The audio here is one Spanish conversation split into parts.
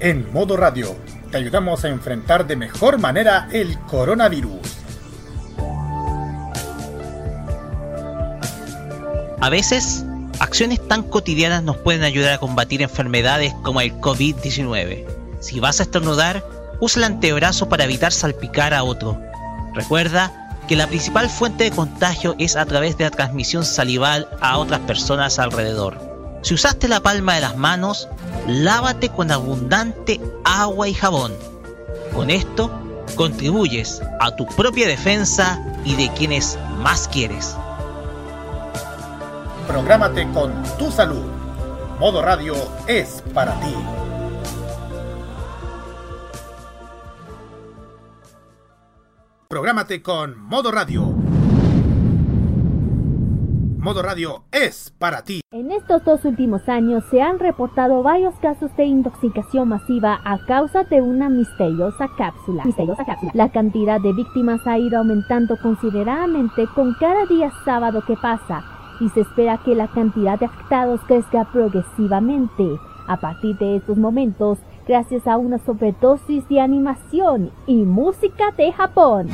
En modo radio, te ayudamos a enfrentar de mejor manera el coronavirus. A veces, acciones tan cotidianas nos pueden ayudar a combatir enfermedades como el COVID-19. Si vas a estornudar, usa el antebrazo para evitar salpicar a otro. Recuerda que la principal fuente de contagio es a través de la transmisión salival a otras personas alrededor. Si usaste la palma de las manos, lávate con abundante agua y jabón. Con esto, contribuyes a tu propia defensa y de quienes más quieres. Prográmate con tu salud. Modo Radio es para ti. Prográmate con Modo Radio Modo Radio es para ti. En estos dos últimos años se han reportado varios casos de intoxicación masiva a causa de una misteriosa cápsula. Misteriosa cápsula. La cantidad de víctimas ha ido aumentando considerablemente con cada día sábado que pasa y se espera que la cantidad de afectados crezca progresivamente. A partir de estos momentos, gracias a una sobredosis de animación y música de Japón.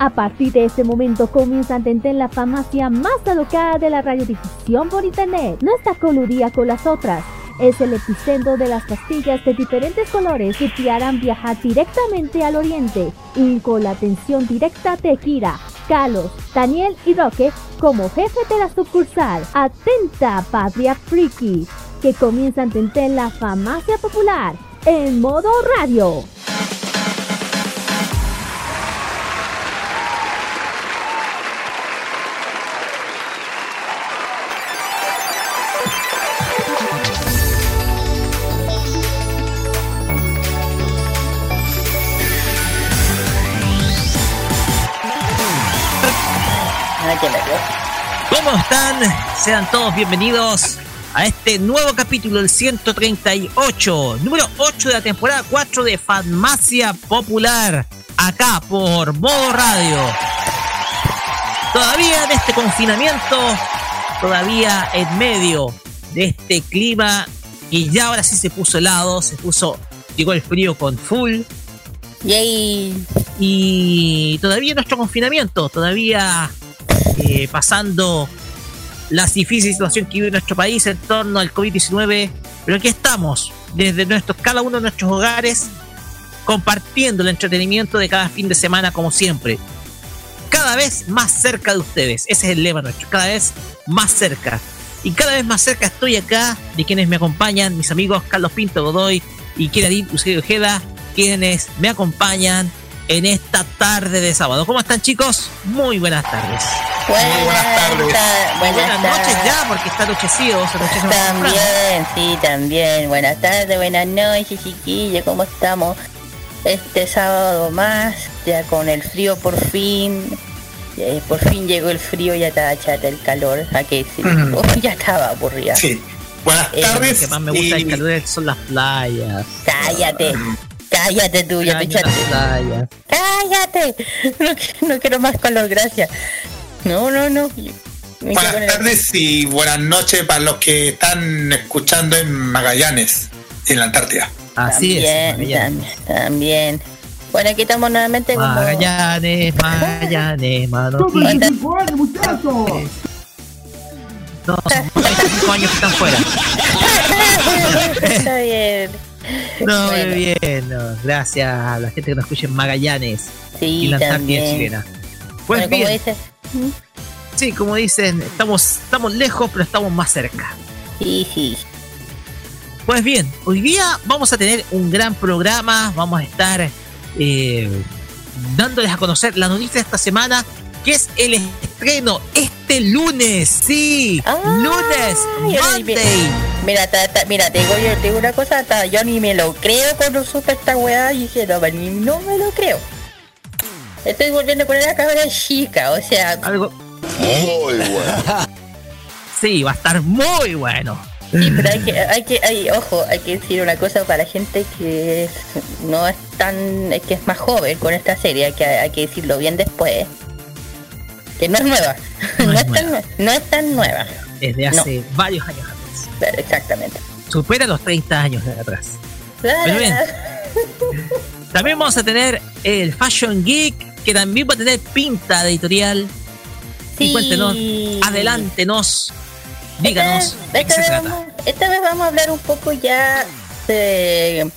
A partir de este momento comienza a entender la farmacia más alocada de la radiodifusión por internet. No está coludida con las otras. Es el epicentro de las pastillas de diferentes colores que te harán viajar directamente al oriente y con la atención directa de Kira, Carlos, Daniel y Roque como jefe de la sucursal. Atenta, Patria Friki, que comienza a entender la farmacia popular en modo radio. ¿Cómo están? Sean todos bienvenidos a este nuevo capítulo, el 138, número 8 de la temporada 4 de Farmacia Popular, acá por Modo Radio. Todavía en este confinamiento, todavía en medio de este clima que ya ahora sí se puso helado, se puso, llegó el frío con full. Yay. Y todavía nuestro confinamiento, todavía eh, pasando la difícil situación que vive nuestro país en torno al COVID-19, pero aquí estamos, desde nuestros, cada uno de nuestros hogares, compartiendo el entretenimiento de cada fin de semana como siempre. Cada vez más cerca de ustedes, ese es el lema nuestro, cada vez más cerca. Y cada vez más cerca estoy acá de quienes me acompañan, mis amigos Carlos Pinto Godoy y Kiradim Eusebio Ojeda, quienes me acompañan en esta tarde de sábado. ¿Cómo están chicos? Muy buenas tardes. Buenas, buenas tardes. buenas, buenas noches ya, porque está anochecido. También, sí, también. Buenas tardes, buenas noches, chiquillos. ¿Cómo estamos? Este sábado más, ya con el frío por fin. Eh, por fin llegó el frío, ya estaba chata el calor. ¿A que sí? ya estaba aburrida. Sí. Buenas Eh, tardes. Lo que más me gusta del calor son las playas. Cállate. Cállate tú, ya te echaste. Cállate. No, no quiero más calor, gracias. No, no, no. Me con Buenas el- tardes y buenas noches para los que están escuchando en Magallanes, en la Antártida. Así es. también, Magallanes. tam- también. Bueno, aquí estamos nuevamente como... Magallanes, Magallanes, mano. No, son 25 años que están fuera. Está bien. No, Bueno. muy bien. no, gracias a la gente que nos escucha en Magallanes y la Antártida también. chilena. Pues Bueno, como bien, dices, sí, como dicen, estamos, estamos lejos, pero estamos más cerca. sí, sí. Pues bien, hoy día vamos a tener un gran programa, vamos a estar eh, dándoles a conocer la noticia de esta semana, que es el estreno este lunes, sí, Ah, lunes. Monday. Mira, ta- ta- mira, te digo, yo te digo una cosa, ta- yo ni me lo creo cuando supe esta weá y dije, no, ni, no me lo creo. Estoy volviendo a poner la cámara chica, o sea, Algo. Muy bueno. Sí, va a estar muy bueno. Sí, pero hay que, hay que, hay, ojo, hay que decir una cosa para gente que no es tan, que es más joven con esta serie, hay que, hay que decirlo bien después. Que no es nueva, no, es, Tan, no es tan nueva. Desde hace varios años atrás. Exactamente. Supera los 30 años de atrás. Pero bien. También vamos a tener el Fashion Geek, que también va a tener pinta de editorial. Sí. Y cuéntenos, adelántenos Díganos. Esta, vez vamos, a hablar un poco ya de.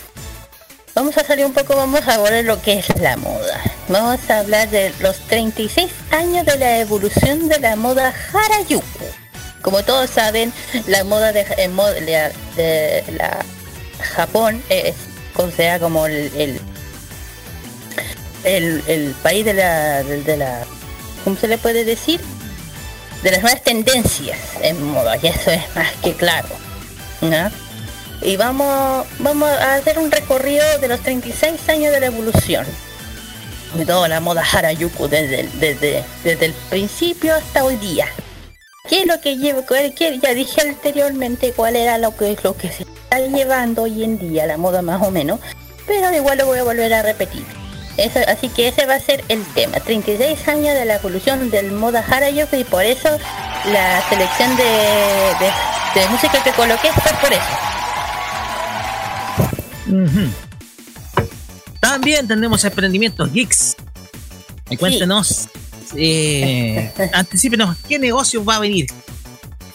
Vamos a salir un poco, vamos a ver lo que es la moda. Vamos a hablar de los 36 años de la evolución de la moda Harajuku. Como todos saben, la moda de, de, la Japón es considerada como el, el, país de la, de la, ¿cómo se le puede decir? de las nuevas tendencias en moda, y eso es más que claro. Y vamos, vamos a hacer un recorrido de los 36 años de la evolución. De toda la moda Harajuku desde, desde, desde el principio hasta hoy día. ¿Qué es lo que lleva? Ya dije anteriormente cuál era lo que, lo que se está llevando hoy en día, la moda más o menos. Pero igual lo voy a volver a repetir así que ese va a ser el tema. 36 años de la evolución del moda Harajuku y por eso la selección de, música que coloqué fue por eso. También tenemos emprendimientos geeks. Cuéntenos, eh, anticipenos, ¿qué negocio va a venir?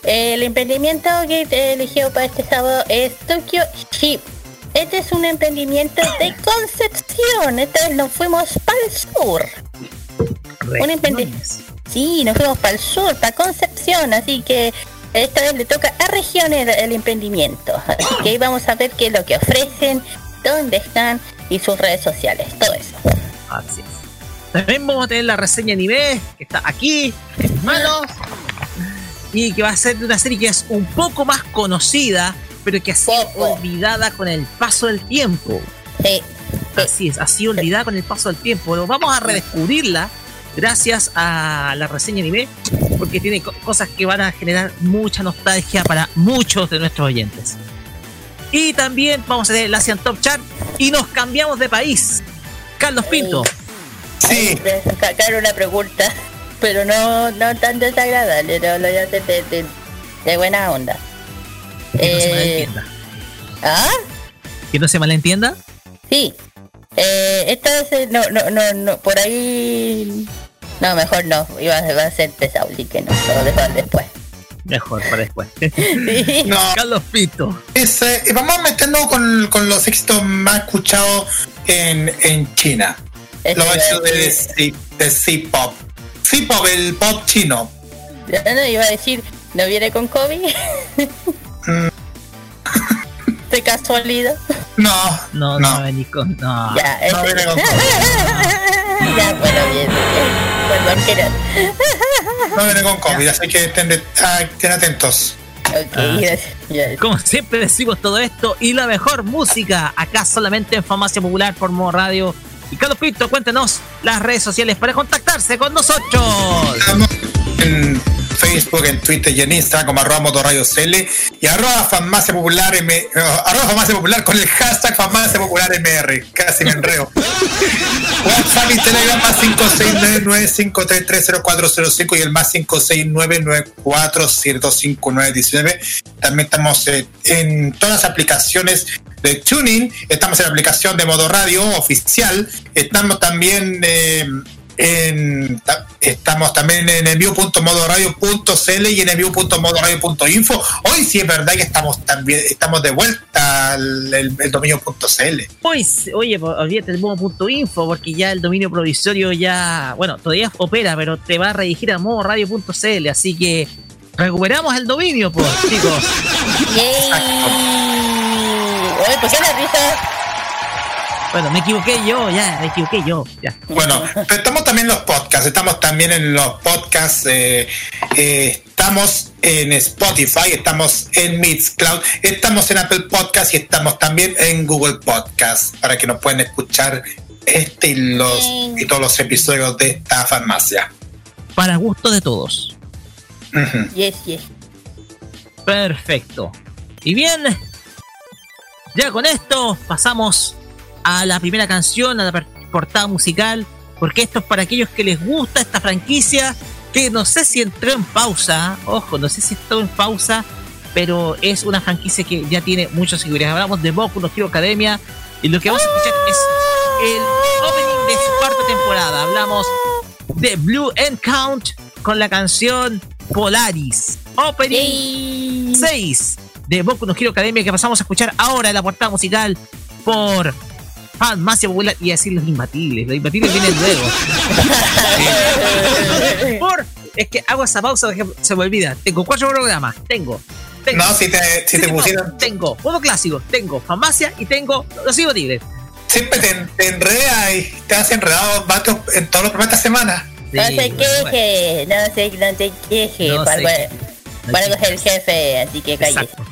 El emprendimiento que eligió para este sábado es Tokyo Ship este es un emprendimiento de Concepción. Esta vez nos fuimos para el sur. Un emprendimiento. Sí, nos fuimos para el sur, para Concepción. Así que esta vez le toca a región el, emprendimiento. Así que ahí vamos a ver qué es lo que ofrecen, dónde están y sus redes sociales. Todo eso. Así es. También vamos a tener la reseña nivel que está aquí, en manos. Y que va a ser de una serie que es un poco más conocida pero que ha sido olvidada con el paso del tiempo. Así es, ha sido olvidada con el paso del tiempo. vamos a redescubrirla gracias a la reseña anime, porque tiene cosas que van a generar mucha nostalgia para muchos de nuestros oyentes. Y también vamos a tener el Asian Top Chart y nos cambiamos de país. Carlos Pinto. Sí. Sacar una pregunta, pero no, no tan desagradable, no lo voy a hacer de buena onda. Que no se eh, malentienda. ¿Ah? ¿Que no se malentienda? Sí. Eh, esta vez no, no, no, no, por ahí... No, mejor no. Iba a, ser pesado, así que no, lo dejo después. Mejor para después. No. Carlos Pito. Ese, vamos a meternos con, con, los éxitos más escuchados en, en China. Los éxitos de, de C-Pop. C-Pop, el pop chino. Ya no iba a decir, ¿no viene con COVID? ¿De casualidad? No, no, no, no con. No, ya, no viene con. ya, bueno, bien, Perdón, que no. viene con COVID, así que estén, atentos. Ok, ah. gracias, Como siempre decimos todo esto y la mejor música acá solamente en Farmacia Popular por Modo Radio. Y Carlos Pinto, cuéntenos las redes sociales para contactarse con nosotros. En Facebook, en Twitter y en Instagram como arroba motorradio CL y arroba farmacia popular M, arroba farmacia popular con el hashtag farmacia popular MR. Casi me enreo. WhatsApp y Telegram más 569-953-0405 y el más 569-947-25919. También estamos en todas las aplicaciones de Tuning, estamos en la aplicación de Modo Radio oficial, estamos también eh, estamos también en envío.modoradio.cl y en envío.modoradio.info. Hoy sí es verdad que estamos también estamos de vuelta al el, dominio.cl. Hoy, oye, olvídate el modo.info porque ya el dominio provisorio ya, bueno, todavía opera, pero te va a redirigir a modoradio.cl, así que recuperamos el dominio, pues, chicos. Oye, pues la risa bueno, me equivoqué yo, ya, me equivoqué yo, ya. Bueno, estamos también en los podcasts, estamos también en los podcasts, eh, eh, estamos en Spotify, estamos en Mixcloud, estamos en Apple Podcasts y estamos también en Google Podcasts para que nos puedan escuchar este y los y todos los episodios de esta farmacia. Para gusto de todos. Yes, yes. Perfecto. Y bien, ya con esto pasamos a la primera canción, a la portada musical, porque esto es para aquellos que les gusta esta franquicia, que no sé si entró en pausa, ojo, no sé si entró en pausa, pero es una franquicia que ya tiene muchos seguidores. Hablamos de Boku no Hero Academia y lo que vamos a escuchar es el opening de su cuarta temporada. Hablamos de Blue Count con la canción Polaris. Opening 6 de Boku no Hero Academia que pasamos a escuchar ahora en la portada musical por fan más popular y decir los imbatibles. Los imbatibles vienen luego. por, es que hago esa pausa se me olvida. Tengo cuatro programas. Tengo. tengo no, si te, si te pusieron. Tengo modo clásico, tengo farmacia y tengo los imbatibles. Siempre te, te enreda y te has enredado en todos los programas de esta semana. no se queje, no se, no se queje. No para, para, es el jefe, así que cállese.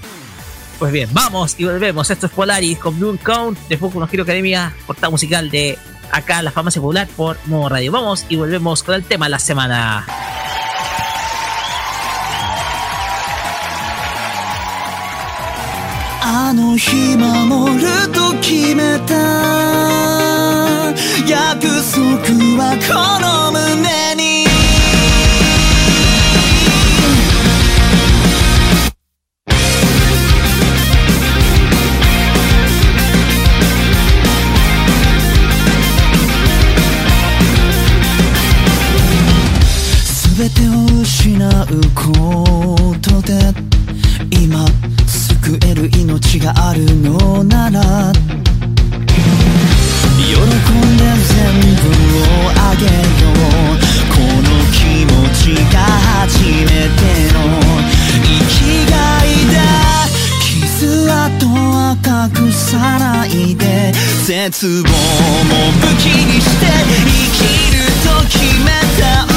Pues bien, vamos y volvemos. Esto es Polaris con Blue Count de Boku no Hero Academia, portada musical de acá la fama popular por Modo Radio. Vamos y volvemos con el tema de la semana. てを失うことで今救える命があるのなら喜んで全部をあげよう。この気持ちが初めての生きがいだ。傷跡は隠さないで絶望も武器にして生きると決めた。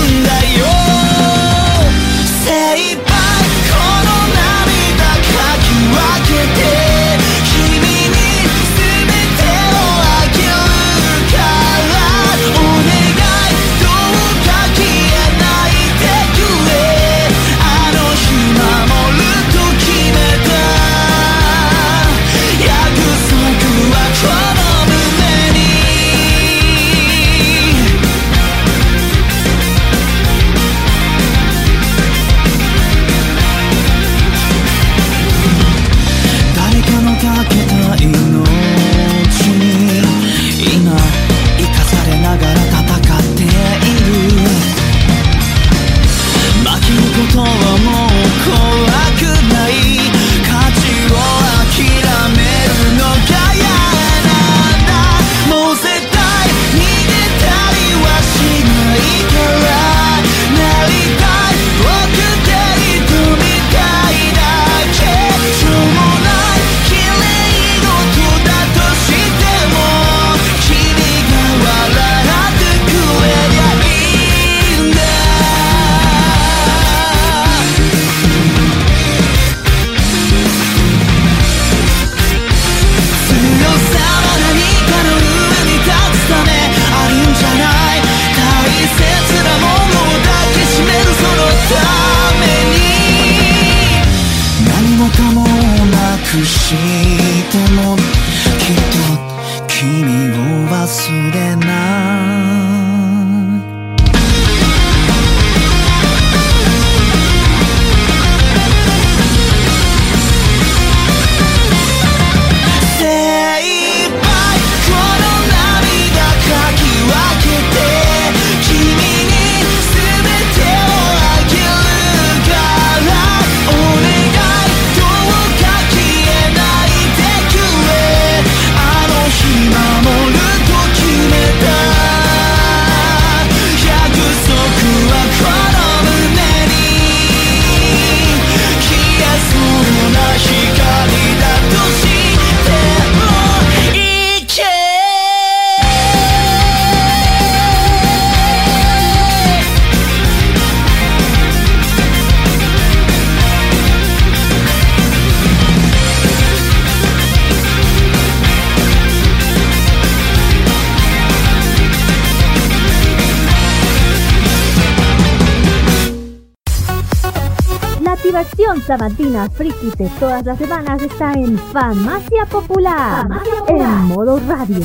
Sabatina friki de todas las semanas está en Farmacia Popular, en modo radio.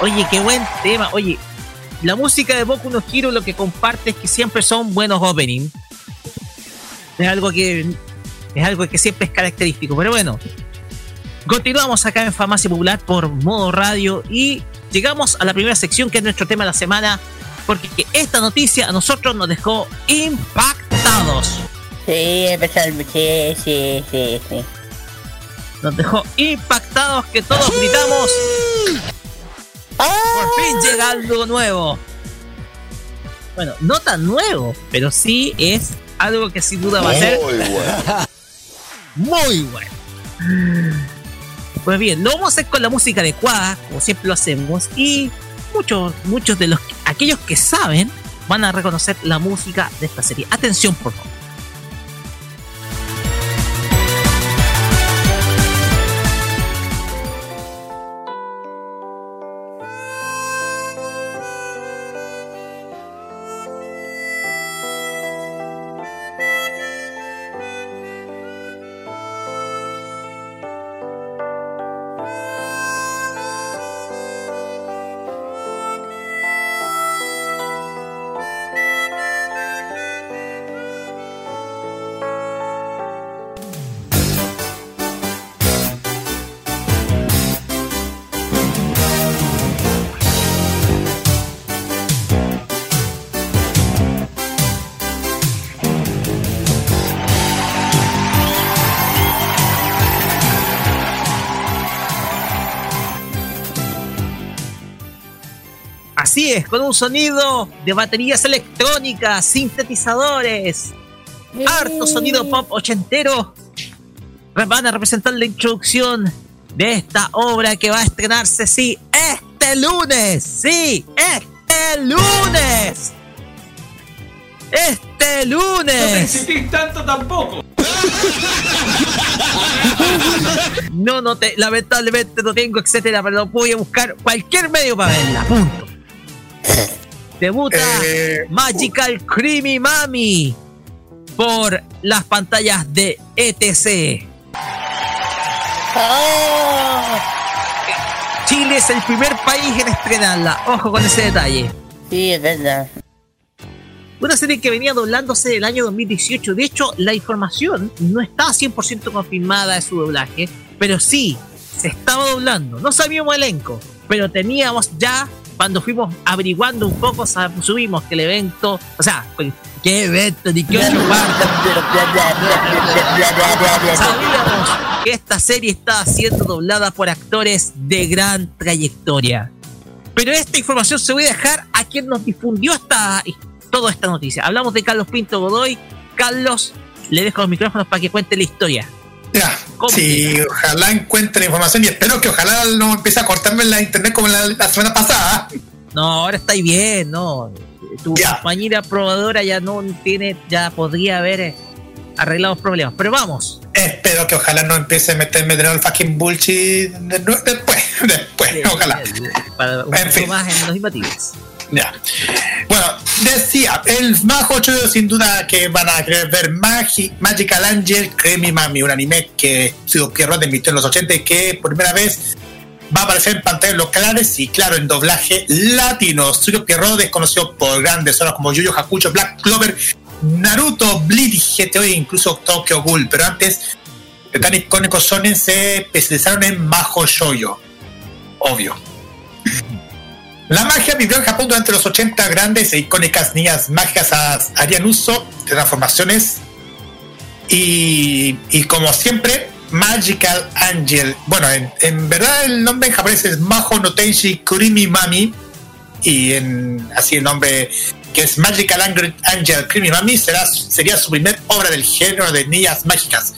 Oye, qué buen tema. Oye, la música de Boku no Hero lo que comparte es que siempre son buenos openings. Es algo que es algo que siempre es característico. Pero bueno, continuamos acá en Farmacia Popular por modo radio y llegamos a la primera sección que es nuestro tema de la semana. Porque esta noticia a nosotros nos dejó impactados. Sí, sí, sí, sí, sí. Nos dejó impactados que todos gritamos. Por fin llega algo nuevo. Bueno, no tan nuevo, pero sí es algo que sin duda va a ser Muy bueno. muy bueno. Pues bien, lo vamos a hacer con la música adecuada, como siempre lo hacemos, y muchos, muchos de los aquellos que saben van a reconocer la música de esta serie. Atención, por favor. Con un sonido de baterías electrónicas, sintetizadores, harto sonido pop ochentero, van a representar la introducción de esta obra que va a estrenarse, sí, este lunes, sí, este lunes. Este lunes. tanto tampoco. No, no te, lamentablemente no tengo, etcétera, pero voy a buscar cualquier medio para verla. Punto. Debuta Eh, Magical Creamy Mami por las pantallas de ETC. ¡Oh! Chile es el primer país en estrenarla. Ojo con ese detalle. Sí, es verdad. Una serie que venía doblándose del año 2018. De hecho, la información no estaba 100% confirmada de su doblaje, pero sí, se estaba doblando. No sabíamos elenco, pero teníamos ya, cuando fuimos averiguando un poco, subimos que el evento, o sea, ¿qué evento? Ni qué ocho. Sabíamos que esta serie estaba siendo doblada por actores de gran trayectoria. Pero esta información se voy a dejar a quien nos difundió esta, toda esta noticia. Hablamos de Carlos Pinto Godoy. Carlos, le dejo los micrófonos para que cuente la historia. Ya, ¿Cómo sí, ojalá encuentre información y espero que ojalá no empiece a cortarme la internet como la, la semana pasada. No, ahora estáis bien, no. Tu Ya. compañera probadora ya no tiene, ya podría haber eh, arreglado los problemas. Pero vamos. Espero que ojalá no empiece a meterme de nuevo el fucking bullshit de después, después, ojalá. Para un En poco fin. más en los imbatibles. Bueno, decía, el más 8 sin duda que van a querer ver Magi- Magical Angel Creamy Mami, un anime que Studio Pierrot emitió en los 80 y que por primera vez va a aparecer en pantallas locales y claro, en doblaje latino. Studio Pierrot es conocido por grandes obras como Yu Yu Hakucho, Black Clover, Naruto, Bleach, GTO e incluso Tokyo Ghoul, pero antes de tan icónicos shonen se especializaron en Majo Shoyo. Obvio. La magia vivió en Japón durante los 80 grandes e icónicas niñas mágicas ha- harían uso de transformaciones y, y como siempre Magical Angel. Bueno en, en verdad el nombre en japonés es Maho no Kurimi Mami y en así el nombre que es Magical Angel, Angel Kurimi Mami será, sería su primer obra del género de niñas mágicas.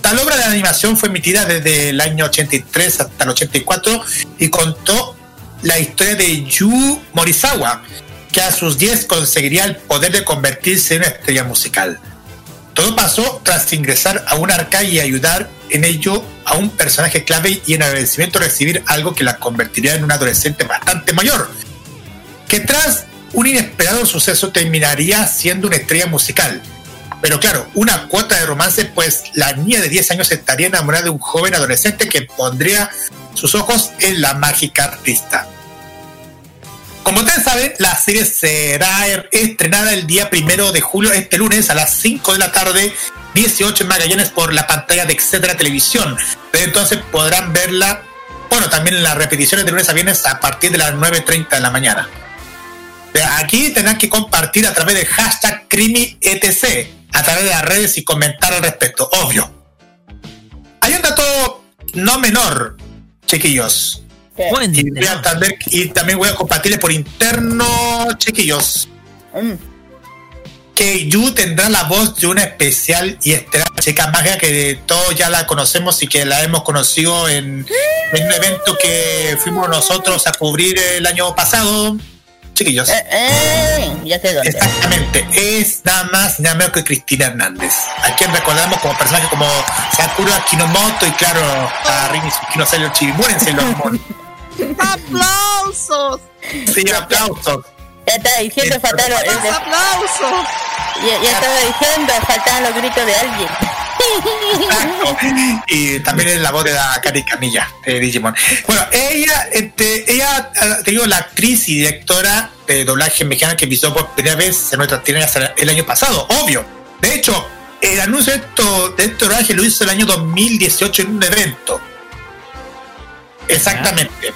Tal obra de animación fue emitida desde el año 83 hasta el 84 y contó la historia de Yu Morisawa, que a sus 10 conseguiría el poder de convertirse en una estrella musical. Todo pasó tras ingresar a una arca y ayudar en ello a un personaje clave y en agradecimiento recibir algo que la convertiría en un adolescente bastante mayor, que tras un inesperado suceso terminaría siendo una estrella musical. Pero claro, una cuota de romance, pues la niña de 10 años estaría enamorada de un joven adolescente que pondría sus ojos en la mágica artista. Como ustedes saben, la serie será estrenada el día primero de julio, este lunes a las 5 de la tarde, 18 en Magallanes por la pantalla de Etcétera Televisión. Desde entonces podrán verla, bueno, también en las repeticiones de lunes a viernes a partir de las 9.30 de la mañana. Aquí tendrán que compartir a través de hashtag CrimiETC, a través de las redes y comentar al respecto, obvio. Hay un dato no menor, chiquillos. Y, también voy a compartirles por interno, chiquillos. Mm. Que Yu tendrá la voz de una especial y estelar chica magia que todos ya la conocemos y que la hemos conocido en, en un evento que fuimos nosotros a cubrir el año pasado chiquillos. Eh, eh, ya sé dónde. Exactamente, es nada más nada menos que Cristina Hernández, a quien recordamos como personaje como Sakura Kinomoto y claro, a Rini Tsukino Sailor Chibi. Muérense los ¡Aplausos! Sí, aplausos. Ya estaba diciendo faltaron. ¡Aplausos! Ya, ya estaba diciendo faltaban los gritos de alguien. Y también es la voz de la Cari Camilla de Digimon. Bueno, ella, este, ella, te digo, la actriz y directora de doblaje mexicana que visitó por primera vez en nuestra tierra el año pasado, obvio. De hecho, el anuncio de, esto, de este doblaje lo hizo el año 2018 en un evento. Exactamente.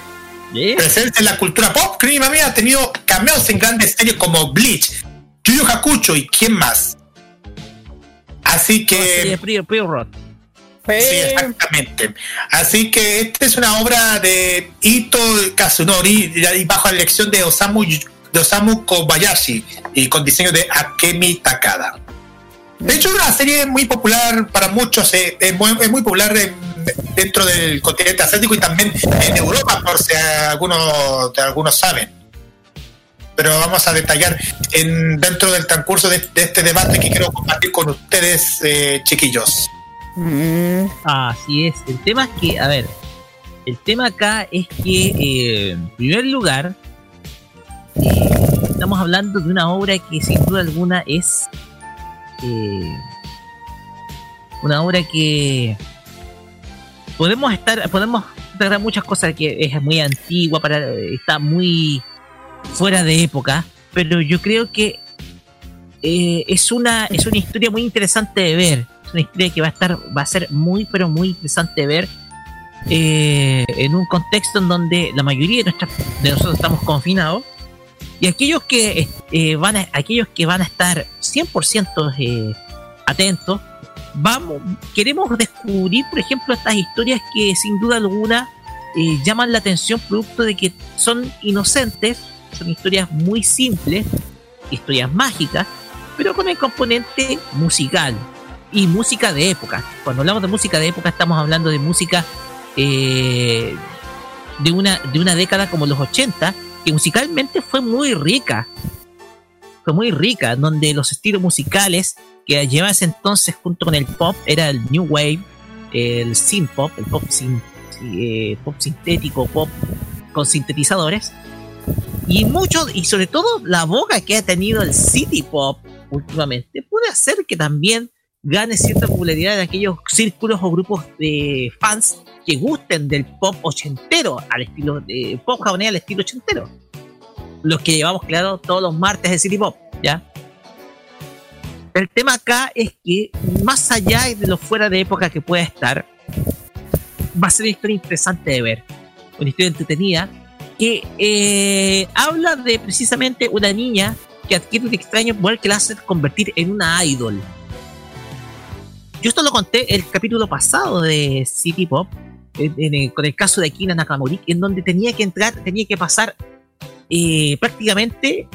Presencia en la cultura pop, Crima mía ha tenido cameos en grandes series como Bleach, Yuyo Hakucho y quién más. Así que. Sí, exactamente. Así que esta es una obra de Ito Kazunori bajo la dirección de Osamu, de Osamu Kobayashi y con diseño de Akemi Takada. De hecho, es una serie muy popular para muchos, eh, es, muy, popular dentro del continente asiático y también en Europa, por si algunos, algunos saben pero vamos a detallar en, dentro del transcurso de, este debate que quiero compartir con ustedes, eh, chiquillos. Mm. Así es, el tema es que, a ver, el tema acá es que, eh, en primer lugar, eh, estamos hablando de una obra que sin duda alguna es una obra que podemos estar, podemos tratar muchas cosas que es muy antigua, para, está muy fuera de época, pero yo creo que eh, es, una, es una historia muy interesante de ver. Es una historia que va a estar, va a ser muy, pero muy interesante de ver eh, en un contexto en donde la mayoría de, de nosotros estamos confinados y aquellos que eh, van a, aquellos que van a estar 100% atentos vamos queremos descubrir por ejemplo estas historias que sin duda alguna llaman la atención producto de que son inocentes son historias muy simples, historias mágicas, pero con el componente musical y música de época. Cuando hablamos de música de época estamos hablando de música eh, de, una, de una década como los 80, que musicalmente fue muy rica. Fue muy rica, donde los estilos musicales que llevaba ese entonces junto con el pop era el new wave, el synth pop, el pop, eh, pop sintético, pop con sintetizadores, y mucho, y sobre todo la boca que ha tenido el City Pop últimamente, puede hacer que también gane cierta popularidad en aquellos círculos o grupos de fans que gusten del pop ochentero, al estilo de pop japonés al estilo ochentero. Los que llevamos claro todos los martes de City Pop, ¿ya? El tema acá es que, más allá de lo fuera de época que pueda estar, va a ser una historia interesante de ver. Una historia entretenida, que eh, habla de precisamente una niña que adquiere un extraño poder que la hace convertir en una idol. Yo esto lo conté el capítulo pasado de City Pop, con el caso de Akina Nakamori, en donde tenía que entrar, tenía que pasar eh, prácticamente,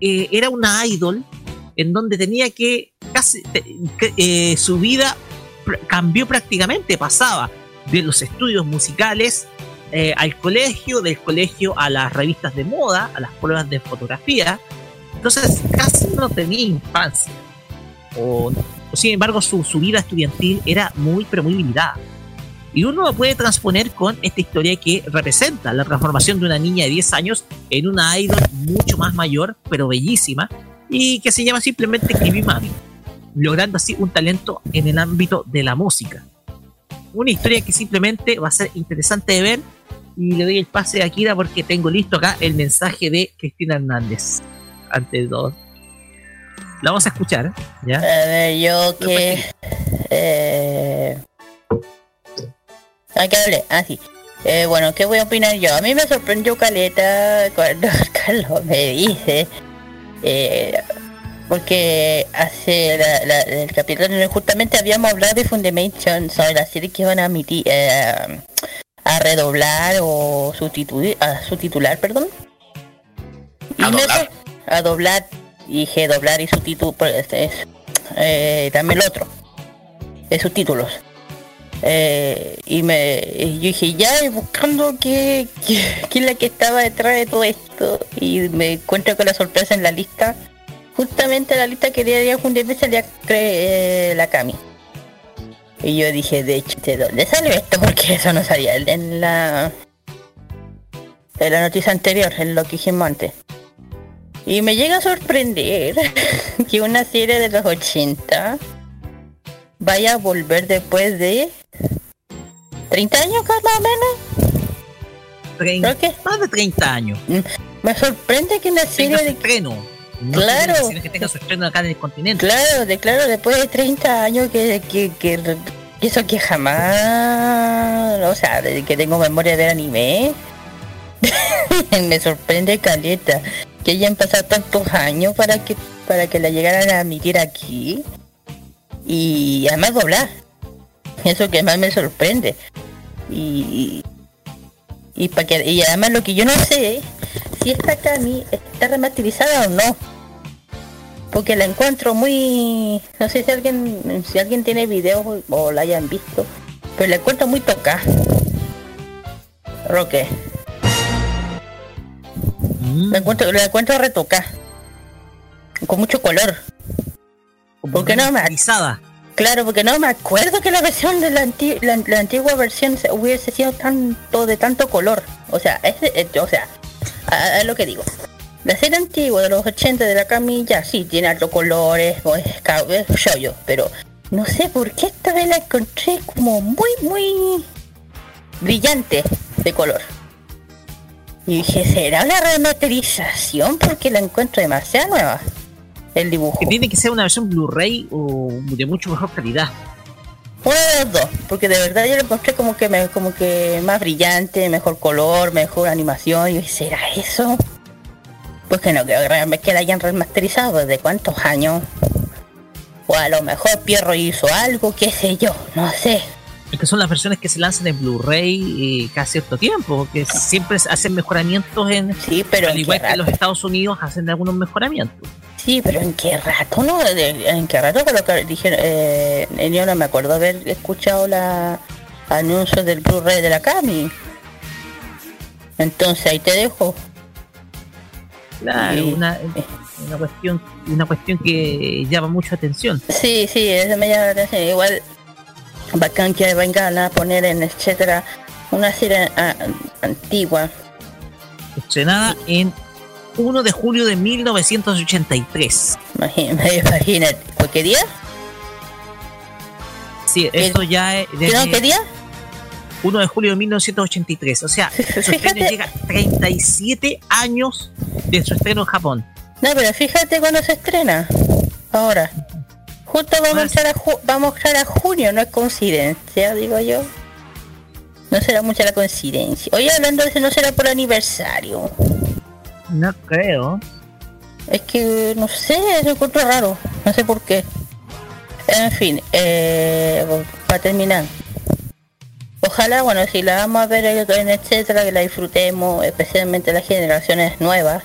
eh, era una idol, en donde tenía que casi, su vida cambió prácticamente, pasaba de los estudios musicales eh, al colegio, del colegio a las revistas de moda, a las pruebas de fotografía. Entonces casi no tenía infancia. O, sin embargo su, su vida estudiantil era muy, pero muy limitada. Y uno lo puede transponer con esta historia que representa la transformación de una niña de 10 años en una idol mucho más mayor, pero bellísima, y que se llama simplemente Kimi Mami, logrando así un talento en el ámbito de la música. Una historia que simplemente va a ser interesante de ver y le doy el pase a Akira porque tengo listo acá el mensaje de Cristina Hernández. Ante todo. La vamos a escuchar, ¿ya? A ver, yo que... Eh... ¿A qué hablé? Ah, sí. Eh, bueno, ¿qué voy a opinar yo? A mí me sorprendió Caleta cuando Carlos me dice... Eh, porque hace la, la, el capítulo justamente habíamos hablado de Fundamation sobre la serie que iban a emitir eh, a redoblar o sustituir a subtitular perdón y ¿A me- doblar? a doblar dije doblar y subtitular pues, este es eh, también el otro de subtítulos eh, y me y yo dije ya buscando qué es la que estaba detrás de todo esto y me encuentro con la sorpresa en la lista justamente la lista que día a día junto me salía eh, la Cami y yo dije de hecho ¿de dónde salió esto? porque eso no salía en la en la noticia anterior en lo que dijimos antes y me llega a sorprender que una serie de los 80 vaya a volver después de 30 años más o menos. Trein- ¿Pero qué? Más de 30 años. Me sorprende que una serie de... estreno. Claro. que tenga su estreno acá en el continente. Claro, de claro, después de 30 años que, que, que, que eso que jamás... O sea, desde que tengo memoria de ver anime. me sorprende caleta que hayan pasado tantos años para que para que la llegaran a admitir aquí y además doblar eso que más me sorprende y y para que y además lo que yo no sé si esta Cami está remasterizada o no porque la encuentro muy no sé si alguien si alguien tiene videos o, la hayan visto pero la encuentro muy toca Roque Mm, la encuentro la encuentro retoca con mucho color como ¿por qué no me-. Claro, porque no me acuerdo que la versión de la, anti- la, la antigua versión se- hubiese sido tanto de tanto color. O sea, es, de- es- o sea, a, a lo que digo. La serie antigua de los 80 de la camilla, sí, tiene altos colores, o es, shoyo, pero no sé por qué esta vez la encontré como muy, muy brillante de color. Y dije, ¿será una remasterización? Porque la encuentro demasiado nueva. El dibujo. Que tiene que ser una versión Blu-ray o de mucho mejor calidad. Uno de los dos, porque de verdad yo lo encontré como que me, como que más brillante, mejor color, mejor animación. Y yo, ¿será eso? Pues que no creo que realmente que la hayan remasterizado desde cuántos años. O a lo mejor Pierro hizo algo, qué sé yo, no sé. Es que son las versiones que se lanzan en Blu-ray cada cierto tiempo, que siempre se hacen mejoramientos en. Sí, pero al en igual que en los. Estados Unidos hacen algunos mejoramientos. Sí, pero en qué rato, ¿no? En qué rato creo que dijeron, eh, yo no me acuerdo haber escuchado la anuncio del Blu-ray de la Cami. Entonces ahí te dejo. Claro, Sí. una, una cuestión, una cuestión que llama mucha atención. Sí, sí, eso me llama la atención. Igual, bacán que vengan a poner en etcétera una serie ah, antigua. Estrenada en 1 de julio de 1983. Imagínate, imagínate. ¿Por qué día? Sí, esto ya es ¿Qué, desde no, ¿Qué día? 1 de julio de 1983. O sea, su estreno llega 37 años de su estreno en Japón. No, pero fíjate cuando se estrena. Ahora. Justo vamos a entrar a, ju- vamos a entrar a junio, no es coincidencia, digo yo. No será mucha la coincidencia. Oye, hablando de eso, no será por aniversario. No creo. Es que, no sé, lo encuentro raro. No sé por qué. En fin, eh, para terminar. Ojalá, bueno, si la vamos a ver en etcétera, que la disfrutemos, especialmente las generaciones nuevas.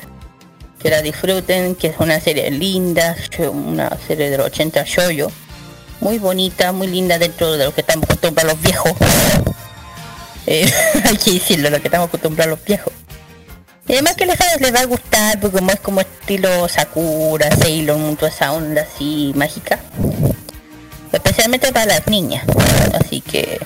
Que la disfruten, que es una serie linda, una serie de los 80 shoyo. Muy bonita, muy linda dentro de lo que estamos acostumbrados los viejos. Eh, hay que decirlo, lo que estamos acostumbrados los viejos. Y además que les, les va a gustar, porque como es como estilo Sakura, Sailor toda esa onda así mágica. especialmente para las niñas. Así que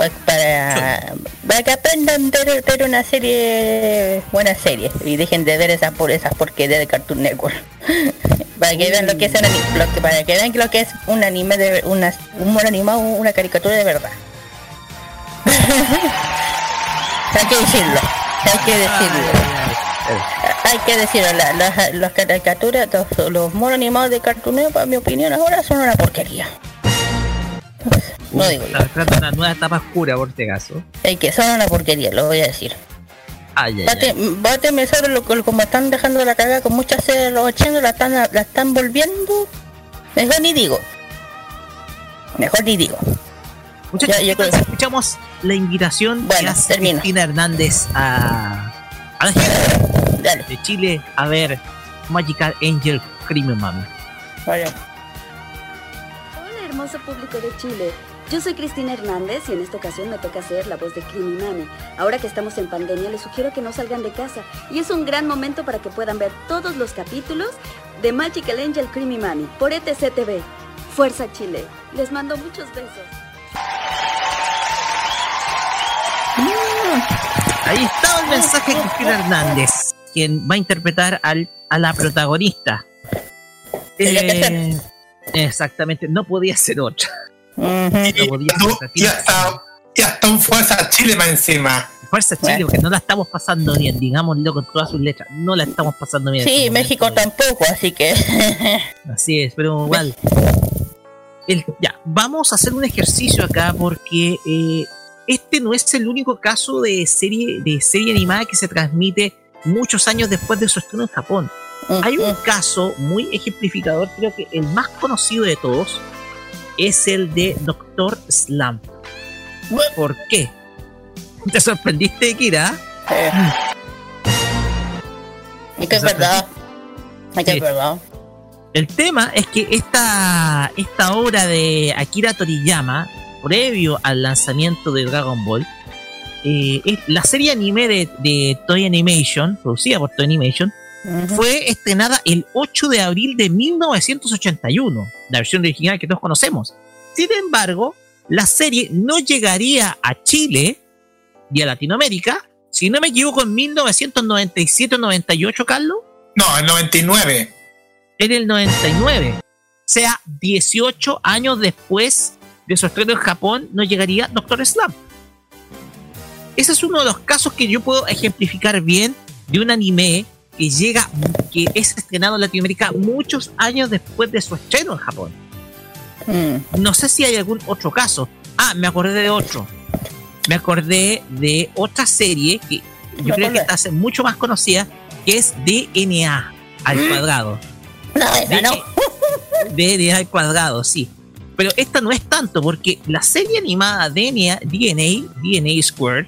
pues, para, para que aprendan ver, ver una serie, buena serie, y dejen de ver esas por esas porquerías de Cartoon Network. para que vean lo que es un anime, lo que, para que vean lo que es un anime de una, un mono animado, una caricatura de verdad. hay que decirlo, hay que decirlo. Hay que decirlo, la- las, las caricaturas, los, los monos animados de Cartoon Network, para mi opinión ahora son una porquería. No digo yo. Una nueva etapa oscura, por este caso. Es que son una porquería, lo voy a decir. Ay, ay, Bate, ay. báteme sobre lo que como están dejando la cagada con muchas series de los 80, la están, la están volviendo. Mejor ni digo. Mejor ni digo. Muchachos, Ya, yo creo- entonces escuchamos la invitación que Bueno, hace termino. Cristina Hernández a, a la gente Dale. de Chile a ver Magical Angel Crimen Mami. Vale. Hermoso público de Chile. Yo soy Cristina Hernández y en esta ocasión me toca ser la voz de Criminame. Ahora que estamos en pandemia les sugiero que no salgan de casa y es un gran momento para que puedan ver todos los capítulos de Magical Angel Creamy Mami por ETC TV. Fuerza Chile. Les mando muchos besos. Ahí está el mensaje de Cristina Hernández, quien va a interpretar al, a la protagonista. Eh, exactamente, no podía ser otra. Ujú. No podía ser Y, otra. y hasta, y hasta un fuerza Chile más encima. Fuerza Chile, Bueno. porque no la estamos pasando bien, digámoslo con todas sus letras. No la estamos pasando bien. en Sí, este México tampoco, así que. Así es, pero igual. El- ya, vamos a hacer un ejercicio acá porque eh, este no es el único caso de serie, de serie animada que se transmite muchos años después de su estreno en Japón. Hay un caso muy ejemplificador, creo que el más conocido de todos es el de Doctor Slump. ¿Por qué? ¿Te sorprendiste, Kira? Eh. Es que es verdad. Es que es verdad. El tema es que esta, esta obra de Akira Toriyama, previo al lanzamiento de Dragon Ball, eh, es la serie anime de, de Toy Animation, producida por Toy Animation, Fue estrenada el 8 de abril de 1981, la versión original que todos conocemos. Sin embargo, la serie no llegaría a Chile y a Latinoamérica, si no me equivoco, en 1997-98, Carlos No, el 99. en el 99. O sea, 18 años después de su estreno en Japón, no llegaría Doctor Slump. Ese es uno de los casos que yo puedo ejemplificar bien de un anime que llega, que es estrenado en Latinoamérica muchos años después de su estreno en Japón. Mm. No sé si hay algún otro caso. Ah, me acordé de otro. Me acordé de otra serie que yo Me creo que está hace mucho más conocida, que es DNA al cuadrado. No, esa no. DNA al cuadrado, sí. Pero esta no es tanto, porque la serie animada DNA, DNA, DNA Squared,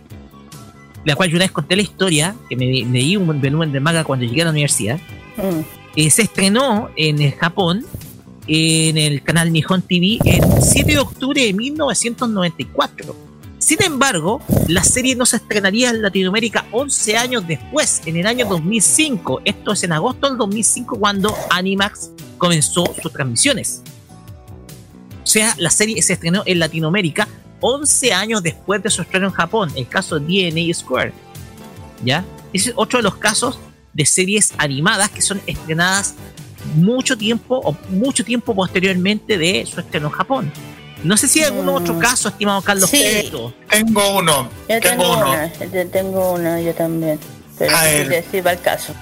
la cual yo una vez conté la historia, que me me leí un volumen de manga cuando llegué a la universidad, Mm. eh, se estrenó en el Japón, en el canal Nihon TV, el 7 de octubre de 1994. Sin embargo, la serie no se estrenaría en Latinoamérica 11 años después, en el año 2005. Esto es en agosto del 2005 cuando Animax comenzó sus transmisiones. O sea, la serie se estrenó en Latinoamérica 11 años después de su estreno en Japón, el caso DNA Square. ¿Ya? Ese es otro de los casos de series animadas que son estrenadas mucho tiempo o mucho tiempo posteriormente de su estreno en Japón. No sé si hay algún Mm. otro caso, estimado Carlos Sí. Tengo uno. Yo tengo, tengo uno. una, yo tengo una, yo también. Pero A no ver. va el caso.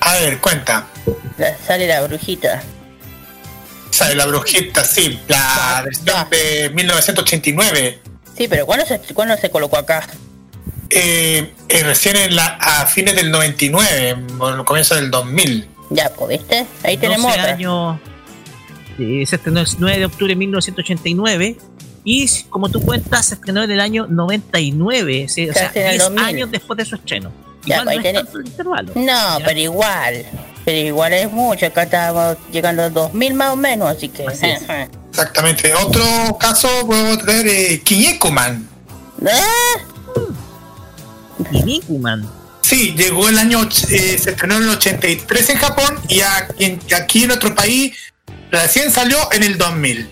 A ver, cuenta. La- sale la brujita. Sale la brujita, sí. La versión de 1989. Sí, pero ¿cuándo se, ¿cuándo se colocó acá? Eh, eh, recién en la, a fines del 99, o el comienzo del 2000. Ya, pues, ¿viste? Ahí tenemos 12 otra. años. eh, se estrenó el 9 de octubre de 1989. Y como tú cuentas, se estrenó en el año 99. sí, o sea, Casi en el 10 2000. años después de su estreno. Ya, Igual pues, ahí no es tenés- tanto el intervalo. No, Ya. pero igual. Pero igual es mucho. Acá estamos llegando a los 2000 más o menos, así que. Así. Exactamente. Otro caso puedo traer eh, Kinyekuman. Y Nikuman. Sí, llegó el año, eh, se estrenó en el 83 en Japón y aquí, en- aquí en nuestro país recién salió en el 2000.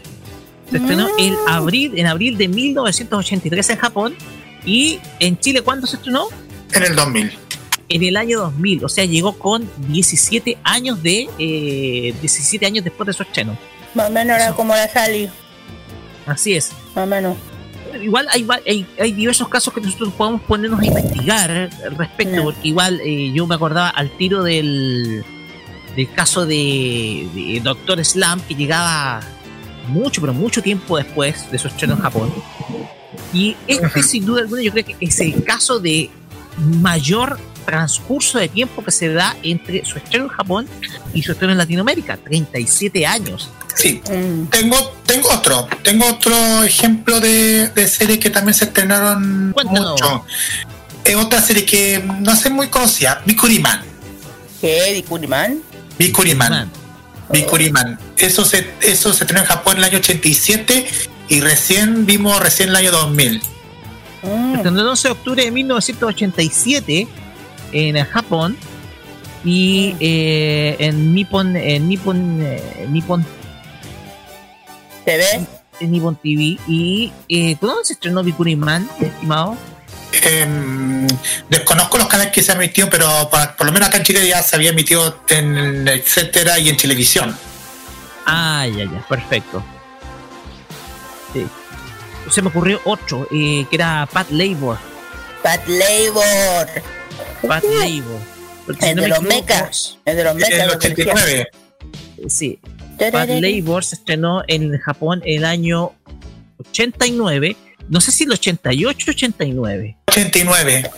Se estrenó en abril, en abril de 1983 en Japón. ¿Y en Chile cuándo se estrenó? En el 2000. En el año 2000. O sea, llegó con 17 años de... Eh, 17 años después de su estreno. Más o menos era como la Sally. Así es. Más o menos. Igual hay, va- hay, hay diversos casos que nosotros podemos ponernos a investigar al respecto, No. porque igual eh, yo me acordaba al tiro del, del caso de, de Doctor Slam, que llegaba mucho, pero mucho tiempo después de su estreno en Japón. Y este, sin duda alguna, yo creo que es el caso de mayor transcurso de tiempo que se da entre su estreno en Japón y su estreno en Latinoamérica, 37 años. Sí. Mm. Tengo, tengo otro, tengo otro ejemplo de, de series que también se estrenaron Cuéntanos. mucho. Es otra serie que no sé muy conocida, Bikuriman. ¿Qué? ¿Bikuriman? Bikuriman. Man. Bikuriman. Eso se, eso se estrenó en Japón en el año 87 y recién vimos recién el año 2000. Mm. el 11 de octubre de 1987 en Japón y eh, en Nippon en Nippon eh, Nippon ¿Se ve? en Nippon TV y eh, ¿dónde se estrenó Bikuriman, estimado? Em, desconozco los canales que se han emitido, pero por, por lo menos acá en Chile ya se había emitido en etcétera y en televisión. Ah, ya, ya, perfecto. Sí. Se me ocurrió otro, eh, que era Pat Labor. Pat Labor. Porque si El no de me los equivoco, mechas. El de los En mechas. el de policía. 89. Sí, Pat Labor se estrenó en Japón en el año 89, no sé si el 88 89. 89.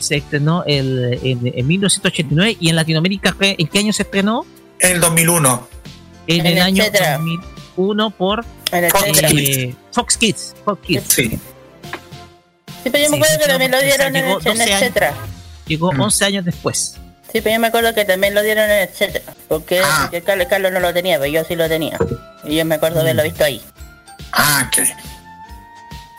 Se estrenó el, en, en 1989 y en Latinoamérica, ¿qué- ¿en qué año se estrenó? En el 2001. En En el el año etcétera. 2001 por En el Fox etcétera. Kids. eh, Fox Kids. Fox Kids. Sí. Sí, pero yo me acuerdo sí, que también lo dieron en el, en 12 el años. Llegó Mm. 11 años después. Sí, pero yo me acuerdo que también lo dieron en el etcétera. Porque, Ah. Carlos, Carlos no lo tenía, pero yo sí lo tenía. Y yo me acuerdo de haberlo Mm. visto ahí. Ah, ok.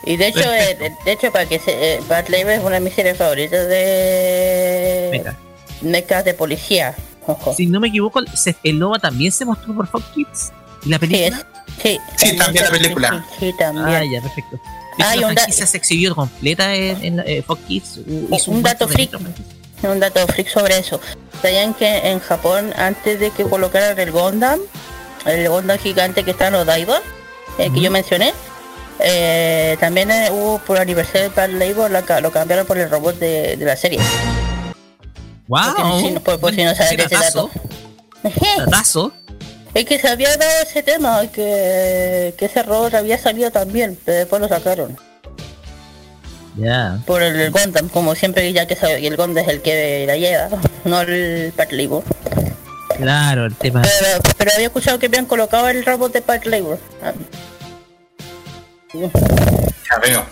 Y de hecho, eh, de, de hecho para que se, eh, Bat Labor es una de mis series favoritas de mechas de policía. Ojo. Si no me equivoco, se- el Loba también se mostró por Fox Kids. ¿Y la Sí, película? es- sí, Sí, también la película. Sí, sí, también. Ah, ya, perfecto. Ah, Ah, la un da- franquicia se exhibió completa en, en eh, Fox Kids. hizo un buen dato freak. Un dato freak sobre eso. ¿Sabían que en Japón, antes de que colocaran el Gundam, el Gundam gigante que está en Odaiba, el que yo mencioné, eh, también eh, hubo por aniversario de Pearl Labor, la lo cambiaron por el robot de, de la serie. Wow. Porque si no- por- por si no sabes ese dato. Es que se había dado ese tema, que, que ese robot había salido también, pero después lo sacaron. Ya. Por el, el Gundam, como siempre ya que sabe que el Gundam es el que la lleva, no el Labor. Claro, el tema. Pero, pero había escuchado que habían colocado el robot de Pat Labor. Ah. Ya veo.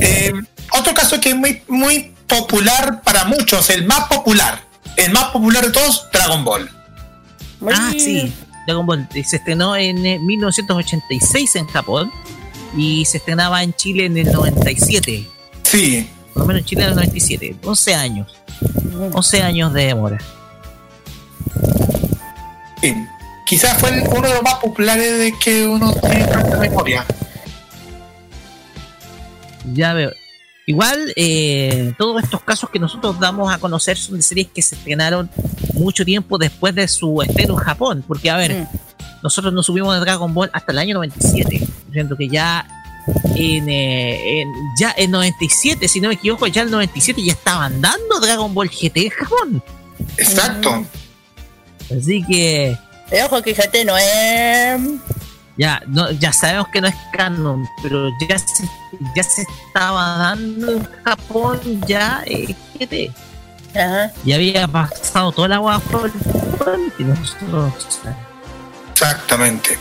Eh, otro caso que es muy, muy popular para muchos, el más popular. El más popular de todos, Dragon Ball. Ah, sí. Dragon Ball eh, se estrenó en eh, 1986 en Japón y se estrenaba en Chile en el 97. Sí. Por lo menos en Chile en el 97. 11 años. 11 años de demora. sí. Quizás fue el- uno de los más populares de que uno tiene tanta memoria. Ya veo. Igual, eh, todos estos casos que nosotros damos a conocer son de series que se estrenaron mucho tiempo después de su estreno en Japón. Porque, a ver, Mm. nosotros no subimos de Dragon Ball hasta el año 97. Siento que ya en, eh, en- ya en 97, si no me equivoco, ya en 97 ya estaban dando Dragon Ball GT en Japón. Exacto. Así que Eh, Ojo que GT no es... ya no, ya sabemos que no es canon, pero ya se, ya se estaba dando en Japón ya eh, GT. Ajá. Ya había pasado toda la agua por el y nosotros Exactamente.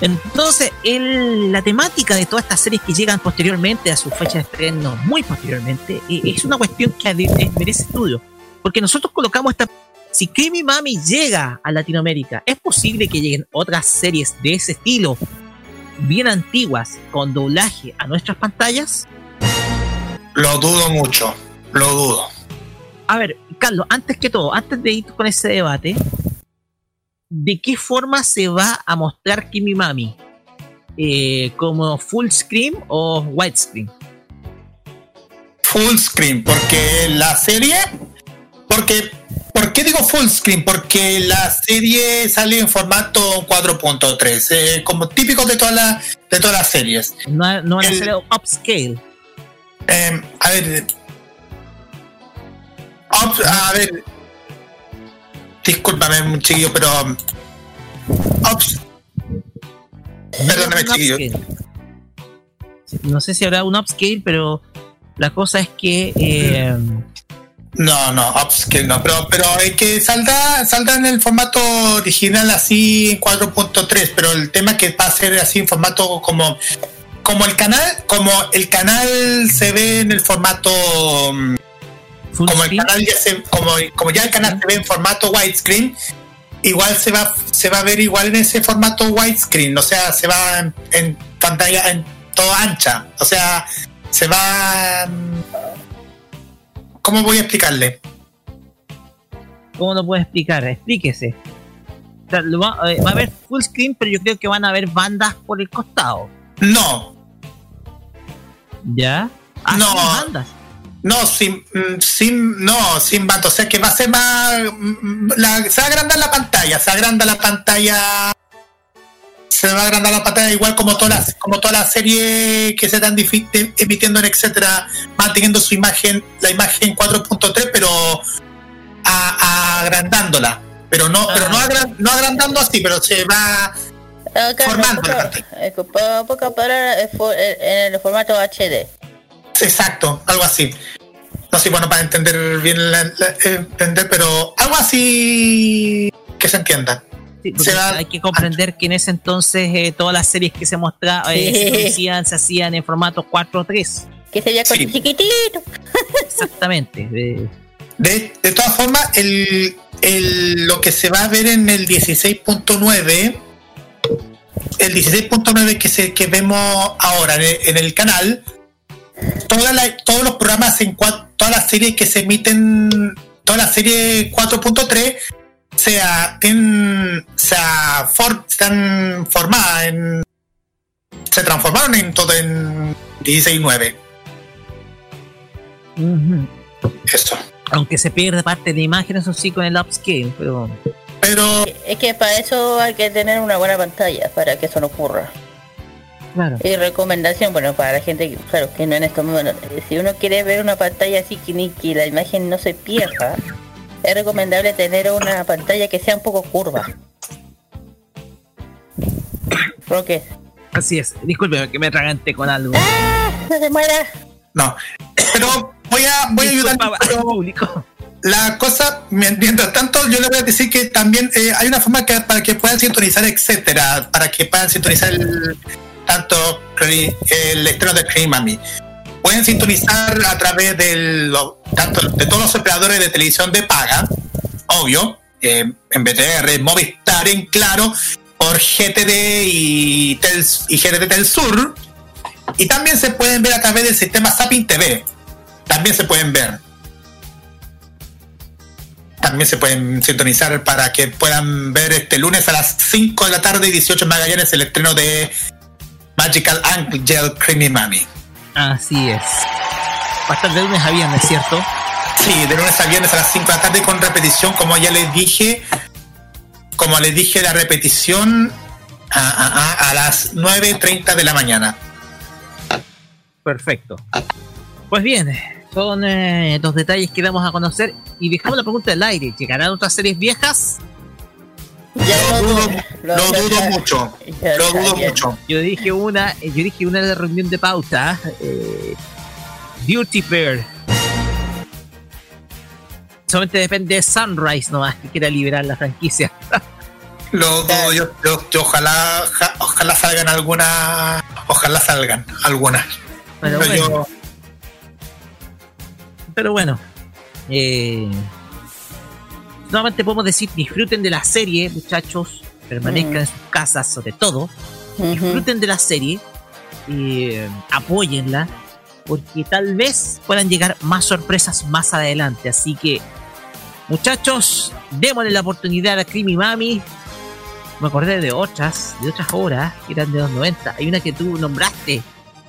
Entonces, el- la temática de todas estas series que llegan posteriormente a su fecha de estreno, muy posteriormente, eh, es una cuestión que eh, merece estudio. Porque nosotros colocamos esta. Si Creamy Mami llega a Latinoamérica, ¿es posible que lleguen otras series de ese estilo, bien antiguas, con doblaje a nuestras pantallas? Lo dudo mucho. Lo dudo. A ver, Carlos, antes que todo, antes de ir con ese debate, ¿de qué forma se va a mostrar Kimi Mami? eh, como full screen o widescreen. Full screen, porque la serie, porque ¿Por qué digo full screen? Porque la serie sale en formato 4.3, eh, como típico de, toda la, de todas las series. No, no van a ser upscale. Eh, a ver. A ver. Discúlpame, chiquillo, pero. Ups, perdóname, chiquillo. No sé si habrá un upscale, pero la cosa es que. Eh, no, no, upscale no, pero, pero es que saldrá, saldrá en el formato original así en 4.3, pero el tema es que va a ser así en formato como como el canal, como el canal se ve en el formato como el canal ya se, como, como ya el canal se ve en formato widescreen, igual se va se va a ver igual en ese formato widescreen, o sea, se va en, en pantalla en toda ancha, o sea, se va ¿Cómo voy a explicarle? ¿Cómo lo puedo explicar? Explíquese. Eh, va, a haber full screen, pero yo creo que van a haber bandas por el costado. No. ¿Ya? Ah, no. bandas. No, sin, mm, sin, no, sin bandas. O sea que va a ser más. Mm, la, se va a agrandar la pantalla. Se agranda la pantalla se va a agrandar la pantalla igual como todas las, como toda la serie que se están emitiendo en etcétera, manteniendo su imagen, la imagen 4.3, pero agrandándola. Pero no, pero no, ah. no agrandando así, pero se va formando la pantalla. en el formato HD. Exacto, algo así. No sé, bueno, para entender bien, entender, pero algo así que se entienda hay que comprender que en ese entonces eh, todas las series que se mostraban, eh, se, se hacían en formato 4.3. Que sería con chiquitito. Exactamente. De, de todas formas, el, el, lo que se va a ver en el 16.9, el 16.9 que, se, que vemos ahora en el, canal, toda la, todos los programas en todas las series que se emiten, toda la serie 4.3 sea, sea for, están formadas en se transformaron en todo en 16.9 eso. Aunque se pierde parte de imágenes eso sí con el upscale pero pero es que para eso hay que tener una buena pantalla para que eso no ocurra Claro. Y recomendación, bueno, para la gente que, claro, que no en estos momentos, si uno quiere ver una pantalla así que, ni que la imagen no se pierda, es recomendable tener una pantalla que sea un poco curva. ¿Por qué? Así es, disculpe que me tragante con algo. ¡Ah! ¡No se muera! No, pero voy a, voy a ayudar al público. La cosa, mientras tanto, yo le voy a decir que también eh, hay una forma que, para que puedan sintonizar, etcétera, para que puedan sintonizar el, tanto el estreno de Cream Mami pueden sintonizar a través del, de todos los operadores de televisión de paga, obvio, eh, en BTR, Movistar, en Claro, por GTD y, Tel, y GTD Telsur. Y también se pueden ver a través del sistema Sapin TV. También se pueden ver. También se pueden sintonizar para que puedan ver este lunes a las 5 de la tarde y 18 Magallanes el estreno de Magical Angel Creamy Mami. Así es. Va a estar de lunes a viernes, ¿cierto? Sí, de lunes a viernes a las 5 de la tarde con repetición, como ya les dije. Como les dije, la repetición a, las 9.30 de la mañana. Perfecto. Pues bien, son eh, los detalles que vamos a conocer y dejamos la pregunta del aire. ¿Llegarán otras series viejas? Lo dudo, lo, mucho. lo dudo mucho. Yo dije una, yo dije una de la reunión de pauta. Eh, Beauty Bird. Solamente depende de Sunrise nomás que quiera liberar la franquicia. Lo dudo, yo, yo, ojalá, ojalá salgan algunas, ojalá salgan algunas. Pero, bueno. Pero bueno. Eh, Nuevamente podemos decir, disfruten de la serie, muchachos, permanezcan mm. en sus casas sobre todo, disfruten de la serie, y eh, apóyenla, porque tal vez puedan llegar más sorpresas más adelante. Así que, muchachos, démosle la oportunidad a Creamy Mami me acordé de otras, de otras obras que eran de los 90. Hay una que tú nombraste,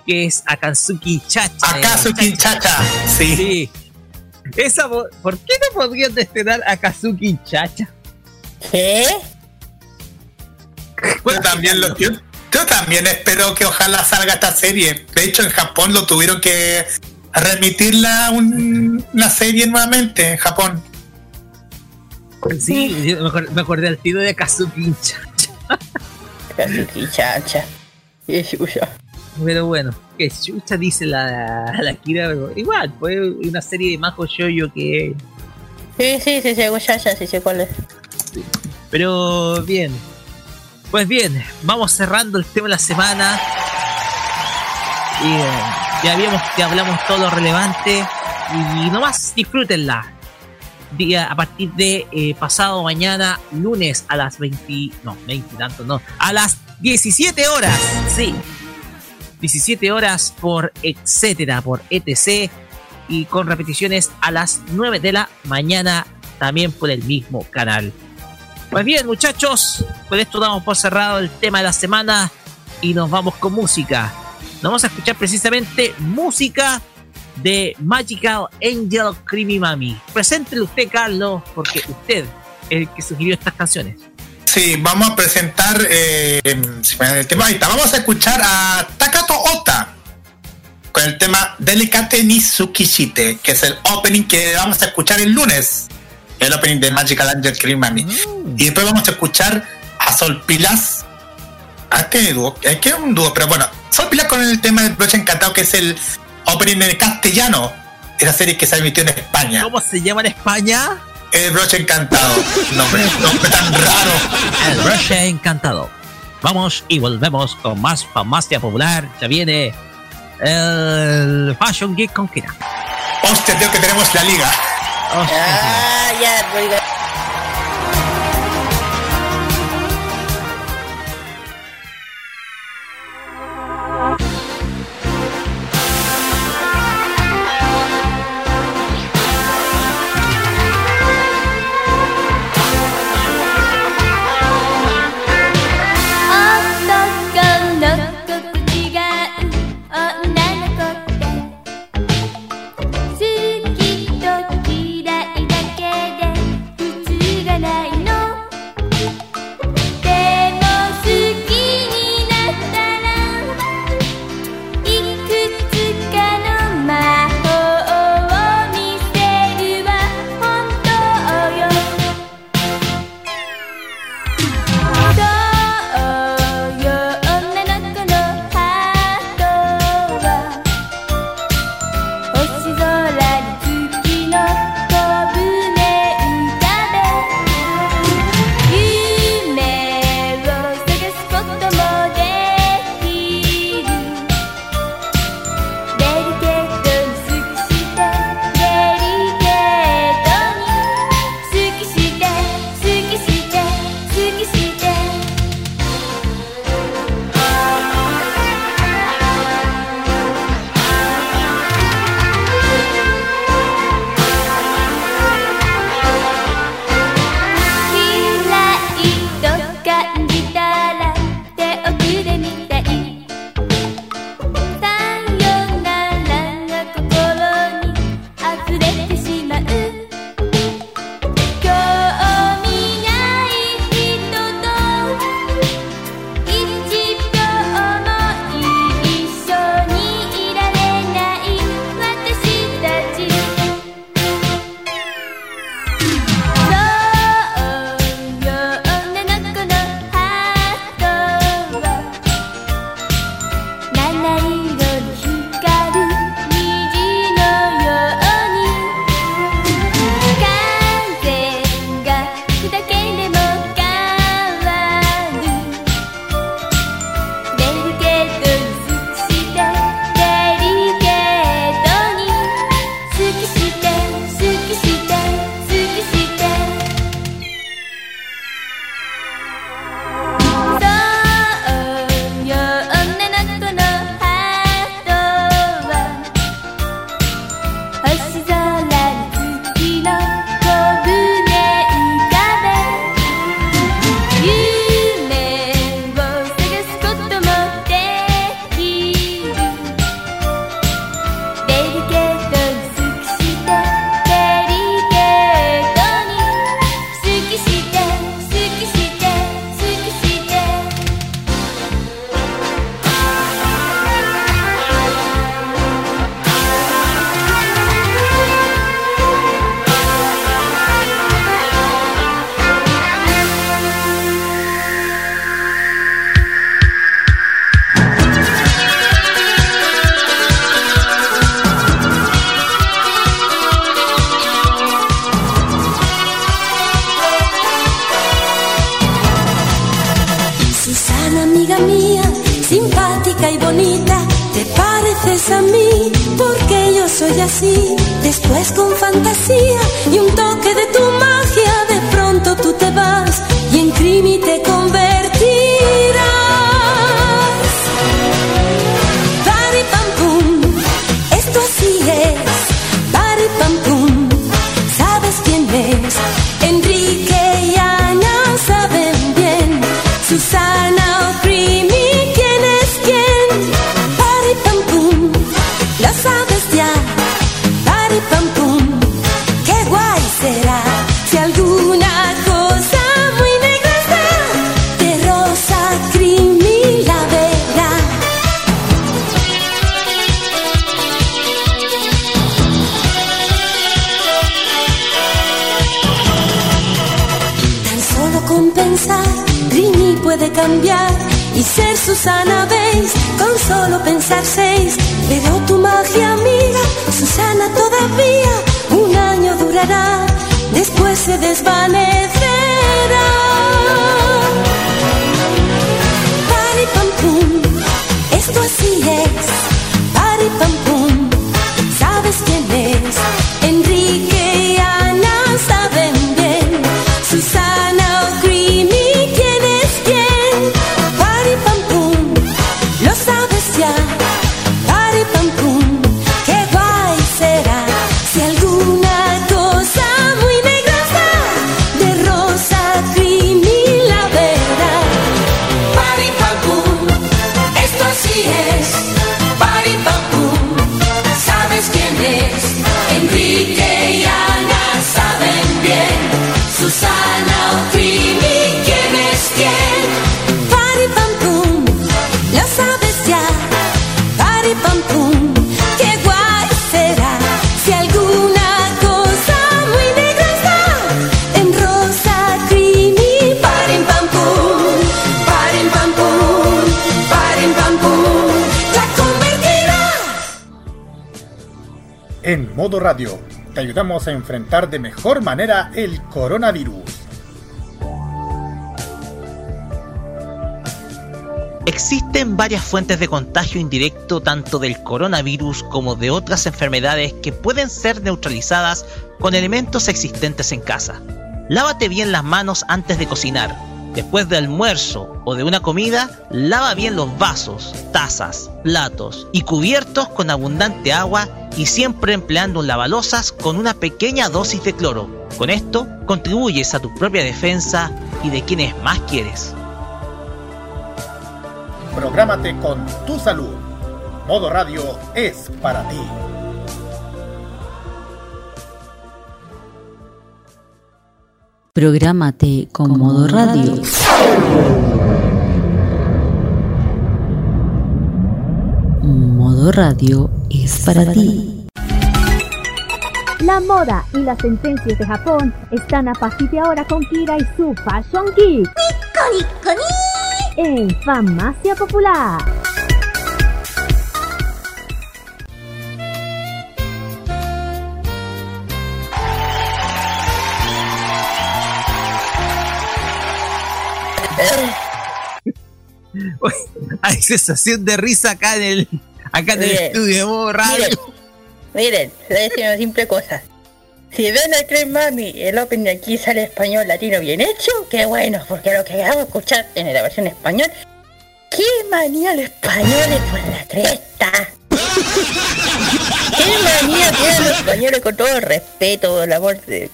que es Akatsuki Chacha. Akatsuki Chacha, sí. sí. Esa, ¿Por qué no podrían estrenar Akatsuki Chacha? ¿Qué? Yo también, lo, yo, también espero que ojalá salga esta serie. De hecho, en Japón lo tuvieron que remitirla un, una serie nuevamente en Japón. Sí, me, acordé, del tiro de Kazuki Chacha. Kazuki Chacha. Pero bueno, que chucha dice la, la Kira, igual, fue una serie de Mako Shoyo que. Sí, sí, sí, sí, Chacha, sí sé cuál es. Pero bien. Pues bien, vamos cerrando el tema de la semana. Y eh, ya vimos que hablamos todo lo relevante. Y nomás disfrútenla día a partir de eh, pasado mañana, lunes a las 20, no, 20 tanto, no, a las 17 horas, sí, 17 horas por etcétera, por etc. Y con repeticiones a las 9 de la mañana también por el mismo canal. Pues bien, muchachos, con esto damos por cerrado el tema de la semana y nos vamos con música. Nos vamos a escuchar precisamente música de Magical Angel Creamy Mami. Preséntelo usted, Carlos, porque usted es el que sugirió estas canciones. Sí, vamos a presentar eh, el tema ahorita. Vamos a escuchar a Takato Ota con el tema Delicate ni Tsukishite, que es el opening que vamos a escuchar el lunes. El opening de Magical Angel Creamy Mami. Mm. Y después vamos a escuchar a Sol Pilas. A este dúo, es que es un dúo, pero bueno, Sol Pilas con el tema del broche encantado, que es el opening en castellano. Esa serie que se emitió en España. ¿Cómo se llama en España? El broche encantado. nombre, nombre tan raro. El broche encantado. Vamos y volvemos con más farmacia popular. Ya viene el Fashion Geek con Kira. Hostia, tío, que tenemos la liga. Hostia, ah, ya, voy a... Radio, te ayudamos a enfrentar de mejor manera el coronavirus. Existen varias fuentes de contagio indirecto tanto del coronavirus como de otras enfermedades que pueden ser neutralizadas con elementos existentes en casa. Lávate bien las manos antes de cocinar. Después del almuerzo o de una comida, lava bien los vasos, tazas, platos y cubiertos con abundante agua y siempre empleando un lavalosas con una pequeña dosis de cloro. Con esto contribuyes a tu propia defensa y de quienes más quieres. Prográmate con tu salud. Modo radio es para ti. Prográmate con modo radio. Modo radio es para ti. La moda y las tendencias de Japón están a partir de ahora con Kira y su Fashion Geek. En Farmacia Popular. Hay sensación de risa acá en el, acá en el estudio de modo radio. Miren, miren, le voy a decir una simple cosa. Si ven a Creme Mami, el open de aquí sale español latino bien hecho, qué bueno, porque lo que hago escuchar en la versión español, qué manía los españoles con la cresta. qué manía tienen los españoles con todo el respeto, el amor de,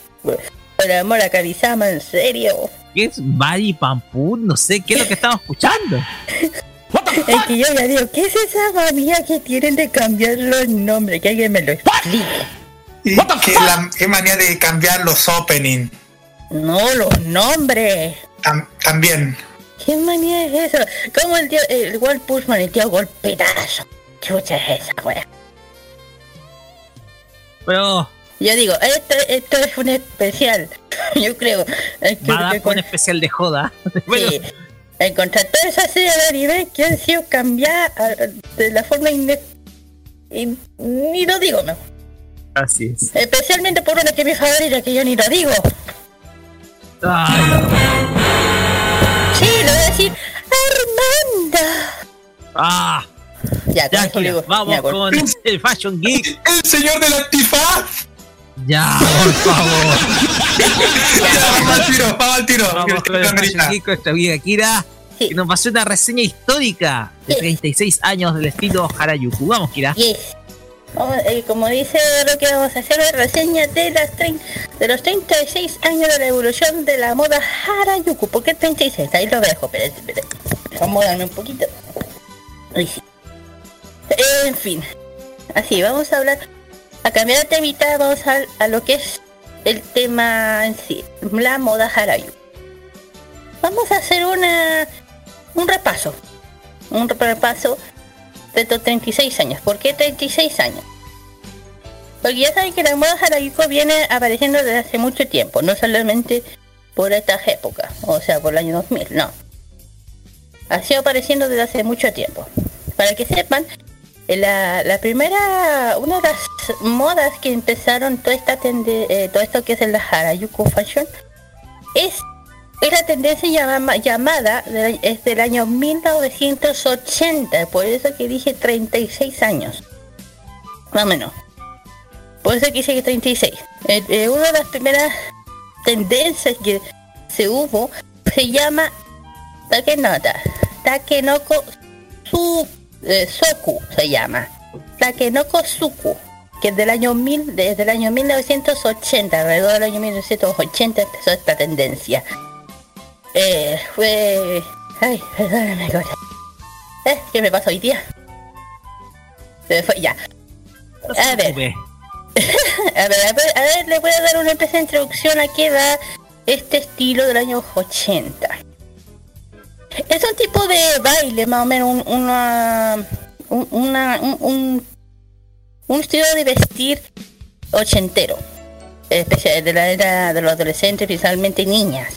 el amor a Kamisama, en serio. ¿Qué es Bari Pampún? No sé qué es lo que estamos escuchando. Es que yo ya digo, ¿qué es esa manía que tienen de cambiar los nombres? Que alguien me lo explique. Y que la, qué manía de cambiar los opening. No, los nombres. Tam- también. ¿Qué manía es eso? ¿Cómo el tío, el Walt Pushman, el tío golpetazo? Chucha es esa, wea. Pero Yo digo, esto, esto es un especial. Yo creo. Es que, va a dar que con con- especial de joda. Bueno, sí. Encontrar toda esa serie de anime que han sido cambiadas ah, de la forma y ni lo digo, no. así es. Especialmente por una que es mi favorita, que yo ni lo digo. Ay, Sí, lo voy a decir. Ah, Ya, con ya, Kira, digo- vamos ya, con- con el Fashion Geek. El señor del antifaz. Ya, por favor. Ya, vamos al tiro, vamos al tiro. Vamos Que con el lo amerita. Fashion Geek con nuestra amiga Kira, que nos pasó una reseña histórica de Sí. 36 años del estilo Harajuku. Vamos, Kira. Yes. Eh, como dice lo que vamos a hacer la reseña de las de los 36 años de la evolución de la moda Harajuku. ¿Por qué 36? Ahí lo dejo, espérate, espérate. Vamos a darme un poquito. Sí. En fin. Así, vamos a hablar. A cambiar de temita, vamos a, lo que es el tema en sí, la moda Harajuku. Vamos a hacer una un repaso. Un repaso de estos 36 años. ¿Por qué 36 años? Porque ya saben que la moda Harajuku viene apareciendo desde hace mucho tiempo, no solamente por estas épocas, o sea, por el año 2000, no. Ha sido apareciendo desde hace mucho tiempo. Para que sepan, eh, la, la primera, una de las modas que empezaron toda esta tende- eh, todo esto que es el Harajuku Fashion, es es la tendencia llama- llamada, es del año 1980, por eso que dije 36 años. Más o menos. Por eso que dije que 36. Eh, eh, una de las primeras tendencias que se hubo se llama Takenota. Takenoko su, eh, Soku se llama. Takenoko Suku. Que es del año 1000, desde el año 1980, alrededor del año 1980 empezó esta tendencia. Eh, fue... Ay, perdóname, Gloria. Eh, ¿qué me pasó hoy día? Se me fue, ya. A ver. A ver, a ver, a ver, le voy a dar una pequeña introducción a qué va este estilo del año 80. Es un tipo de baile, más o menos, un, una, un, una- un, un- un estilo de vestir ochentero, especial de la era de los adolescentes, principalmente niñas,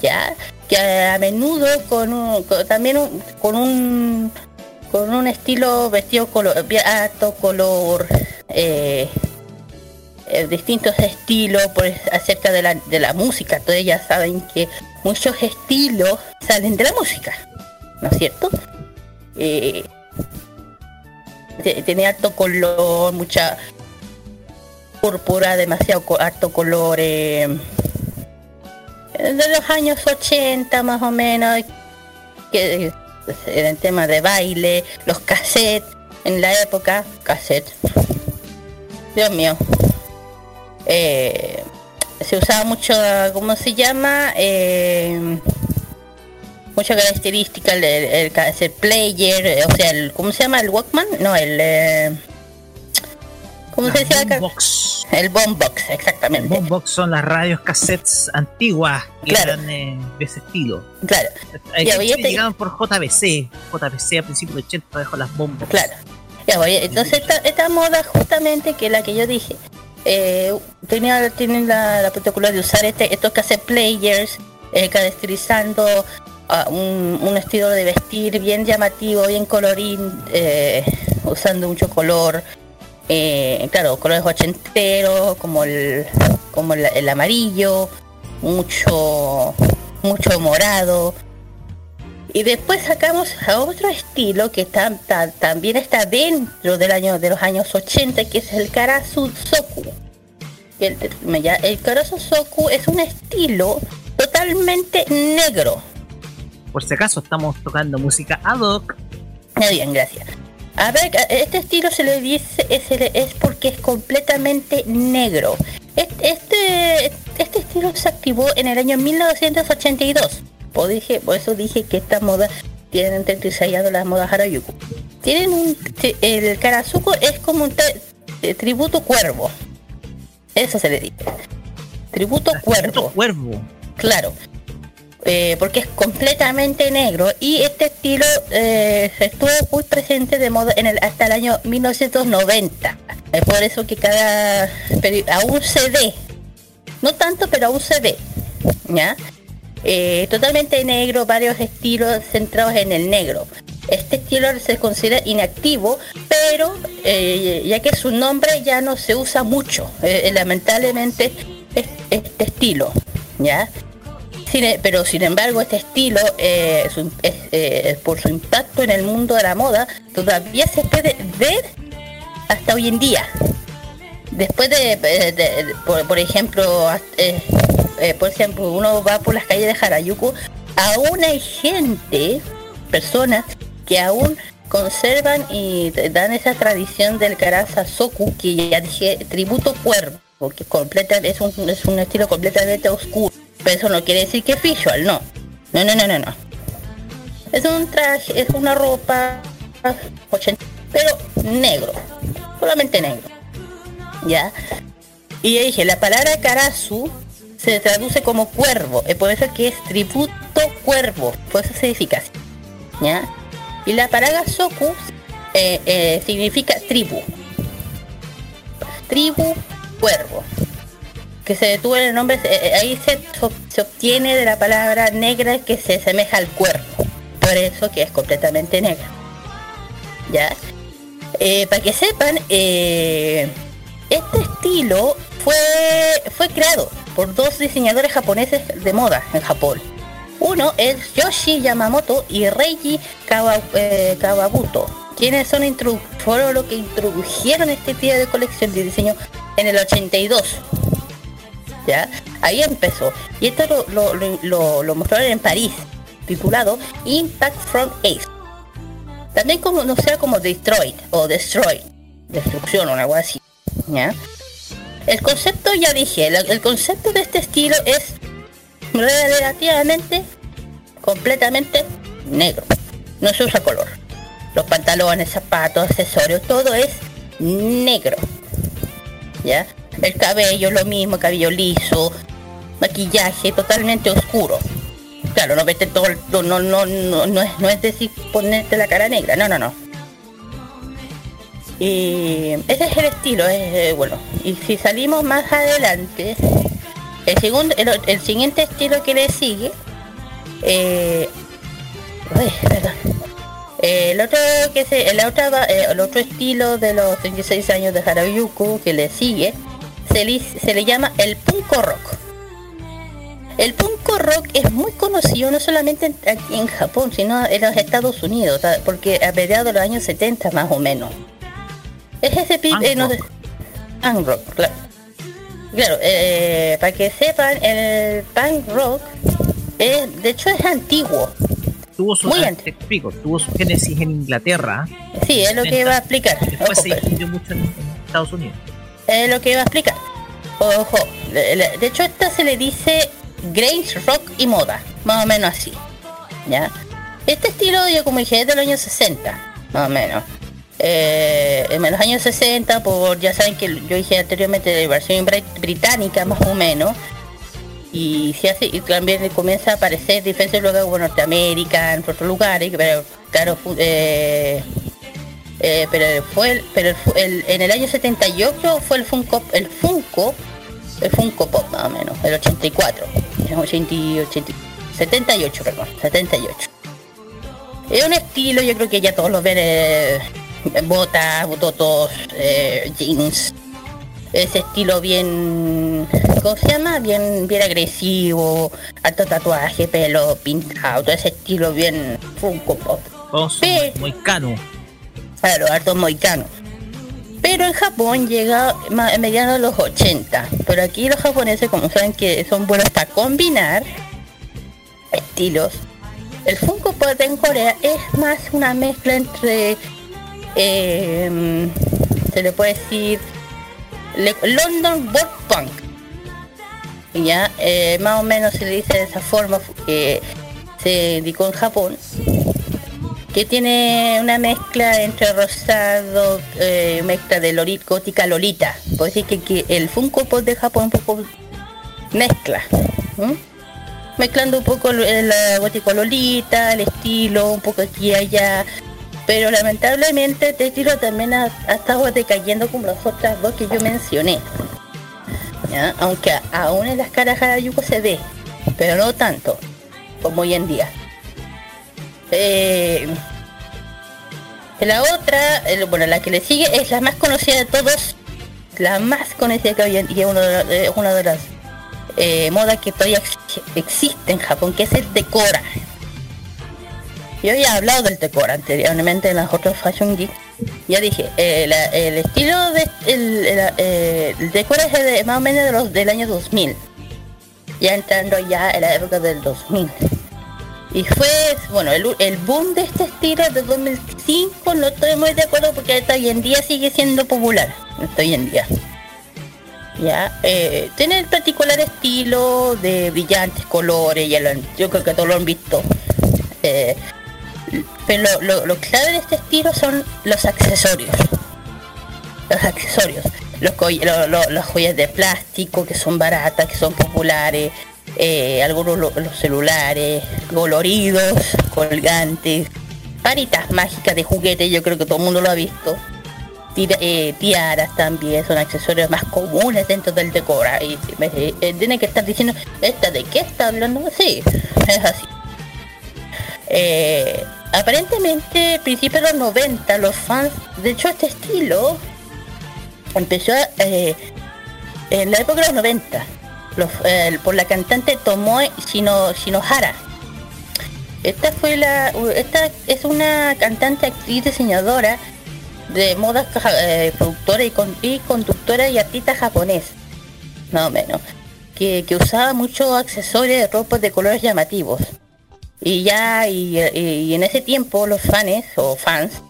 ya, que a menudo con, un, con- también un- con un con un estilo vestido color, alto color, eh, eh, distintos estilos pues, acerca de la, de la música. Todos ya saben que muchos estilos salen de la música, ¿no es cierto? Eh, te- tiene alto color, mucha púrpura, demasiado alto color. eh, de los años 80 más o menos, que pues, era el tema de baile, los cassettes, en la época, cassettes. Dios mío. Eh, se usaba mucho, ¿cómo se llama? Eh, mucha característica, el, el, el cassette player, eh, o sea, el, ¿cómo se llama? ¿El Walkman? No, el... Eh, ¿Cómo se decía? Boombox. El Boombox, exactamente. Boombox son las radios cassettes antiguas que Claro. eran eh, de ese estilo. Claro, Ya, ya te- llegaban por JBC. JBC a principios de 80 dejó las bombas. Claro. Ya voy. Entonces esta, esta moda justamente que la que yo dije, eh, tenía, tienen la, la particularidad de usar este, estos cassette players, eh, caracterizando un, un estilo de vestir bien llamativo, bien colorín, eh, usando mucho color. eh, claro, colores ochenteros, como el, como el, el amarillo, mucho, mucho morado, y después sacamos a otro estilo que también está dentro del año de los años 80, que es el Karasu Soku. El, ya- el Karasu Soku es un estilo totalmente negro. Por si acaso estamos tocando música ad hoc. Muy bien, gracias. A ver, este estilo se le dice, es, es porque es completamente negro. Este, este, este estilo se activó en el año 1982. Por, dije, por eso dije que esta moda tienen entre 36 años las modas Harajuku. Tienen un, el Karazuko es como un eh, tributo cuervo. Eso se le dice. Tributo cuervo. Claro. Eh, porque es completamente negro y este estilo eh, estuvo muy presente de moda en el, hasta el año 1990. Es por eso que cada aún se ve, no tanto, pero aún se ve, ¿ya? Eh, totalmente negro, varios estilos centrados en el negro. Este estilo se considera inactivo, pero eh, ya que su nombre ya no se usa mucho, lamentablemente es- este estilo, ¿ya? Pero sin embargo este estilo, eh, eh, por su impacto en el mundo de la moda, todavía se puede ver hasta hoy en día. Después de, eh, por, ejemplo, por ejemplo, uno va por las calles de Harajuku, aún hay gente, personas que aún conservan y dan esa tradición del Karaza Soku, que ya dije, tributo cuervo, que completa, es, un, es un estilo completamente oscuro. Pero eso no quiere decir que es visual, no. No, no, no, no, no. Es un traje, es una ropa 80, pero negro, solamente negro. ¿Ya? Y dije, la palabra Karasu se traduce como cuervo, es por eso que es tributo cuervo, por eso se significa así. ¿Ya? Y la palabra Soku eh, eh, significa tribu. Tribu cuervo. Que se detuvo en el nombre, eh, eh, ahí se, se obtiene de la palabra negra que se asemeja al cuervo. Por eso que es completamente negra. ¿Ya? Eh, para que sepan, este estilo fue, fue creado por dos diseñadores japoneses de moda en Japón. Uno es Yoshi Yamamoto y Reiji Kawa- Kawabuto, quienes son fueron los que introdujeron este tipo de colección de diseño en el 82. ¿Ya? Ahí empezó. Y esto lo, mostraron en París, titulado Impact from Ace. También como no sea como Destroyed o Destroy, destrucción o algo así. ¿ya? El concepto ya dije, el, el concepto de este estilo es relativamente completamente negro. No se usa color. Los pantalones, zapatos, accesorios, todo es negro. ¿Ya? El cabello lo mismo, cabello liso, maquillaje totalmente oscuro. Claro, no vete todo, no, no, no, no, es, no es decir ponerte la cara negra, no, no, no. Y ese es el estilo, es eh, bueno. Y si salimos más adelante, el segundo, el, siguiente estilo que le sigue, eh, perdón. Eh, el otro que se, el otro, eh, el otro estilo de los 36 años de Harajuku que le sigue, se le, se le llama el punko rock. El punko rock es muy conocido no solamente en, en Japón, sino en los Estados Unidos, porque a mediados de los años 70 más o menos. Es ese pi- Punk eh, no rock. claro. Claro, eh, para que sepan, el punk rock, es, de hecho es antiguo. Tuvo su, Muy ah, antiguo. te explico, tuvo su génesis en Inglaterra, Sí, es lo que iba a explicar. después Ojo, se difundió mucho en, en Estados Unidos. Es lo que iba a explicar. Ojo, de hecho esta se le dice Grange Rock y moda, más o menos así. ¿Ya? Este estilo, yo como dije, es de los años 60, más o menos. Eh, en los años 60, por ya saben que yo dije anteriormente de versión brit- británica, más o menos. Y se hace, y también comienza a aparecer diferentes lugares como Norteamérica, en otros lugares, pero claro, eh, eh, pero fue pero el en el año 78 fue el Funko el Funko el Funko Pop más o menos el 84 el 80 y 80 78 perdón 78 es un estilo yo creo que ya todos lo ven eh, botas bototos eh, jeans ese estilo bien ¿cómo se llama? bien bien agresivo alto tatuaje pelo pintado todo ese estilo bien Funko Pop son Sí. muy cano. Claro, hartos moicanos. Pero en Japón llega a mediados de los 80. Pero aquí los japoneses, como saben que son buenos para combinar estilos, el Funko Pop en Corea es más una mezcla entre, eh, se le puede decir, London World Punk. Ya, eh, más o menos se le dice de esa forma que se indicó en Japón que tiene una mezcla entre rosado, eh, mezcla de loli- gótica lolita. Puedo decir que, el Funko Pop de Japón un poco mezcla. Mezclando un poco eh, gótico lolita, el estilo, un poco aquí y allá. Pero lamentablemente este estilo también ha, ha estado decayendo como las otras dos que yo mencioné. Aunque aún en las caras Harajuku se ve, pero no tanto como hoy en día. Eh, la otra, el- bueno, la que le sigue es la más conocida de todos, la más conocida que hoy en día, uno de, eh, una de las eh, modas que todavía existe en Japón, que es el Decora. Yo ya he hablado del Decora anteriormente en las otras Fashion Geek. Ya dije, el estilo de el, el, Decora es de- más o menos del año 2000. Ya entrando ya en la época del 2000. Y fue, bueno, el, el boom de este estilo de 2005 no estoy muy de acuerdo porque hasta hoy en día sigue siendo popular. Hasta hoy en día. Ya, eh, tiene el particular estilo de brillantes colores, ya lo han- yo creo que todos lo han visto. Eh, pero lo, lo- lo clave de este estilo son los accesorios. Los accesorios. Los, coll- lo- lo- las joyas de plástico que son baratas, que son populares. Eh, algunos lo- los celulares coloridos, colgantes. Varitas mágicas de juguete, yo creo que todo el mundo lo ha visto. Tira- eh, tiaras también son accesorios más comunes dentro del decora y me- eh, tienen que estar diciendo esta de qué está hablando sí es así aparentemente principios de los 90 los fans de hecho este estilo empezó en la época de los 90 por la cantante Tomoe Shino, Shinohara esta fue la esta es una cantante actriz diseñadora de moda eh, productora y, con- y conductora y artista japonés, más o menos, que, que usaba muchos accesorios de ropa de colores llamativos. Y ya, y, en ese tiempo los fans o fans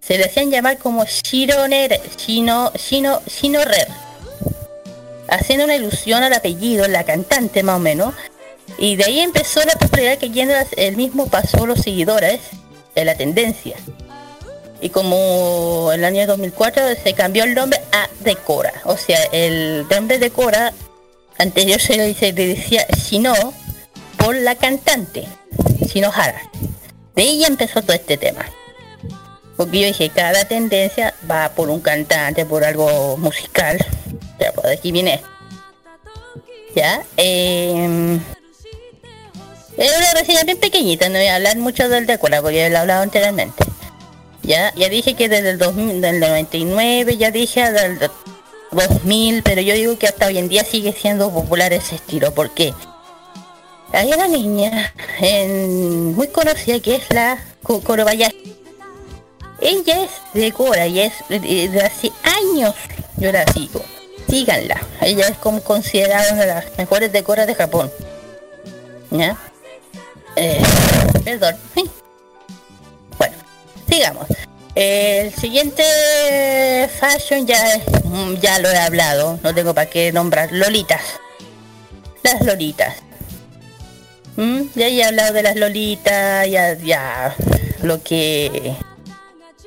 se le hacían llamar como Shironer, Shino, Shino, Shino Rer, haciendo una ilusión al apellido, la cantante más o menos, y de ahí empezó la popularidad que el mismo pasó los seguidores de la tendencia y como en el año 2004 se cambió el nombre a Decora. O sea, el nombre Decora anterior se le decía Shino por la cantante, Shinohara. De ella empezó todo este tema. Porque yo dije, cada tendencia va por un cantante, por algo musical. Ya, pues aquí viene. Ya, eh, es una reseña bien pequeñita, no voy a hablar mucho del Decora porque ya lo he hablado anteriormente. Ya, ya dije que desde el 2000, del 99, ya dije del 2000, pero yo digo que hasta hoy en día sigue siendo popular ese estilo. ¿Por qué? Hay una niña muy conocida que es la Ko- Korobayashi. Ella es de Cora y es de hace años yo la sigo. Síganla. Ella es como considerada una de las mejores decoras de Japón. ¿Ya? Eh, perdón. Bueno, sigamos. El siguiente fashion ya es- mm, ya lo he hablado, no tengo para qué nombrar. Lolitas. Las lolitas. ¿Mm? Ya he hablado de las lolitas, ya, ya lo que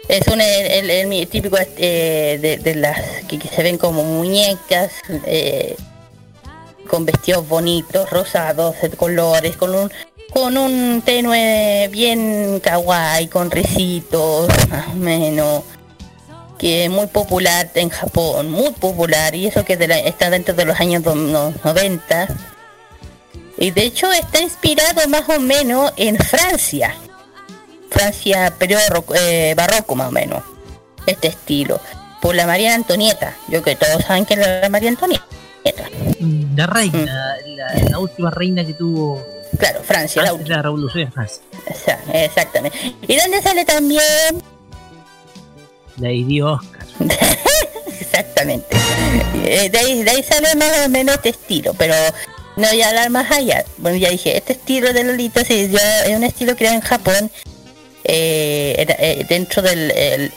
es un el, típico eh, de, las que, se ven como muñecas eh, con vestidos bonitos, rosados, de colores, con un con un tenue bien kawaii, con risitos, más o menos, que es muy popular en Japón, muy popular, y eso que de la- está dentro de los años do- no- 90. Y de hecho está inspirado más o menos en Francia. Francia periodo eh, barroco más o menos. Este estilo. Por la María Antonieta. Yo que todos saben que es la María Antonieta. Mm, La reina, la, la última reina que tuvo Claro, Francia, la de revolución de Francia. Exactamente. ¿Y dónde sale también? La hirió Oscar. Exactamente. Eh, De ahí, de ahí sale más o menos este estilo, pero no voy a hablar más allá. Bueno, ya dije, este estilo de Lolita sí, es un estilo creado en Japón, eh, eh, dentro del el-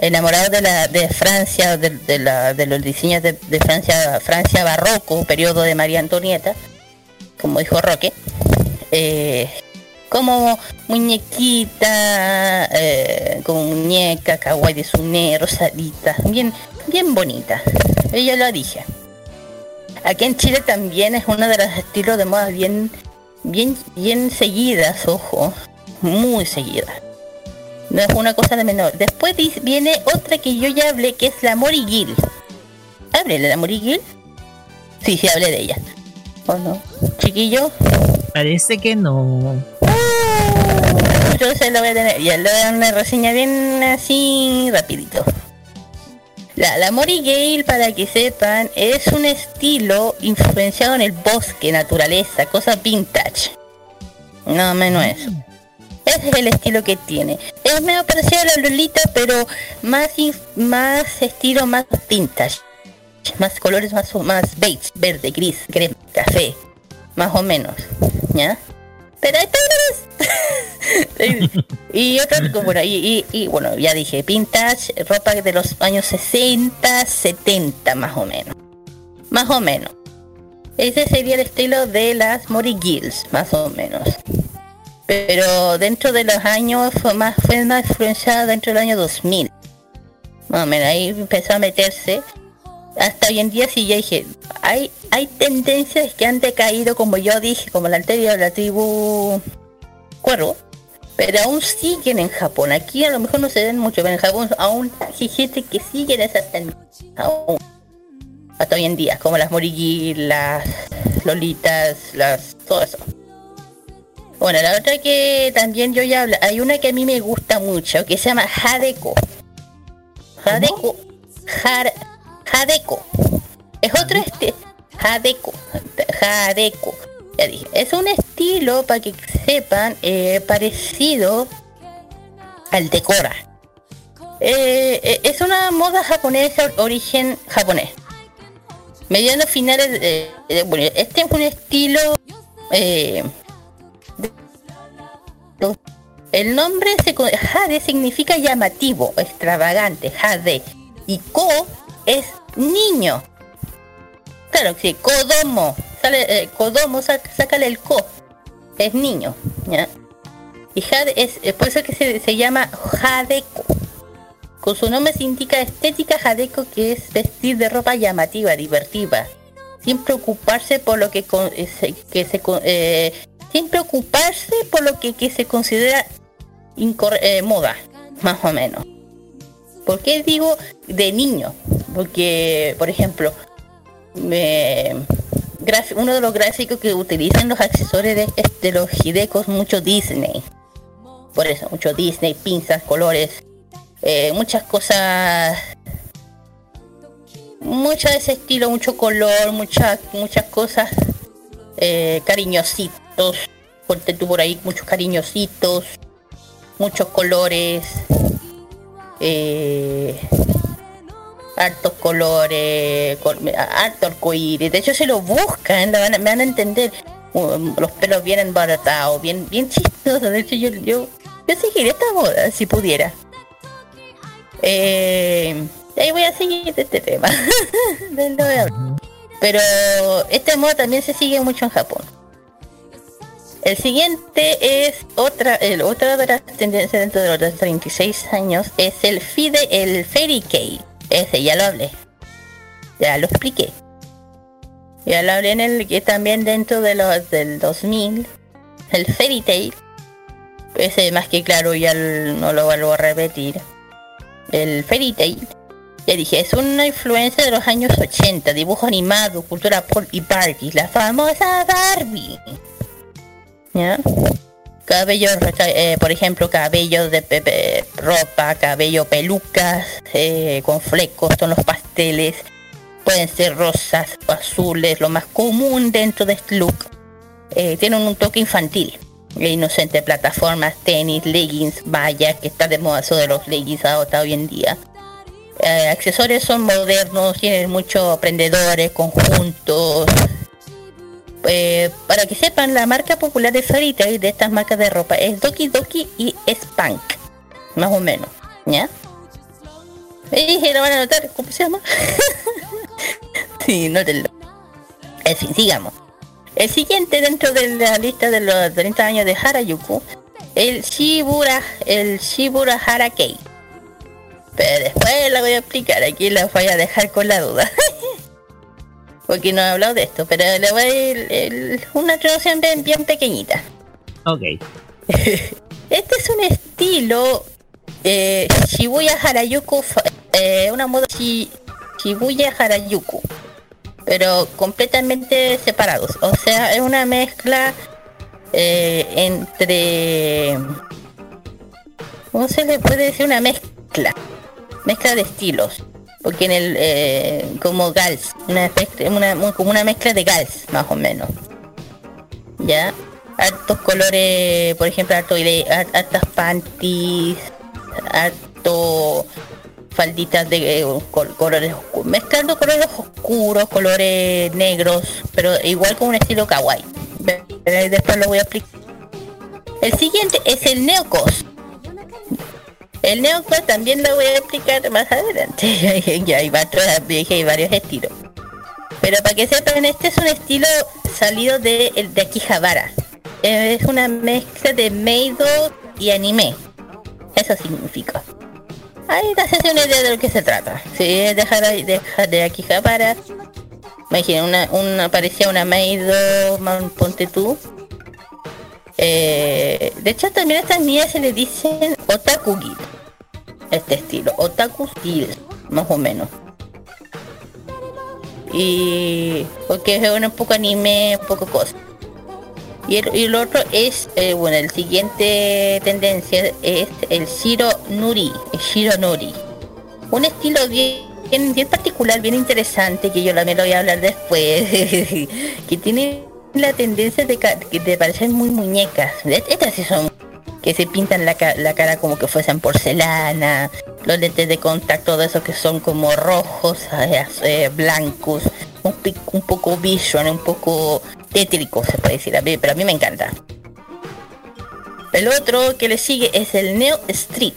enamorado de la de Francia, de, de la- de los diseños de, Francia, Francia barroco, periodo de María Antonieta, como dijo Roque. Eh, como muñequita, eh, como muñeca, kawaii de Sune, rosadita, bien, bien bonita. Ella lo dije. Aquí en Chile también es uno de los estilos de moda bien, bien, bien seguidas, ojo, muy seguidas. No es una cosa de menor. Después viene otra que yo ya hablé, que es la Morigil. ¿Hablé de la Morigil? Sí, sí, hablé de ella. ¿O no? Chiquillo, Parece que no. yo se lo voy a tener, ya lo voy a dar una reseña bien así rapidito. La, la Mori Gale, para que sepan, es un estilo influenciado en el bosque, naturaleza, cosas vintage. No menos eso. Ese es el estilo que tiene. Es medio parecido a la Lolita, pero más más estilo más vintage. Más colores más, más beige, verde, gris, crema, café. Más o menos. ¿Ya? Pero todas. y otra, bueno, y, y- y, bueno, ya dije, vintage, ropa de los años 60, 70 más o menos. Más o menos. Ese sería el estilo de las Mori Gills, más o menos. Pero dentro de los años fue más, fue más influenciada dentro del año 2000. Más o menos, ahí empezó a meterse. Hasta hoy en día sí ya dije, hay, hay tendencias que han decaído como yo dije, como la anterior, la tribu cuervo. Pero aún siguen en Japón. Aquí a lo mejor no se ven mucho, pero en Japón aún hay gente que sigue en esas tendencias. Aún. Hasta hoy en día, como las Morigi, las Lolitas, las... todo eso. Bueno, la otra que también yo ya hablo, hay una que a mí me gusta mucho, que se llama Hadeko. Hadeko. Har- Hadeko. Es otro este. Hadeko. Hadeko. Ya dije. Es un estilo, para que sepan, eh, parecido al Decora. Eh, eh, es una moda japonesa, origen japonés. Medianos finales de, de- bueno, este es un estilo eh, el nombre se, Jade significa llamativo, extravagante, Jade. Y Ko es niño. Claro, sí, Kodomo. Sale, eh, Kodomo, sácale el Ko. Es niño. Y Jade es, es por eso que se, se llama Jadeko. Con su nombre se indica estética Jadeko, que es vestir de ropa llamativa, divertida. Sin preocuparse por lo que, con- eh, se- que se eh, sin preocuparse por lo que, que se considera eh, moda, más o menos. ¿Por qué digo de niño? Porque, por ejemplo, me- uno de los gráficos que utilizan los accesorios de, los Hidekos, mucho Disney. Por eso, mucho Disney, pinzas, colores, eh, muchas cosas mucho de ese estilo, mucho color, muchas muchas cosas, eh, ponte tú por ahí muchos cariñositos, muchos colores, eh, hartos colores, col- harto arcoíris, de hecho se lo buscan, lo van a- me van a entender, Um, los pelos bien embaratados, bien, bien chistosos, de hecho yo, yo, yo seguiría esta moda si pudiera. Eh, ahí voy a seguir este tema. Pero este moda también se sigue mucho en Japón. El siguiente es otra, el, otra de las tendencias dentro de los 36 años es el FIDE, el Fairy Kei. Ese ya lo hablé. Ya lo expliqué. Ya lo hablé en el que también dentro de los del 2000. El Fairy Tail. Ese más que claro ya no lo vuelvo a repetir. El Fairy Tail. Ya dije, es una influencia de los años 80, dibujo animado, cultura pop y Barbie, la famosa Barbie. ¿Ya? Cabello, reca- eh, por ejemplo, cabello de pe- pe- ropa, cabello pelucas, eh, con flecos, son los pasteles. Pueden ser rosas o azules, lo más común dentro de este look. Eh, tienen un toque infantil. e inocente, plataformas, tenis, leggings, vaya, que está de moda eso de los leggings hasta hoy en día. Eh, accesorios son modernos, tienen muchos prendedores, conjuntos. Eh, para que sepan, la marca popular de Fairy Tail de estas marcas de ropa es Doki Doki y Spank, más o menos, ¿ya? Y lo van a notar, ¿cómo se llama? sí, nótenlo. En fin, sigamos. El siguiente dentro de la lista de los 30 años de Harajuku, el Shibura, el Shibura Harakei. Pero después la voy a explicar, aquí la voy a dejar con la duda. Porque no he hablado de esto, pero le voy a ir una introducción bien, bien pequeñita. Ok. Este es un estilo eh, Shibuya Harajuku, eh, una moda shi- Shibuya Harajuku, pero completamente separados. O sea, es una mezcla eh, entre... ¿Cómo se le puede decir? Una mezcla. Mezcla de estilos. Porque en el eh, como gals, una, una como una mezcla de gals, más o menos. Ya, hartos colores, por ejemplo, harto, hartas panties, harto falditas de eh, col- colores oscuros, mezclando colores oscuros, colores negros, pero igual con un estilo kawaii. Después lo voy a explicar. El siguiente es el Neocos. El Neocos también lo voy a explicar más adelante. ya hay, hay varios estilos. Pero para que sepan, este es un estilo salido de, el de Akihabara. Es una mezcla de Meido y anime. Eso significa. Ahí te haces una idea de lo que se trata. Si es de, Hara- de, Akihabara, imagina, una, una parecía una Meido, ponte tú. Eh, de hecho, también a estas niñas se le dicen Otaku Gil. Este estilo, Otaku Gil, más o menos. Y porque es un poco anime, un poco cosa. Y el, y el otro es, eh, bueno, el siguiente tendencia es el Shiro Nuri, el Shiro Nuri. Un estilo bien, bien particular, bien interesante, que yo también lo voy a hablar después, que tiene la tendencia de, de parecer muy muñecas. Estas sí son que se pintan la, la cara como que fuesen porcelana, los lentes de contacto de esos que son como rojos, eh, eh, blancos, un, poco visual, un poco tétrico se puede decir, a mí- pero a mí me encanta. El otro que le sigue es el Neo Street.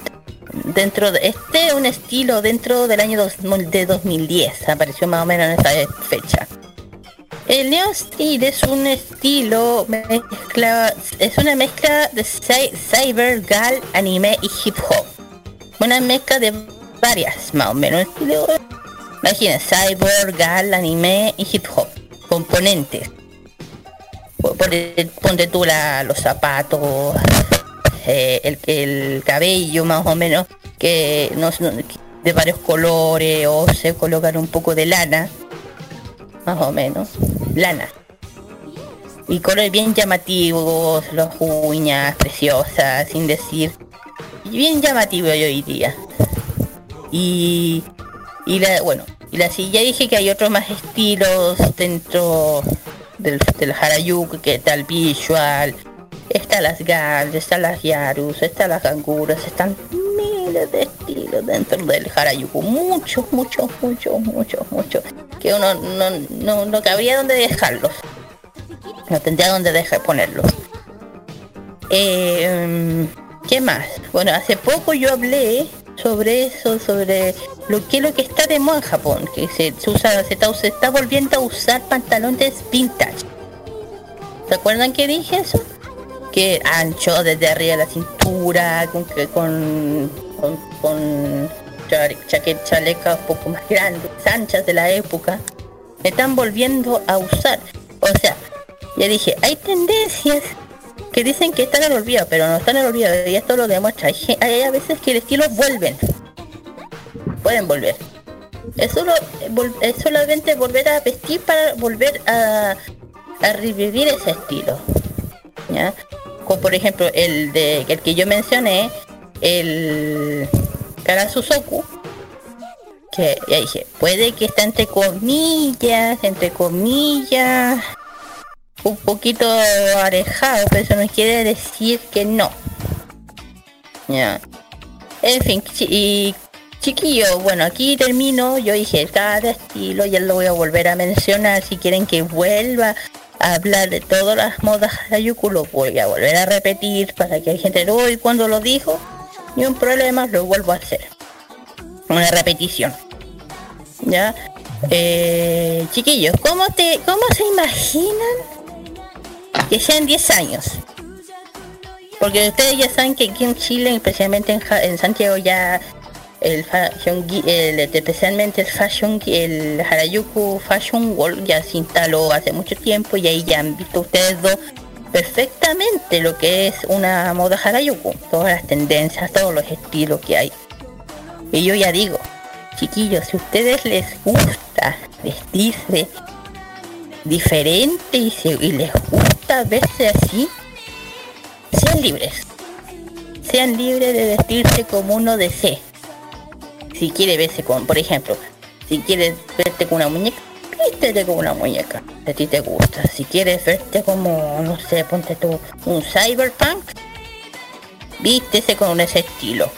Dentro de este un estilo dentro del año dos- de 2010, apareció más o menos en esta fecha. El Neo Street es un estilo mezcla, es una mezcla de cy- cyber, gal, anime y hip hop. Una mezcla de varias, más o menos. Imagina, cyber, gal, anime y hip hop. Componentes. Po- pone- Ponte tú la- los zapatos, eh, el, el cabello más o menos, que de varios colores o se colocan un poco de lana más o menos, lana. Y colores bien llamativos, las uñas preciosas, sin decir. Bien llamativo yo diría. Y, y la, bueno, y la ya dije que hay otros más estilos dentro del, del Harajuku, que el visual, está las Gals, están las Yarus, están las Ganguras, están miles de estilos dentro del Harajuku. Muchos, muchos, muchos, muchos, muchos. Que uno no, no, no cabría donde dejarlos. No tendría donde dejar ponerlos. Eh, ¿Qué más? Bueno, hace poco yo hablé sobre eso, sobre lo que lo que está de moda en Japón, que se, se usa, se está, se está volviendo a usar pantalones vintage. ¿Se acuerdan que dije eso? Que ancho desde arriba de la cintura, con con, con, con chale- chaquet- chalecas un poco más grandes, anchas de la época, se están volviendo a usar. O sea, ya dije, hay tendencias que dicen que están en olvido, pero no están en olvido, y esto lo demuestra. Hay, hay a veces que el estilo vuelven. Pueden volver. Es, solo, es solamente volver a vestir para volver a, a revivir ese estilo. ¿ya? Como por ejemplo el de el que yo mencioné, el Karasusoku, que ya dije, puede que está entre comillas, entre comillas, un poquito alejado, pero eso no quiere decir que no. Ya. En fin, y chiquillo, bueno, aquí termino. Yo dije cada estilo, ya lo voy a volver a mencionar. Si quieren que vuelva hablar de todas las modas Harajuku, lo voy a volver a repetir para que hay gente hoy cuando lo dijo. Ni un problema, lo vuelvo a hacer. Una repetición. ¿Ya? Eh, chiquillos, ¿cómo, te, ¿cómo se imaginan que sean 10 años? Porque ustedes ya saben que aquí en Chile, especialmente en, Ja- en Santiago, ya el fashion, el, especialmente el fashion, el Harajuku Fashion World ya se instaló hace mucho tiempo y ahí ya han visto ustedes dos perfectamente lo que es una moda Harajuku, todas las tendencias, todos los estilos que hay. Y yo ya digo, chiquillos, si ustedes les gusta vestirse diferente y, se- y les gusta verse así, sean libres. Sean libres de vestirse como uno desee. Si quiere verse con, por ejemplo, Si quieres verte con una muñeca, vístete con una muñeca. Si a ti te gusta. Si quieres verte como, no sé, ponte tú un cyberpunk, vístese con ese estilo.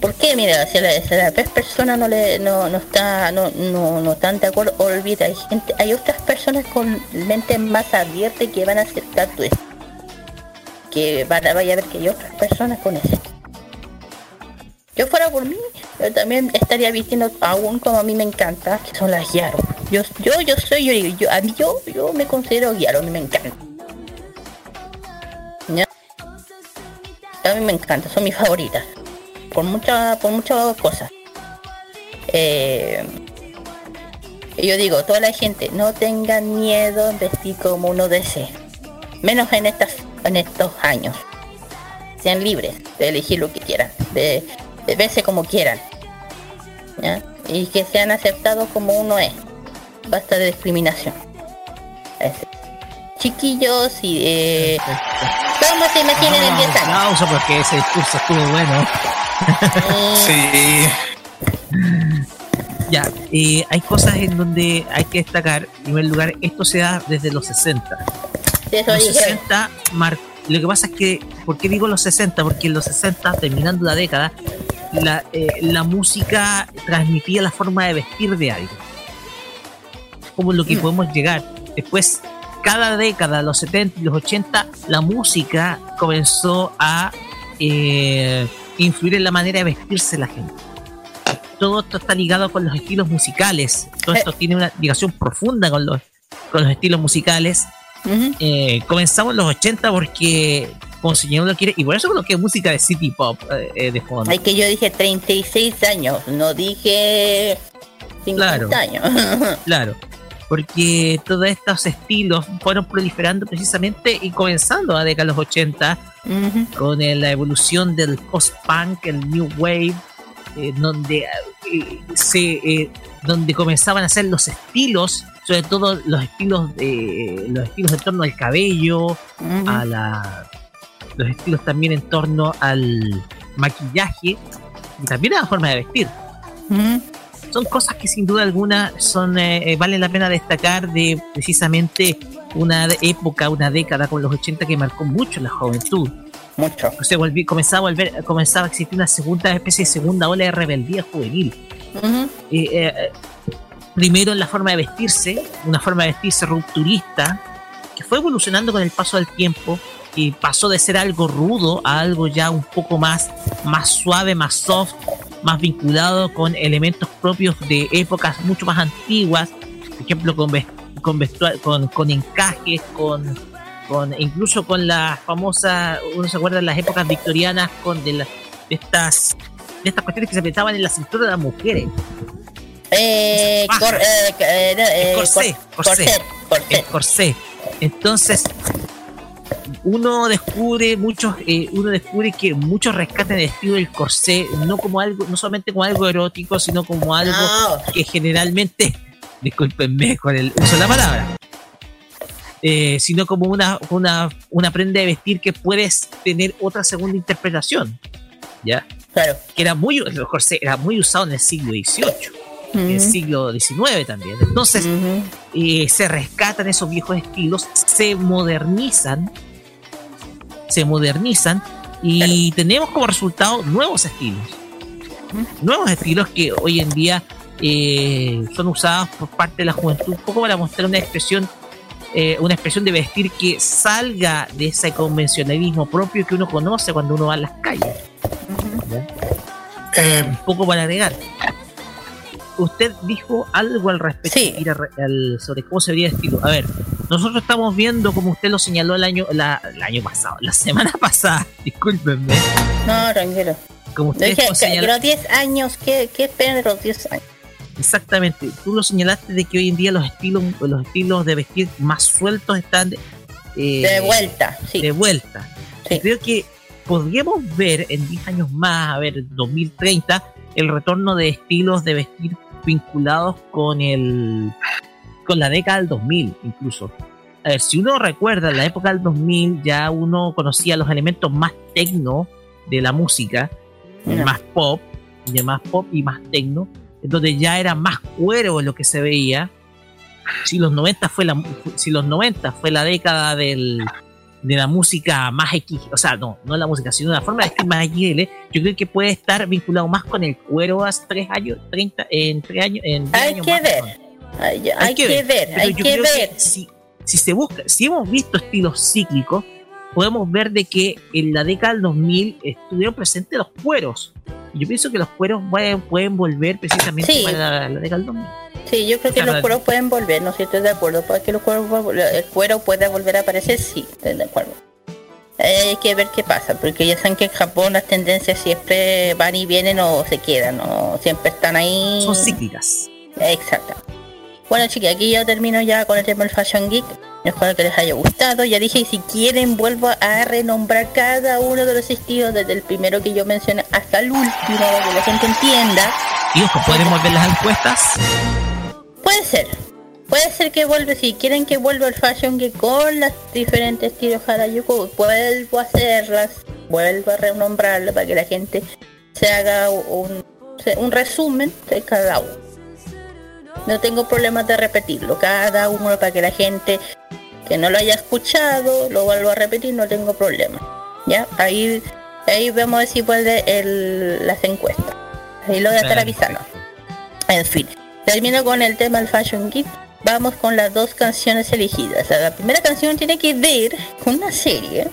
¿Por qué? Mira, si a la, si a la vez persona no le no, no está no, no, no están de acuerdo, olvida, hay gente, hay otras personas con mentes más abiertas que van a aceptar tu. Que van a, vaya a ver que hay otras personas con ese. Yo fuera por mí, yo también estaría vistiendo aún como a mí me encanta, que son las Yaro. Yo, yo, yo soy, yo, yo, yo, yo me considero Yaro, a mí me encanta. A mí me encanta, son mis favoritas. Por muchas, por muchas cosas. Eh, yo digo, toda la gente, no tengan miedo en vestir como uno desee. Menos en estas, en estos años. Sean libres de elegir lo que quieran, de, de verse como quieran. ¿ya? Y que sean aceptados como uno es. Basta de discriminación. Ese. Chiquillos y eh, ¿Cómo se imaginan en 10 años? aplauso porque ese discurso estuvo bueno. Sí. Ya, eh, hay cosas en donde hay que destacar. En primer lugar, esto se da desde los 60. Eso Los dije. 60 mar- Lo que pasa es que, ¿por qué digo los 60? Porque en los 60, terminando la década, la, eh, la música transmitía la forma de vestir de algo. Como lo que Mm. podemos llegar. Después, cada década, los 70 y los 80, la música comenzó a eh, influir en la manera de vestirse la gente. Todo esto está ligado con los estilos musicales. Todo esto tiene una ligación profunda con los, con los estilos musicales. Ujú. Eh, comenzamos en los 80 porque como señor lo quiere y por eso coloqué música de city pop eh, eh, de fondo. Ay, que yo dije 36 años, no dije 50 Claro. años. Claro, porque todos estos estilos fueron proliferando precisamente y comenzando a década de los 80 Ujú. con eh, la evolución del post-punk, el new wave, eh, donde eh, se donde comenzaban a hacer los estilos, sobre todo los estilos de los estilos en torno al cabello, Ujú. a la los estilos también en torno al maquillaje y también a la forma de vestir. Ujú. Son cosas que sin duda alguna son eh, eh, valen la pena destacar de precisamente una época, una década con los 80 que marcó mucho la juventud. Mucho. O sea, volví- comenzaba a volver, comenzaba a existir una segunda especie de segunda ola de rebeldía juvenil. Ujú. Eh, eh, primero en la forma de vestirse, una forma de vestirse rupturista, que fue evolucionando con el paso del tiempo y pasó de ser algo rudo a algo ya un poco más, más suave, más soft, más vinculado con elementos propios de épocas mucho más antiguas, por ejemplo con, con, con, con encajes, con, con incluso con la famosa, uno se acuerda de las épocas victorianas, con de, la- de estas de estas cuestiones que se apretaban en la cintura de las mujeres. Eh, Baja. cor- eh, eh, corsé, cor- corsé. corset, corset. el corsé. Entonces, uno descubre muchos, uno descubre que muchos rescatan el estilo del corsé, no como algo, no solamente como algo erótico, sino como algo No. que generalmente, discúlpenme con el uso de la palabra, eh, sino como una, una, una prenda de vestir que puedes tener otra segunda interpretación. ¿Ya? Claro. Que era muy, el corsé era muy usado en el siglo XVIII, el Ujú. siglo XIX también. Entonces, Ujú. eh, se rescatan esos viejos estilos, se modernizan, se modernizan y tenemos como resultado nuevos estilos. Nuevos estilos que hoy en día eh, son usados por parte de la juventud un poco para mostrar una expresión eh, una expresión de vestir que salga de ese convencionalismo propio que uno conoce cuando uno va a las calles. Eh, Un poco para agregar. Usted dijo algo al respecto Sí. Al- sobre cómo se vería estilo. A ver, nosotros estamos viendo, como usted lo señaló el año, la, el año pasado, la semana pasada, discúlpenme, No, tranquilo. como usted dije lo señaló- que los 10 años, ¿qué, qué esperan de los 10 años? exactamente, tú lo señalaste de que hoy en día los estilos, los estilos de vestir más sueltos están eh, De vuelta, sí. de vuelta. Sí. Creo que podríamos ver en 10 años más, a ver, 2030, el retorno de estilos de vestir vinculados con el con la década del 2000 incluso. A ver, si uno recuerda la época del 2000, ya uno conocía los elementos más tecno de la música, más pop, de más pop y más tecno. donde ya era más cuero lo que se veía. Si los 90 fue la, si los 90 fue la década del, de la música más X, o sea, no, no la música, sino la forma de escribir más XL, yo creo que puede estar vinculado más con el cuero hace tres años, 30, en tres años, en 10 Hay años que más, ver. perdón. Hay, hay que ver, hay que creo ver. si, si se busca, si hemos visto estilos cíclicos, podemos ver de que en la década del 2000 estuvieron presentes los cueros. Yo pienso que los cueros pueden, pueden volver precisamente Sí. para la, la década del 2000. Sí, yo creo que Claro. los cueros pueden volver, no sé si estoy de acuerdo. Para que los cueros, el cuero pueda volver a aparecer, sí, estoy de acuerdo. Eh, hay que ver qué pasa, porque ya saben que en Japón las tendencias siempre van y vienen o se quedan, o siempre están ahí. Son cíclicas. Exacto. Bueno chicos, aquí ya termino ya con el tema del Fashion Geek. Espero que les haya gustado. Ya dije, si quieren vuelvo a renombrar cada uno de los estilos, desde el primero que yo mencioné hasta el último, para que la gente entienda. Y ojo, podremos ver las encuestas. Puede ser. Puede ser que vuelva, si quieren que vuelva el Fashion Geek con los diferentes estilos Harajuku, vuelvo a hacerlas, vuelvo a renombrarlas para que la gente se haga un, un resumen de cada uno. No tengo problemas de repetirlo, cada uno para que la gente que no lo haya escuchado lo vuelvo a repetir, no tengo problema. ¿Ya? Ahí, ahí vemos si vuelve el, las encuestas. Ahí lo voy a estar avisando. En fin, termino con el tema del Fashion Geek. Vamos con las dos canciones elegidas. La primera canción tiene que ver con una serie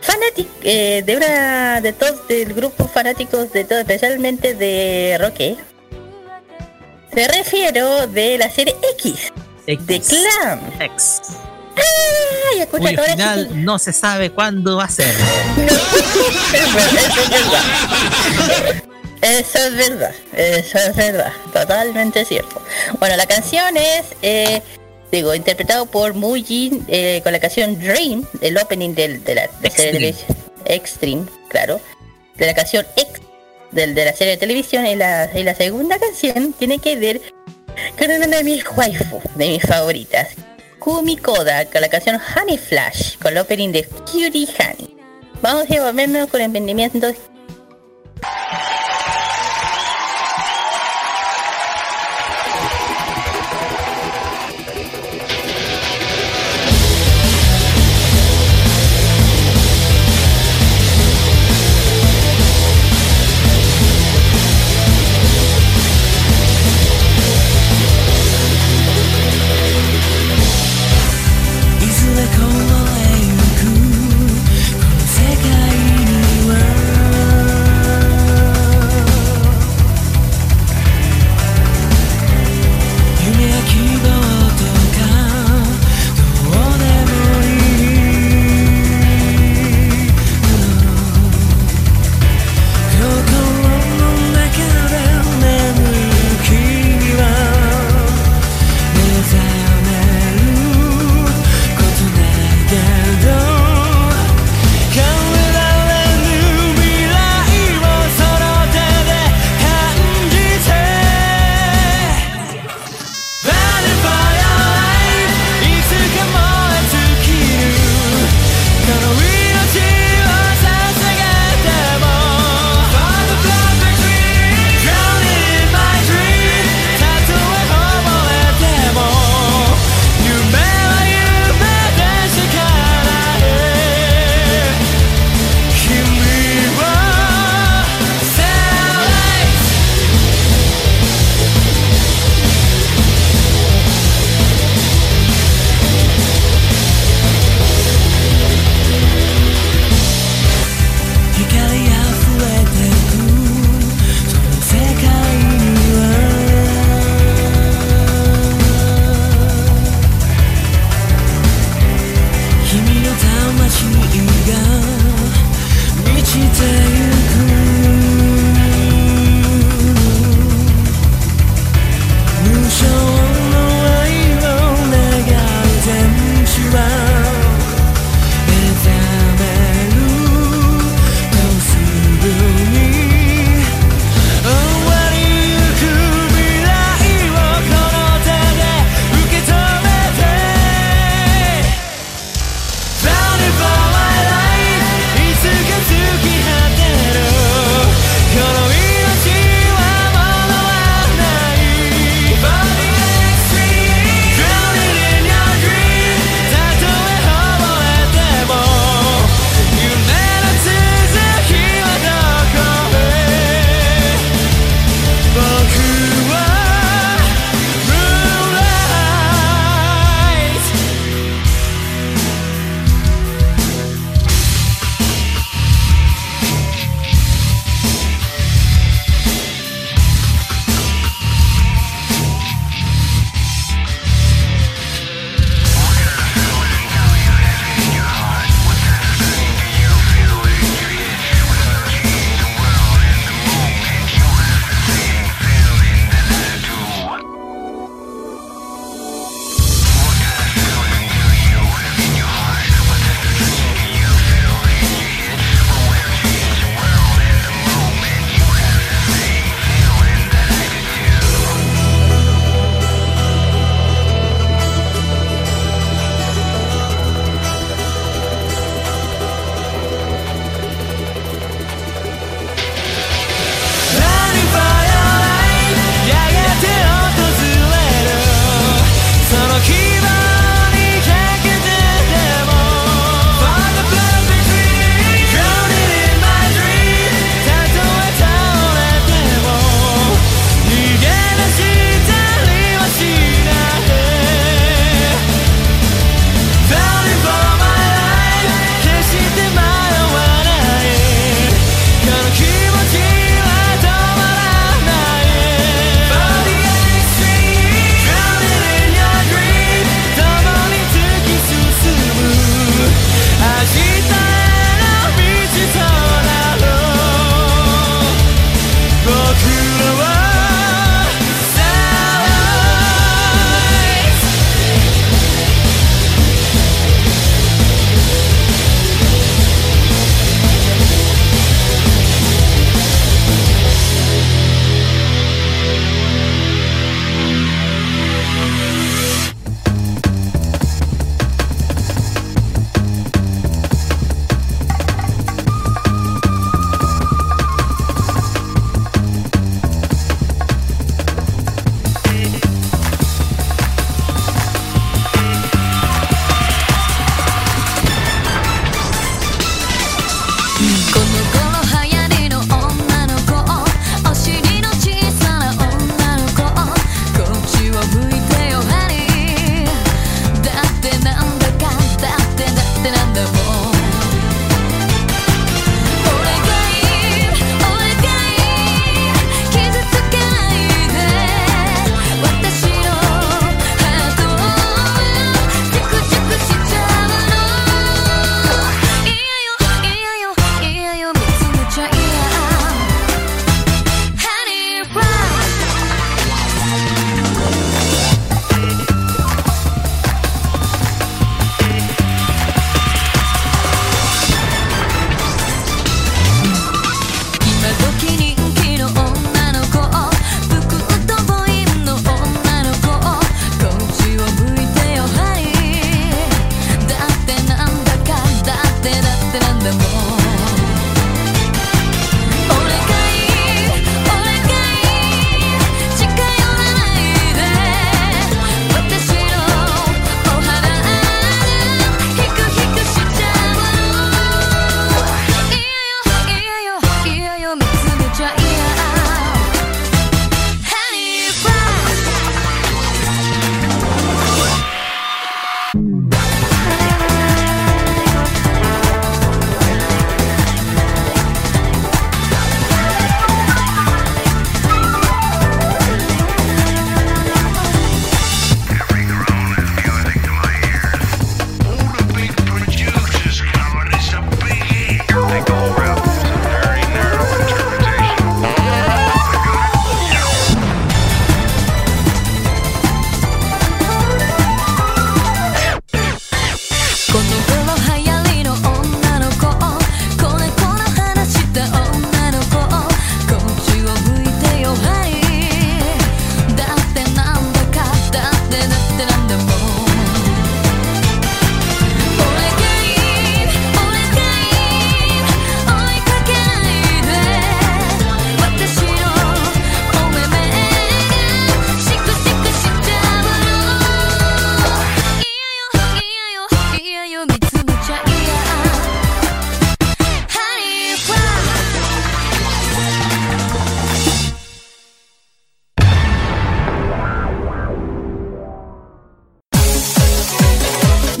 fanática de una de todos del grupo fanáticos de todo, especialmente de Roque. Me refiero de la serie X, de Clan. X. Ay, escucha, sí final no se sabe cuándo va a ser. Eso es verdad, eso es verdad, totalmente cierto. Bueno, la canción es, eh, digo, interpretado por Mujin eh, con la canción Dream, el opening del, de la de serie de televisión Extreme, claro, de la canción X del, de la serie de televisión y la, y la segunda canción tiene que ver con una de mis waifu, de mis favoritas, Kumi Koda, con la canción Honey Flash, con el opening de Cutie Honey. Vamos a volvernos con emprendimientos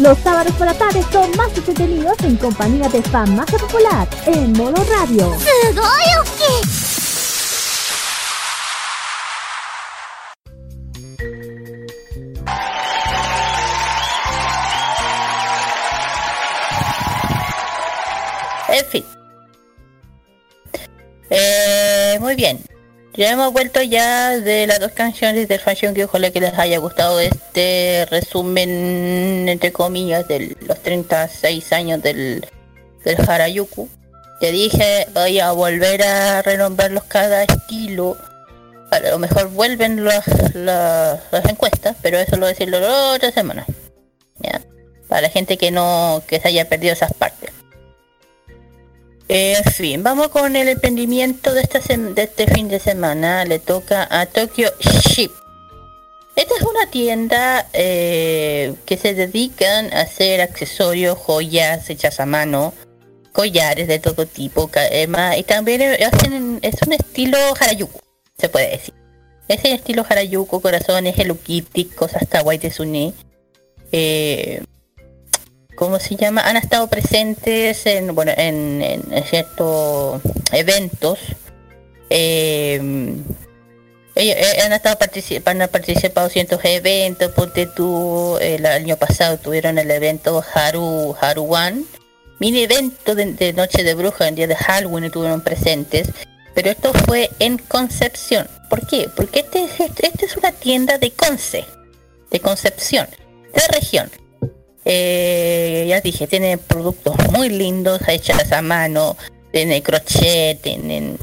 Los sábados por la tarde son más entretenidos en compañía de Farmacia Popular en modo radio. En fin. Eh, muy bien. Ya hemos vuelto ya de las dos canciones del Fashion que ojalá que les haya gustado este resumen entre comillas de los 36 años del, del Harayuku. Te dije voy a volver a renombrarlos cada estilo. A lo mejor vuelven las, las, encuestas, pero eso lo voy a decirlo la otra semana. Para la gente que no que se haya perdido esas partes. En fin, vamos con el emprendimiento de, esta de este fin de semana. Le toca a Tokyo Ship. Esta es una tienda eh, que se dedican a hacer accesorios, joyas hechas a mano, collares de todo tipo, eh, y también eh, hacen, es un estilo Harajuku, se puede decir. Es el estilo Harajuku, corazones, Hello Kitty, cosas kawaii de Sune. Eh, ¿cómo se llama? Han estado presentes en, bueno, en, en- en ciertos eventos. Eh, eh, han estado participando, han participado en ciertos eventos, ponte tú, el año pasado tuvieron el evento Haru, Haruan, mini evento de, Noche de Bruja, el día de Halloween estuvieron presentes, pero esto fue en Concepción. ¿Por qué? Porque este, es- este, este es una tienda de Conce, de Concepción, de región. Eh, ya dije, tiene productos muy lindos, hechas a mano, tiene crochet, tienen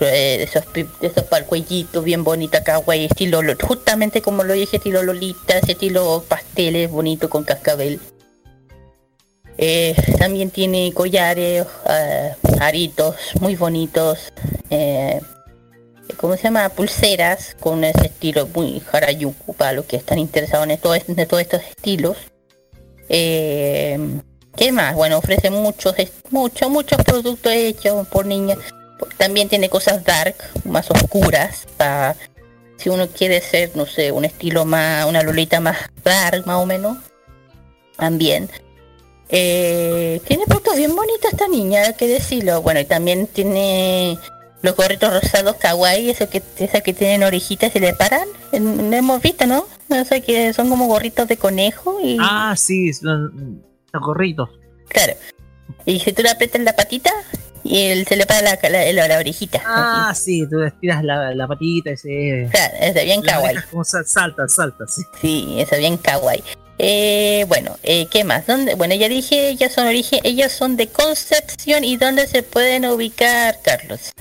eh, esos, esos para el cuellito bien bonita, kawaii, estilo, lo- justamente como lo dije, estilo Lolita, ese estilo pasteles bonito con cascabel. Eh, también tiene collares, eh, aritos muy bonitos, eh, ¿cómo se llama? Pulseras con ese estilo muy Harayuku para los que están interesados en, en todos estos estilos. Eh, ¿Qué más? Bueno, ofrece muchos, muchos, muchos productos hechos por niñas. También tiene cosas dark, más oscuras, para si uno quiere ser, no sé, un estilo más, una lolita más dark, más o menos. También. Eh, tiene productos bien bonitos esta niña, hay que decirlo. Bueno, y también tiene los gorritos rosados kawaii, esos que, esos que tienen orejitas y le paran. No hemos visto, ¿no? No sé, que son como gorritos de conejo y... Ah, sí, los, los gorritos. Claro. Y si tú le aprietas la patita y él se le para la, la, la- la orejita. Ah, sí, tú estiras la, la patita y se. Claro, es de bien kawaii. como sal- salta, salta, sí. Sí, eso bien kawaii. Eh, bueno, eh, ¿qué más? ¿Dónde? Bueno, ya dije, ellas son origen, ellas son de Concepción y dónde se pueden ubicar, Carlos.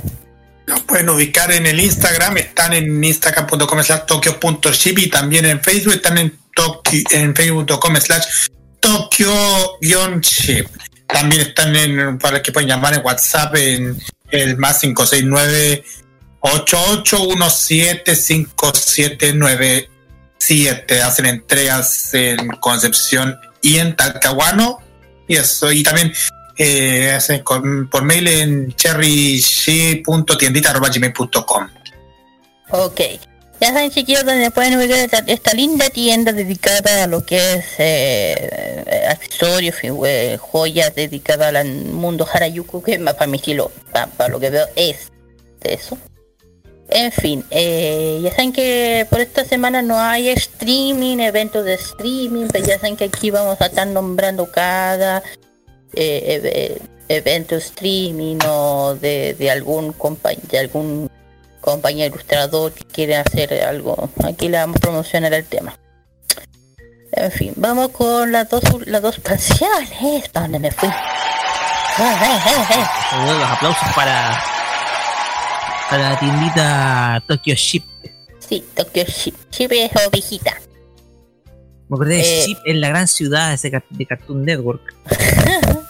Los pueden ubicar en el Instagram, están en instagram.com slash tokyo.ship y también en Facebook están en, Tokyo, en facebook.com slash tokyo-ship. También están en, para que pueden llamar en WhatsApp en el más 569 88175797 hacen entregas en Concepción y en Talcahuano y eso y también eh, hacen con- por mail en cherryshi.tiendita.gmail.com Ok. Ya saben, chiquillos, donde pueden ubicar esta, linda tienda dedicada a lo que es eh, accesorios, eh, joyas dedicada al mundo Harayuku, que más para mi estilo, pa- para, lo que veo, es eso. En fin, eh, ya saben que por esta semana no hay streaming, eventos de streaming, pero ya saben que aquí vamos a estar nombrando cada eh, eve- evento streaming o de, de algún compañero, de algún compañía ilustrador que quiere hacer algo. Aquí le vamos a promocionar el tema. En fin, vamos con las dos las dos canciones. ¿Para dónde me fui? Eh, eh, eh. Los aplausos para. Para la tiendita Tokyo Ship. Sí, Tokyo Ship. Ship es ovejita. Me acordé de Eh. En la gran ciudad ese de Cartoon Network.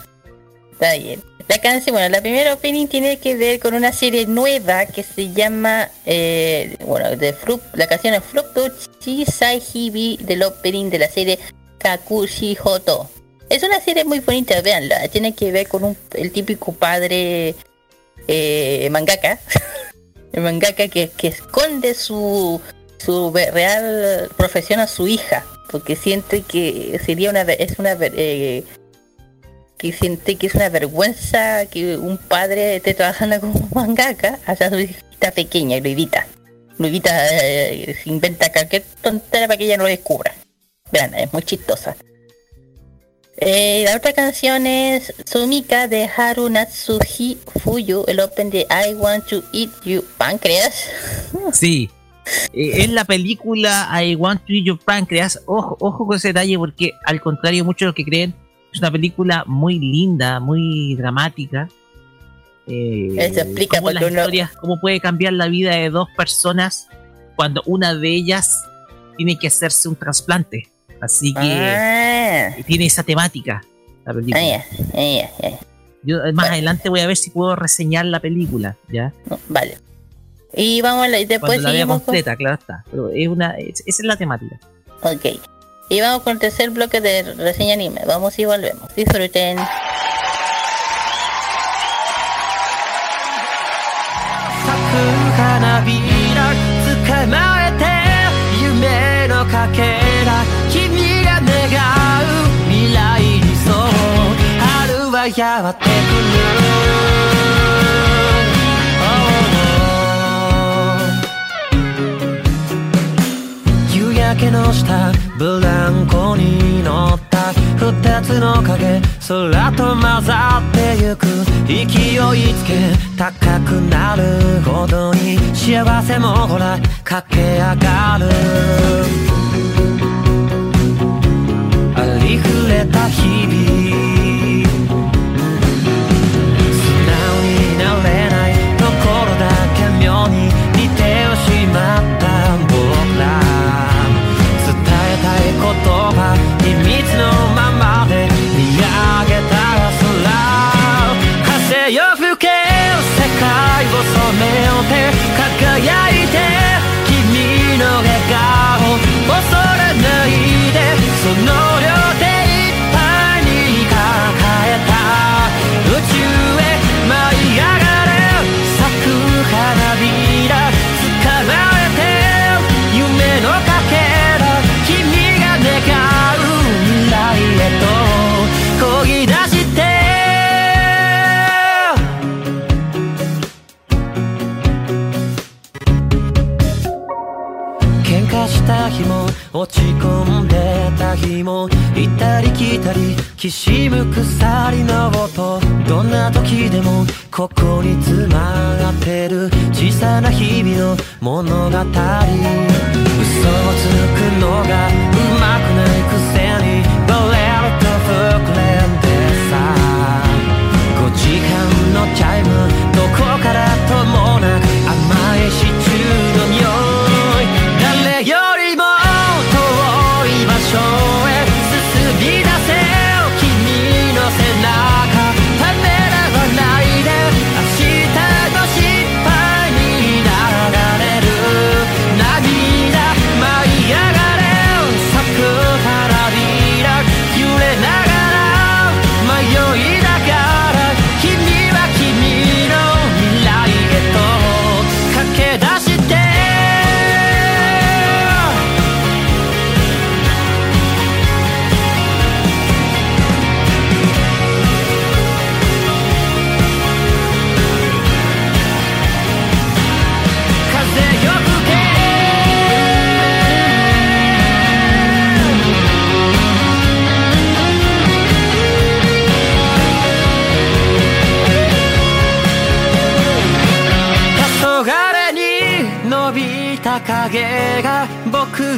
Está bien. La canción, bueno, la primera opening tiene que ver con una serie nueva que se llama, eh, bueno, de la canción es Fructo Chisai Hibi del opening de la serie Kakushi Hoto. Es una serie muy bonita, véanla. Tiene que ver con un, el típico padre eh, mangaka. el mangaka que, que esconde su, su real profesión a su hija. Porque siento que sería una es una eh, que siente que es una vergüenza que un padre esté trabajando como mangaka hacia su hijita pequeña y lo evita. Lo evita, eh, se inventa cualquier tontera para que ella no lo descubra. Vean, es muy chistosa. Eh, la otra canción es Sumika de Haru Natsuhi Fuyu, el open de I Want to Eat You Pancreas. Sí. Eh, es la película I Want to Eat Your Pancreas. Ojo, ojo con ese detalle porque al contrario muchos de los que creen es una película muy linda, muy dramática. Eh, Eso explica cómo las uno- historias, cómo puede cambiar la vida de dos personas cuando una de ellas tiene que hacerse un trasplante. Así que Ah, tiene esa temática la película. ah. Yo eh, más adelante voy a ver si puedo reseñar la película, ¿ya? Vale. Y vamos a la, y después Cuando la vea seguimos con, completa, claro está. Pero es una, es- esa es la temática. Ok. Y vamos con el tercer bloque de reseña anime. Vamos y volvemos. Disfruten. けら君が願う未来にそう春はやってくる Oh 夕焼けの下ブランコに乗った。二つの影空と混ざってゆく。勢いつけ高くなるほどに幸せもほら駆け上がる。ありふれた日々。素直になれないところだけ妙に似てしまった。落ち込んでた日も行ったり来たりきしむ鎖の音どんな時でもここに詰まってる小さな日々の物語。嘘をつくのがうまくないくせにバレると膨れんでさ。5時間のチャイムどこからともなく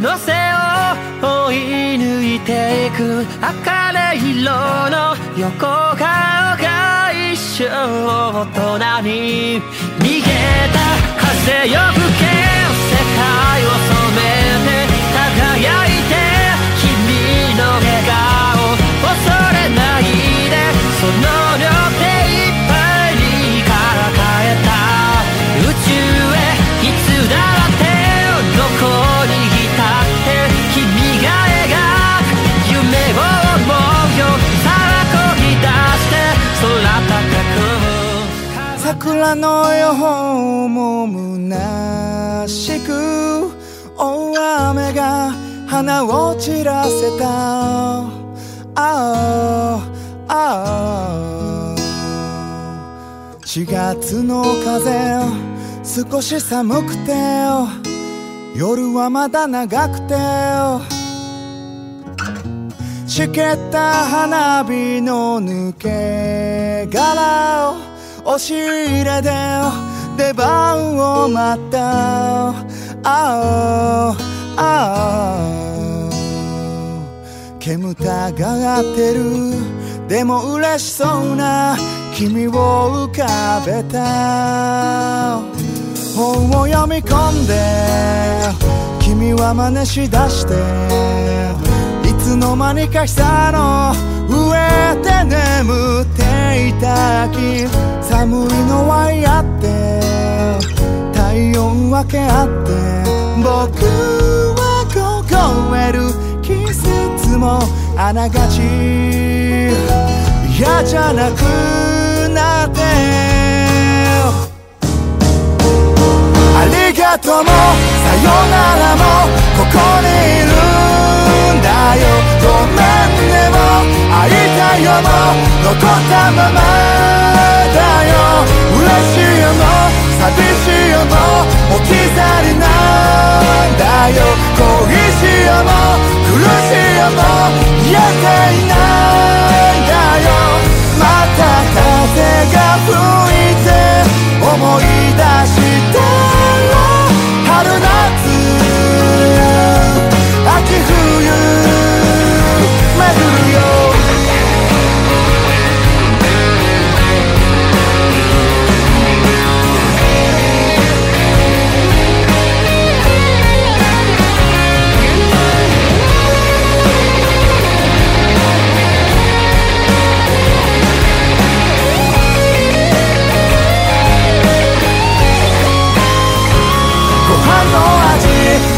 の背を追い抜いていく茜色の横顔が一生大人に逃げた風よ吹け世界を染めて輝いて桜の予報も虚しく大雨が花を散らせた。ああああ。4月の風少し寒くて夜はまだ長くてしけった花火の抜け殻を押し入れで出番を待った。あああ煙たがってる。でも嬉しそうな君を浮かべた。本を読み込んで君は真似しだしていつの間にか久の上で眠っていた秋寒いのは嫌って体温分け合って僕は凍える季節もあながち嫌じゃなくなって。ありがとうもさよならもここにいるんだよ。会いたいよも残ったままだよ嬉しいよも寂しいよも置き去りなんだよ恋しいよも苦しいよも言えていないんだよまた風が吹いて思い出したら春夏秋冬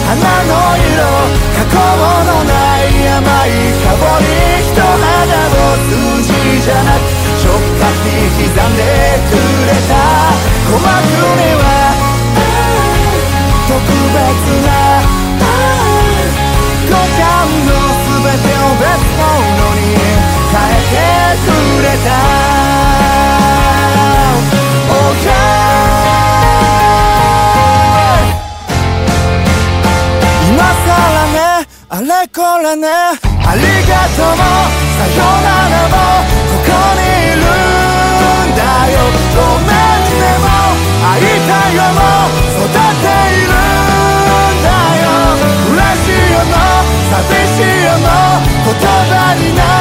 花の色過去のじゃなく触覚に刻んでくれた。鼓膜には特別な五感の全てを別物に変えてくれた。Oh yeah 今さらねあれこれねありがとうもさよならも。葉にな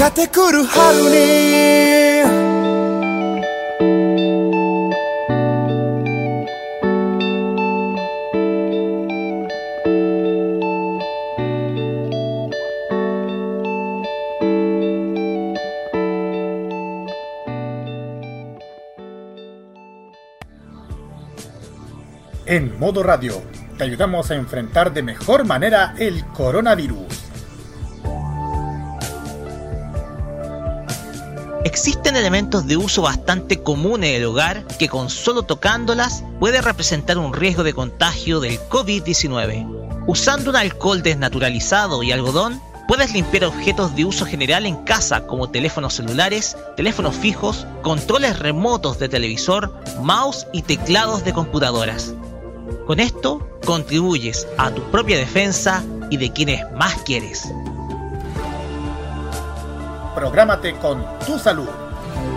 やがて来る春にEn modo radio, te ayudamos a enfrentar de mejor manera el coronavirus. Existen elementos de uso bastante comunes en el hogar que con solo tocándolas puede representar un riesgo de contagio del COVID-19. Usando un alcohol desnaturalizado y algodón, puedes limpiar objetos de uso general en casa como teléfonos celulares, teléfonos fijos, controles remotos de televisor, mouse y teclados de computadoras. Con esto contribuyes a tu propia defensa y de quienes más quieres. Prográmate con tu salud.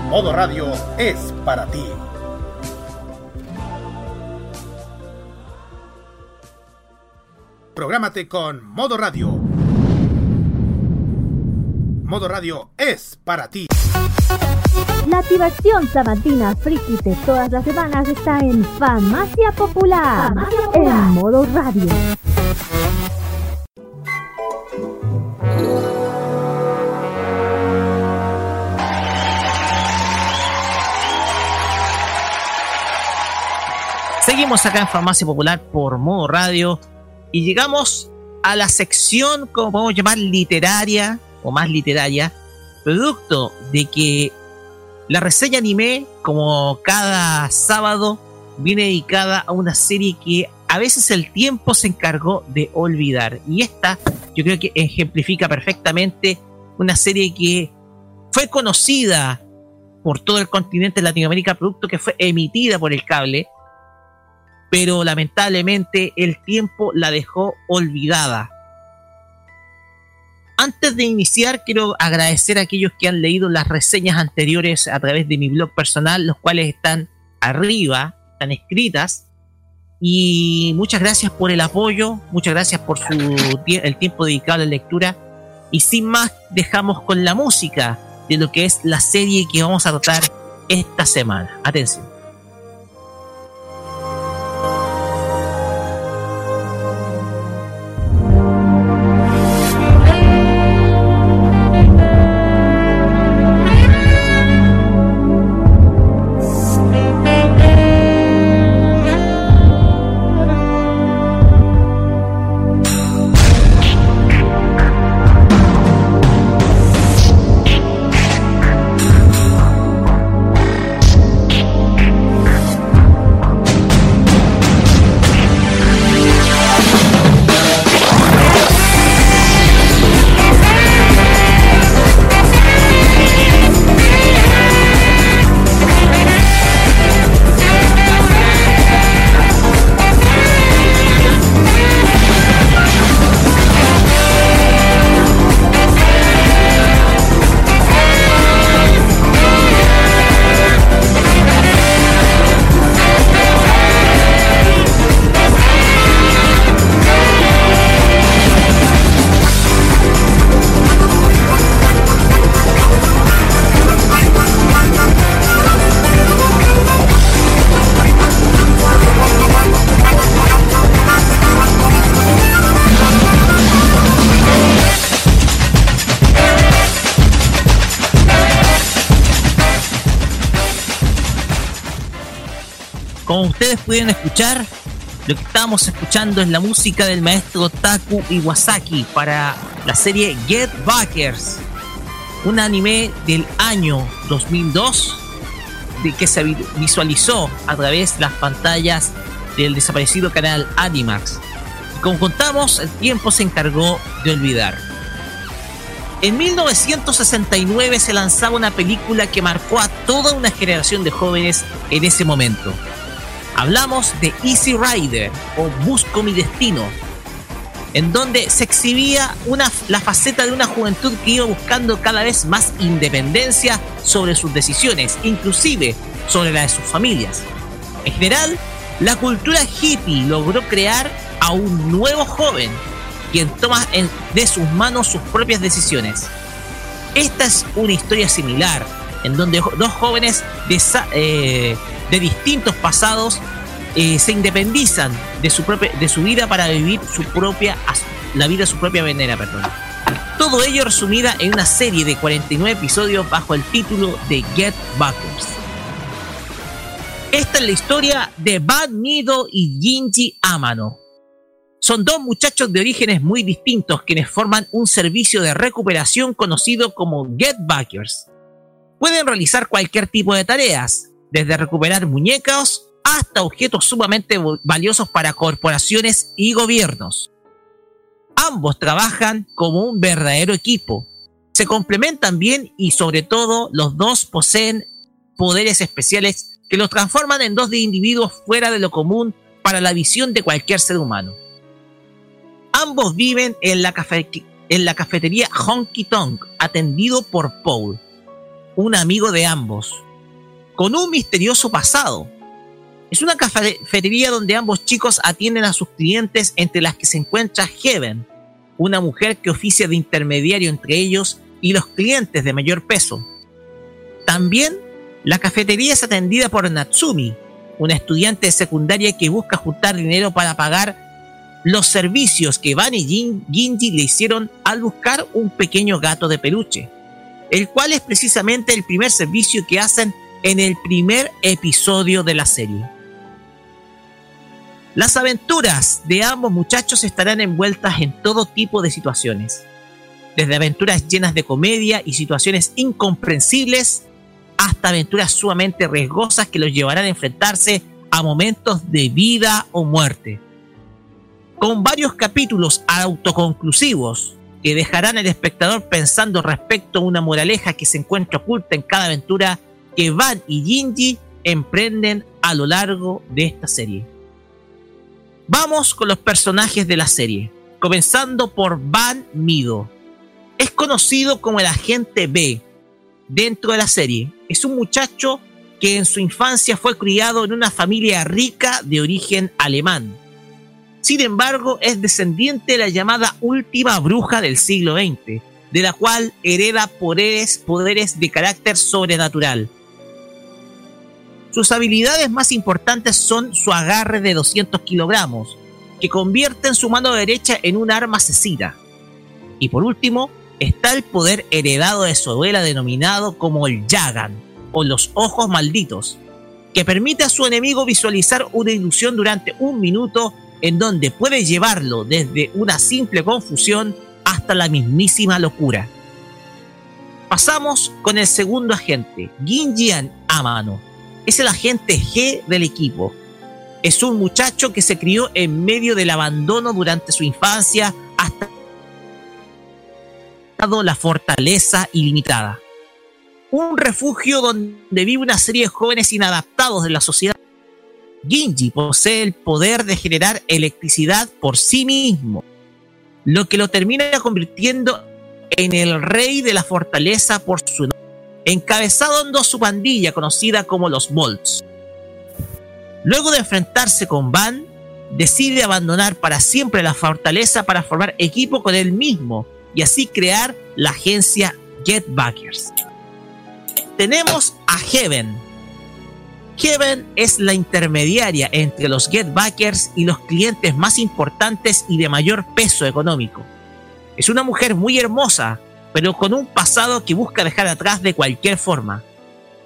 Modo Radio es para ti. Prográmate con Modo Radio. Modo Radio es para ti. La activación sabatina friki de todas las semanas está en Farmacia Popular, en modo radio. Seguimos acá en Farmacia Popular por modo radio y llegamos a la sección, como podemos llamar, literaria o más literaria, producto de que la reseña anime, como cada sábado, viene dedicada a una serie que a veces el tiempo se encargó de olvidar. Y esta yo creo que ejemplifica perfectamente una serie que fue conocida por todo el continente de Latinoamérica, producto que fue emitida por el cable, pero lamentablemente el tiempo la dejó olvidada. Antes de iniciar, quiero agradecer a aquellos que han leído las reseñas anteriores a través de mi blog personal, los cuales están arriba, están escritas. Y muchas gracias por el apoyo, muchas gracias por su el tiempo dedicado a la lectura. Y sin más, dejamos con la música de lo que es la serie que vamos a tratar esta semana. Atención. Pudieron escuchar, lo que estábamos escuchando es la música del maestro Taku Iwasaki para la serie Get Backers, un anime del año 2002 de que se visualizó a través de las pantallas del desaparecido canal Animax. Y como contamos, el tiempo se encargó de olvidar. En 1969 se lanzaba una película que marcó a toda una generación de jóvenes en ese momento. Hablamos de Easy Rider o Busco mi destino, en donde se exhibía una, la faceta de una juventud que iba buscando cada vez más independencia sobre sus decisiones, inclusive sobre la de sus familias. En general, la cultura hippie logró crear a un nuevo joven, quien toma de sus manos sus propias decisiones. Esta es una historia similar, en donde dos jóvenes eh, de distintos pasados eh, se independizan de su propia de su vida para vivir la vida de su propia venera, perdón. Todo ello resumida en una serie de 49 episodios bajo el título de Get Backers. Esta es la historia de Bad Nido y Jinji Amano. Son dos muchachos de orígenes muy distintos quienes forman un servicio de recuperación conocido como Get Backers. Pueden realizar cualquier tipo de tareas, desde recuperar muñecas hasta objetos sumamente valiosos para corporaciones y gobiernos. Ambos trabajan como un verdadero equipo. Se complementan bien y sobre todo los dos poseen poderes especiales que los transforman en dos de individuos fuera de lo común para la visión de cualquier ser humano. Ambos viven en la, en la cafetería Honky Tonk, atendido por Paul, un amigo de ambos, con un misterioso pasado. Es una cafetería donde ambos chicos atienden a sus clientes, entre las que se encuentra Heaven, una mujer que oficia de intermediario entre ellos y los clientes de mayor peso. También la cafetería es atendida por Natsumi, una estudiante de secundaria que busca juntar dinero para pagar los servicios que Van y Ginji le hicieron al buscar un pequeño gato de peluche, el cual es precisamente el primer servicio que hacen en el primer episodio de la serie. Las aventuras de ambos muchachos estarán envueltas en todo tipo de situaciones, desde aventuras llenas de comedia y situaciones incomprensibles hasta aventuras sumamente riesgosas que los llevarán a enfrentarse a momentos de vida o muerte. Con varios capítulos autoconclusivos que dejarán al espectador pensando respecto a una moraleja que se encuentra oculta en cada aventura que Van y Jinji emprenden a lo largo de esta serie. Vamos con los personajes de la serie, comenzando por Van Mido. Es conocido como el agente B dentro de la serie. Es un muchacho que en su infancia fue criado en una familia rica de origen alemán. Sin embargo, es descendiente de la llamada última bruja del siglo XX, de la cual hereda poderes, poderes de carácter sobrenatural. Sus habilidades más importantes son su agarre de 200 kilogramos, que convierte en su mano derecha en un arma asesina. Y por último, está el poder heredado de su abuela denominado como el Yagan, o los ojos malditos, que permite a su enemigo visualizar una ilusión durante un minuto en donde puede llevarlo desde una simple confusión hasta la mismísima locura. Pasamos con el segundo agente, Ginjian Amano es el agente G del equipo. Es un muchacho que se crió en medio del abandono durante su infancia hasta la fortaleza ilimitada. Un refugio donde vive una serie de jóvenes inadaptados de la sociedad. Ginji posee el poder de generar electricidad por sí mismo, lo que lo termina convirtiendo en el rey de la fortaleza por su encabezando su pandilla conocida como los Bolts. Luego de enfrentarse con Van, decide abandonar para siempre la fortaleza para formar equipo con él mismo y así crear la agencia Getbackers. Tenemos a Heaven. Heaven es la intermediaria entre los Getbackers y los clientes más importantes y de mayor peso económico. Es una mujer muy hermosa, pero con un pasado que busca dejar atrás de cualquier forma.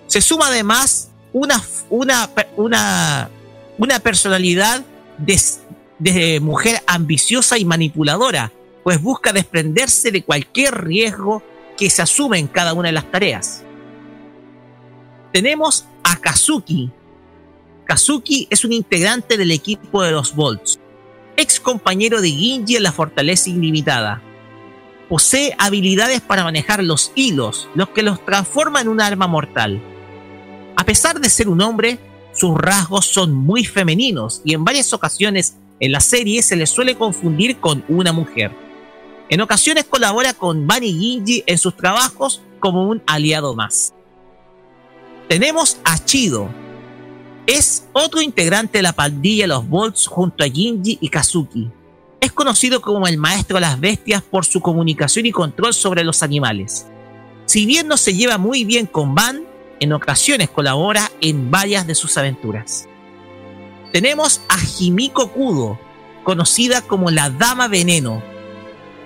Se suma además una, una, una, una personalidad de, de mujer ambiciosa y manipuladora, pues busca desprenderse de cualquier riesgo que se asume en cada una de las tareas. Tenemos a Kazuki. Kazuki es un integrante del equipo de los Bolts, ex compañero de Ginji en la Fortaleza Ilimitada posee habilidades para manejar los hilos, lo que los transforma en un arma mortal. A pesar de ser un hombre, sus rasgos son muy femeninos y en varias ocasiones en la serie se le suele confundir con una mujer. En ocasiones colabora con Bunny Ginji en sus trabajos como un aliado más. Tenemos a Chido. Es otro integrante de la pandilla Los Bolts junto a Ginji y Kazuki. Es conocido como el maestro de las bestias por su comunicación y control sobre los animales. Si bien no se lleva muy bien con Van, en ocasiones colabora en varias de sus aventuras. Tenemos a Himiko Kudo, conocida como la Dama Veneno.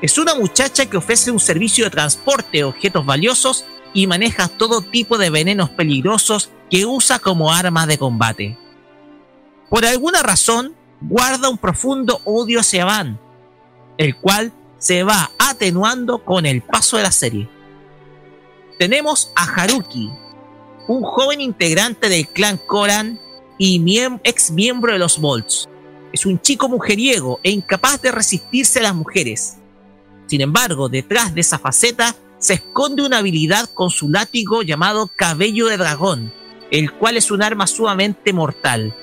Es una muchacha que ofrece un servicio de transporte de objetos valiosos y maneja todo tipo de venenos peligrosos que usa como arma de combate. Por alguna razón, guarda un profundo odio hacia Van, el cual se va atenuando con el paso de la serie. Tenemos a Haruki, un joven integrante del clan Koran y ex miembro de los Bolts. Es un chico mujeriego e incapaz de resistirse a las mujeres. Sin embargo, detrás de esa faceta se esconde una habilidad con su látigo llamado Cabello de Dragón, el cual es un arma sumamente mortal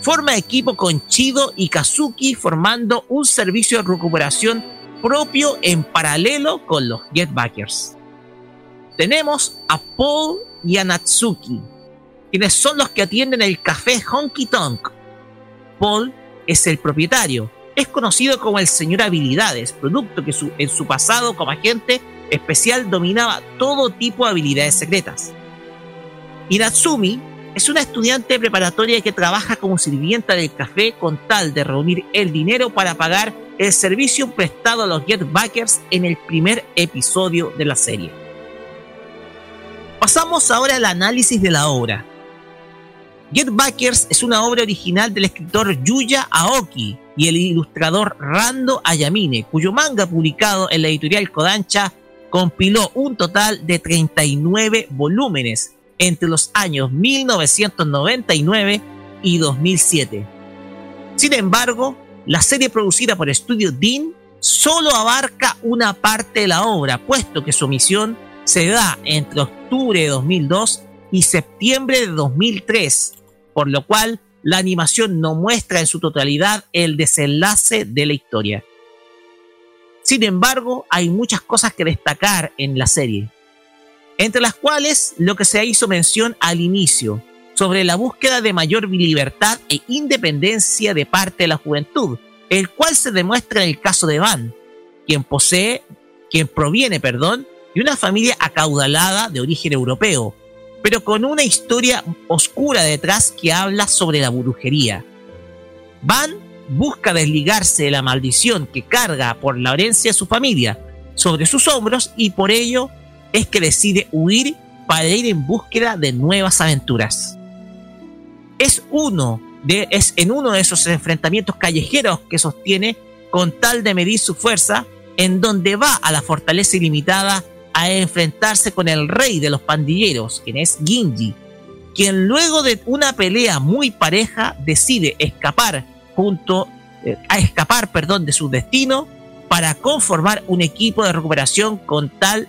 forma equipo con Chido y Kazuki formando un servicio de recuperación propio en paralelo con los Getbackers. tenemos a Paul y a Natsuki, quienes son los que atienden el café Honky Tonk. Paul es el propietario, es conocido como el señor habilidades, producto que su- en su pasado como agente especial dominaba todo tipo de habilidades secretas. Y Natsumi es una estudiante preparatoria que trabaja como sirvienta del café con tal de reunir el dinero para pagar el servicio prestado a los Getbackers en el primer episodio de la serie. Pasamos ahora al análisis de la obra. Getbackers es una obra original del escritor Yuya Aoki y el ilustrador Rando Ayamine, cuyo manga publicado en la editorial Kodansha compiló un total de 39 volúmenes entre los años 1999 y 2007. Sin embargo, la serie producida por Estudio Dean solo abarca una parte de la obra, puesto que su emisión se da entre octubre de 2002 y septiembre de 2003, por lo cual la animación no muestra en su totalidad el desenlace de la historia. Sin embargo, hay muchas cosas que destacar en la serie, entre las cuales lo que se hizo mención al inicio, sobre la búsqueda de mayor libertad e independencia de parte de la juventud, el cual se demuestra en el caso de Van, quien posee, quien proviene, perdón, de una familia acaudalada de origen europeo, pero con una historia oscura detrás que habla sobre la brujería. Van busca desligarse de la maldición que carga por la herencia su familia sobre sus hombros y por ello es que decide huir para ir en búsqueda de nuevas aventuras. Es uno de, es en uno de esos enfrentamientos callejeros que sostiene con tal de medir su fuerza, en donde va a la fortaleza ilimitada a enfrentarse con el rey de los pandilleros, quien es Ginji, quien luego de una pelea muy pareja decide escapar junto eh, a escapar, perdón, de su destino para conformar un equipo de recuperación con tal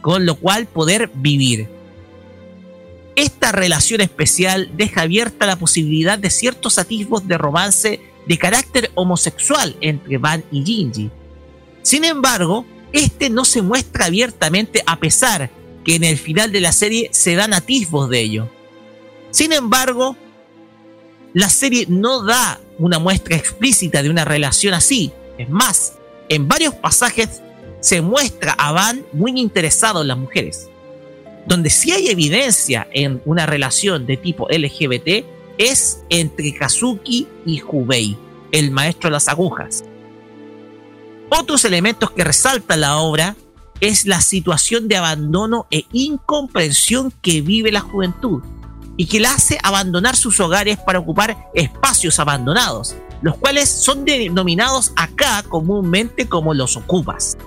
con lo cual poder vivir. Esta relación especial deja abierta la posibilidad de ciertos atisbos de romance de carácter homosexual entre Van y Ginji. Sin embargo, este no se muestra abiertamente a pesar que en el final de la serie se dan atisbos de ello. Sin embargo, la serie no da una muestra explícita de una relación así. Es más, en varios pasajes se muestra a Van muy interesado en las mujeres. Donde sí hay evidencia en una relación de tipo LGBT es entre Kazuki y Hubei, el maestro de las agujas. Otros elementos que resalta la obra es la situación de abandono e incomprensión que vive la juventud y que la hace abandonar sus hogares para ocupar espacios abandonados, los cuales son denominados acá comúnmente como los ocupas,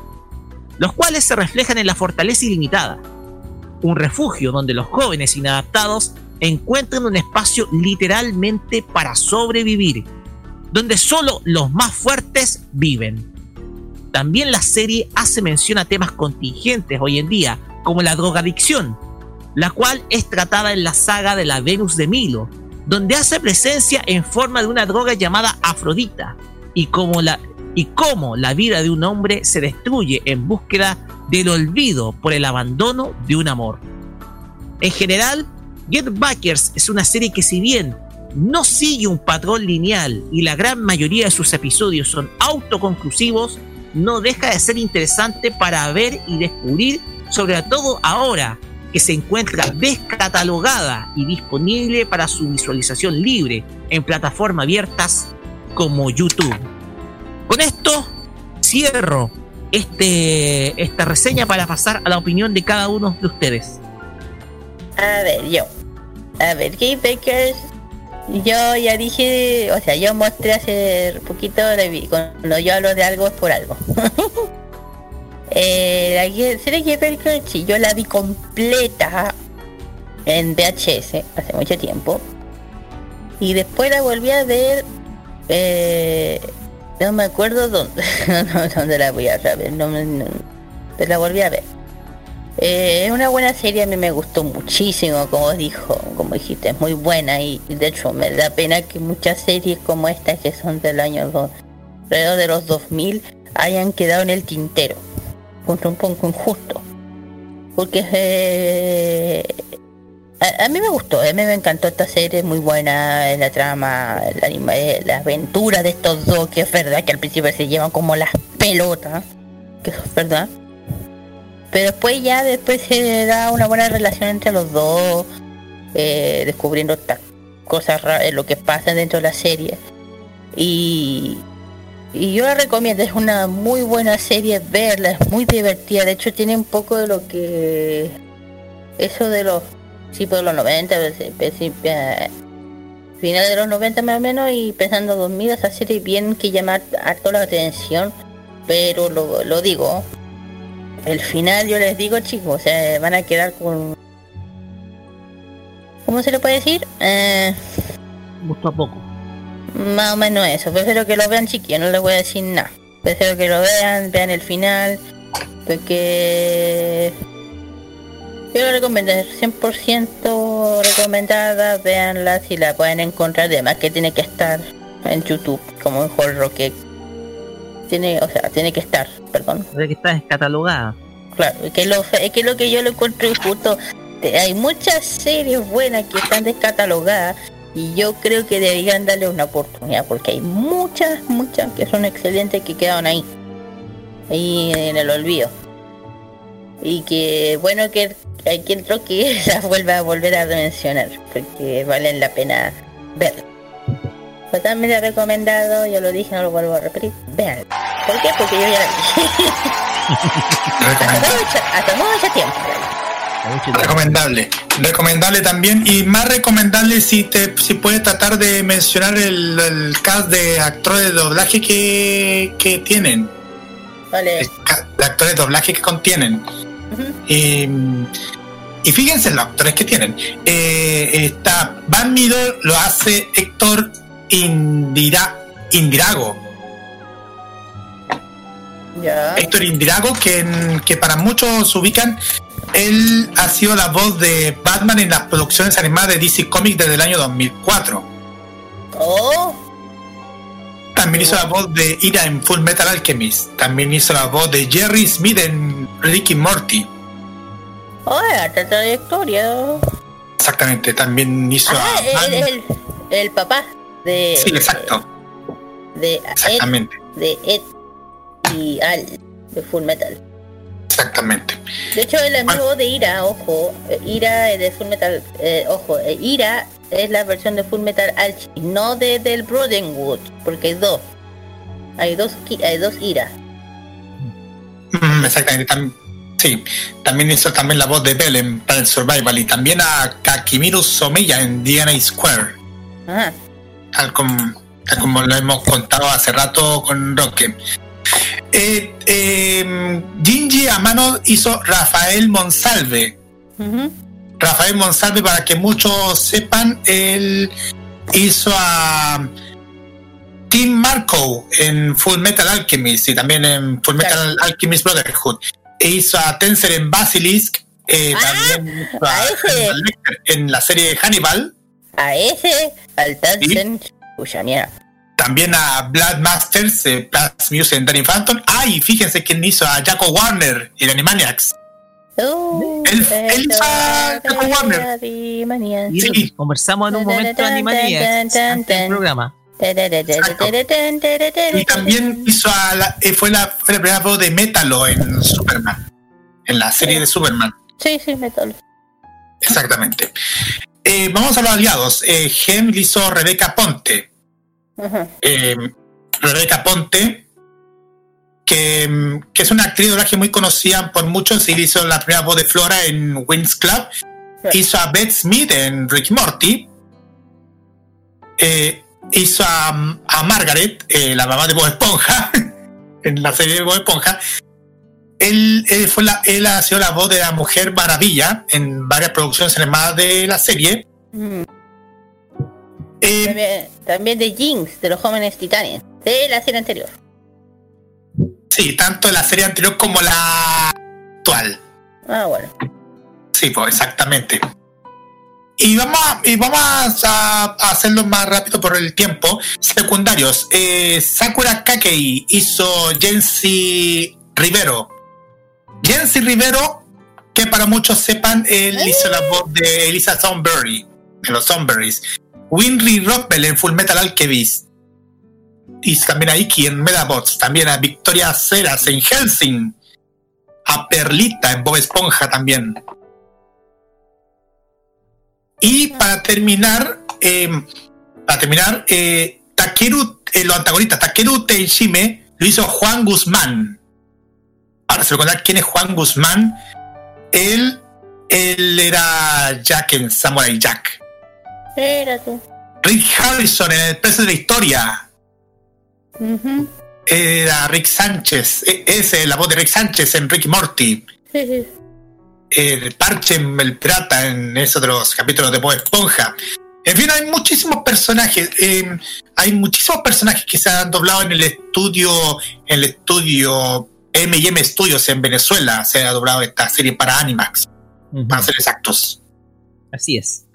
los cuales se reflejan en la fortaleza ilimitada, un refugio donde los jóvenes inadaptados encuentran un espacio literalmente para sobrevivir, donde solo los más fuertes viven. También la serie hace mención a temas contingentes hoy en día, como la drogadicción, la cual es tratada en la saga de la Venus de Milo, donde hace presencia en forma de una droga llamada Afrodita, y la, y cómo la vida de un hombre se destruye en búsqueda del olvido por el abandono de un amor. En general, Get Backers es una serie que si bien no sigue un patrón lineal y la gran mayoría de sus episodios son autoconclusivos, no deja de ser interesante para ver y descubrir, sobre todo ahora que se encuentra descatalogada y disponible para su visualización libre en plataformas abiertas como YouTube. Con esto cierro este, esta reseña para pasar a la opinión de cada uno de ustedes. A ver, yo. A ver, Game Bakers. Yo ya dije, o sea, yo mostré hace poquito, de cuando yo hablo de algo es por algo. eh, la serie sí, yo la vi completa en VHS hace mucho tiempo. Y después la volví a ver, eh, no me acuerdo dónde, no, dónde la voy a ver, no, no, pero la volví a ver. Eh, es una buena serie, a mí me gustó muchísimo, como dijo, como dijiste, es muy buena y, y de hecho me da pena que muchas series como estas que son del año dos- alrededor de los 2000 hayan quedado en el tintero. Un poco injusto. Porque eh, a, mí me gustó, a mí me encantó esta serie, muy buena en la trama, la, eh, la aventura de estos dos, que es verdad que al principio se llevan como las pelotas, que eso es verdad. Pero después ya después se da una buena relación entre los dos, eh, descubriendo estas cosas lo que pasa dentro de la serie. Y, y yo la recomiendo, es una muy buena serie verla, es muy divertida, de hecho tiene un poco de lo que eso de los principios de los 90, princi- principi- eh, final de los 90 más o menos y pensando 2000 esa serie bien que llama harto la atención, pero lo, lo digo, el final yo les digo chicos, o sea, van a quedar con ¿cómo se le puede decir? Eh, a poco. Más o menos eso, prefiero que lo vean chiquillos, no les voy a decir nada. Prefiero que lo vean, vean el final, porque yo lo recomiendo, es 100% recomendada, veanla si la pueden encontrar, además que tiene que estar en YouTube, como un horror que tiene, o sea, tiene que estar, perdón. Sea que está descatalogada. Claro, que lo, es que lo que yo lo encuentro justo, te- hay muchas series buenas que están descatalogadas y yo creo que deberían darle una oportunidad porque hay muchas, muchas que son excelentes que quedaron ahí, ahí en el olvido. Y que bueno que hay que entró que las vuelva a volver a mencionar porque valen la pena ver. Totalmente recomendado, yo lo dije, no lo vuelvo a repetir. Vean. ¿Por qué? Porque yo ya la dije. hasta mucho, hasta mucho tiempo. Recomendable. Recomendable también. Y más recomendable si te si puedes tratar de mencionar el, el cast de actores de doblaje que, que tienen. Vale. De actores de doblaje que contienen. y, y fíjense en los actores que tienen. Eh, está Van lo hace Héctor Indira, Indirago. Ya. Héctor Indirago, que, que para muchos se ubican, él ha sido la voz de Batman en las producciones animadas de DC Comics desde el año 2004. Oh, También hizo la voz de Ira en Full Metal Alchemist. También hizo la voz de Jerry Smith en Ricky Morty. oh, harta trayectoria. Exactamente, también hizo Ah, a el, el, el papá de. Sí, exacto, De exactamente, de Ed y Al de Full Metal. Exactamente. De hecho, el amigo de Ira, ojo, eh, Ira de Full Metal, eh, ojo, eh, Ira es la versión de Full Metal Alchemist, no de del Brotherhood, porque hay dos. Hay dos, hay dos Ira. Mm, exactamente, tam- sí. También hizo también la voz de Bell en Planet Survival y también a Kakimiru Somiya en DNA Square. Ajá. tal como, tal como lo hemos contado hace rato con Roque. Eh, eh, Ginji Amano hizo Rafael Monsalve. Rafael Monsalve, para que muchos sepan, él hizo a Tim Marco en Full Metal Alchemist y también en Full Metal Alchemist Brotherhood. E hizo a Tenser en Basilisk. eh, también hizo a en la serie Hannibal. A ese, al cuya mierda. También a Blood Masters, eh, Blood Music en Danny Phantom. Ah, y fíjense quién hizo a Jaco Warner en Animaniacs. Uh, Él, él hizo a Jaco Warner. Y eso que conversamos en un momento de Animaniacs antes del programa. Y también hizo a la, eh, fue, la, fue la primera voz de Metalo en Superman. En la serie de Superman. Sí, sí, metal. Exactamente. Eh, vamos a los aliados. Eh, Gem hizo Rebeca Ponte. Eh, Rebeca Ponte, que, que es una actriz de doblaje muy conocida por muchos y hizo la primera voz de Flora en Wings Club. Hizo a Beth Smith en Rick Morty. Eh, hizo a, a Margaret, eh, la mamá de Bob Esponja, en la serie de Bob Esponja. Él, él fue la, él ha sido la voz de la Mujer Maravilla en varias producciones animadas de la serie. También, también de Jinx, de los jóvenes titanes, de la serie anterior. Sí, tanto la serie anterior como la actual. Ah, bueno. Sí, pues exactamente. Y vamos a, y vamos a, a hacerlo más rápido por el tiempo. Secundarios. Eh, Sakura Kakei hizo Jensi Rivero. Jensi Rivero, que para muchos sepan, él hizo la voz de Elisa Thornberry, de los Thornberries. Winry Rockwell en Full Metal Alchemist. Y también a Iki en Medabots. También a Victoria Ceras en Helsing. A Perlita en Bob Esponja también. Y para terminar, eh, para terminar, eh, Takeru, eh, los antagonistas, Takeru Tenshime lo hizo Juan Guzmán. Ahora se lo contar quién es Juan Guzmán. Él, él era Jack en Samurai Jack. Espérate. Rick Harrison en El precio de la historia. Era Rick Sánchez. E- Ese, la voz de Rick Sánchez en Rick y Morty. Sí, sí. El parche en el pirata en esos de los capítulos de Bob Esponja. En fin, hay muchísimos personajes. eh, hay muchísimos personajes que se han doblado en el estudio, en el estudio M&M Studios en Venezuela. Se ha doblado esta serie para Animax, para ser exactos. Así es.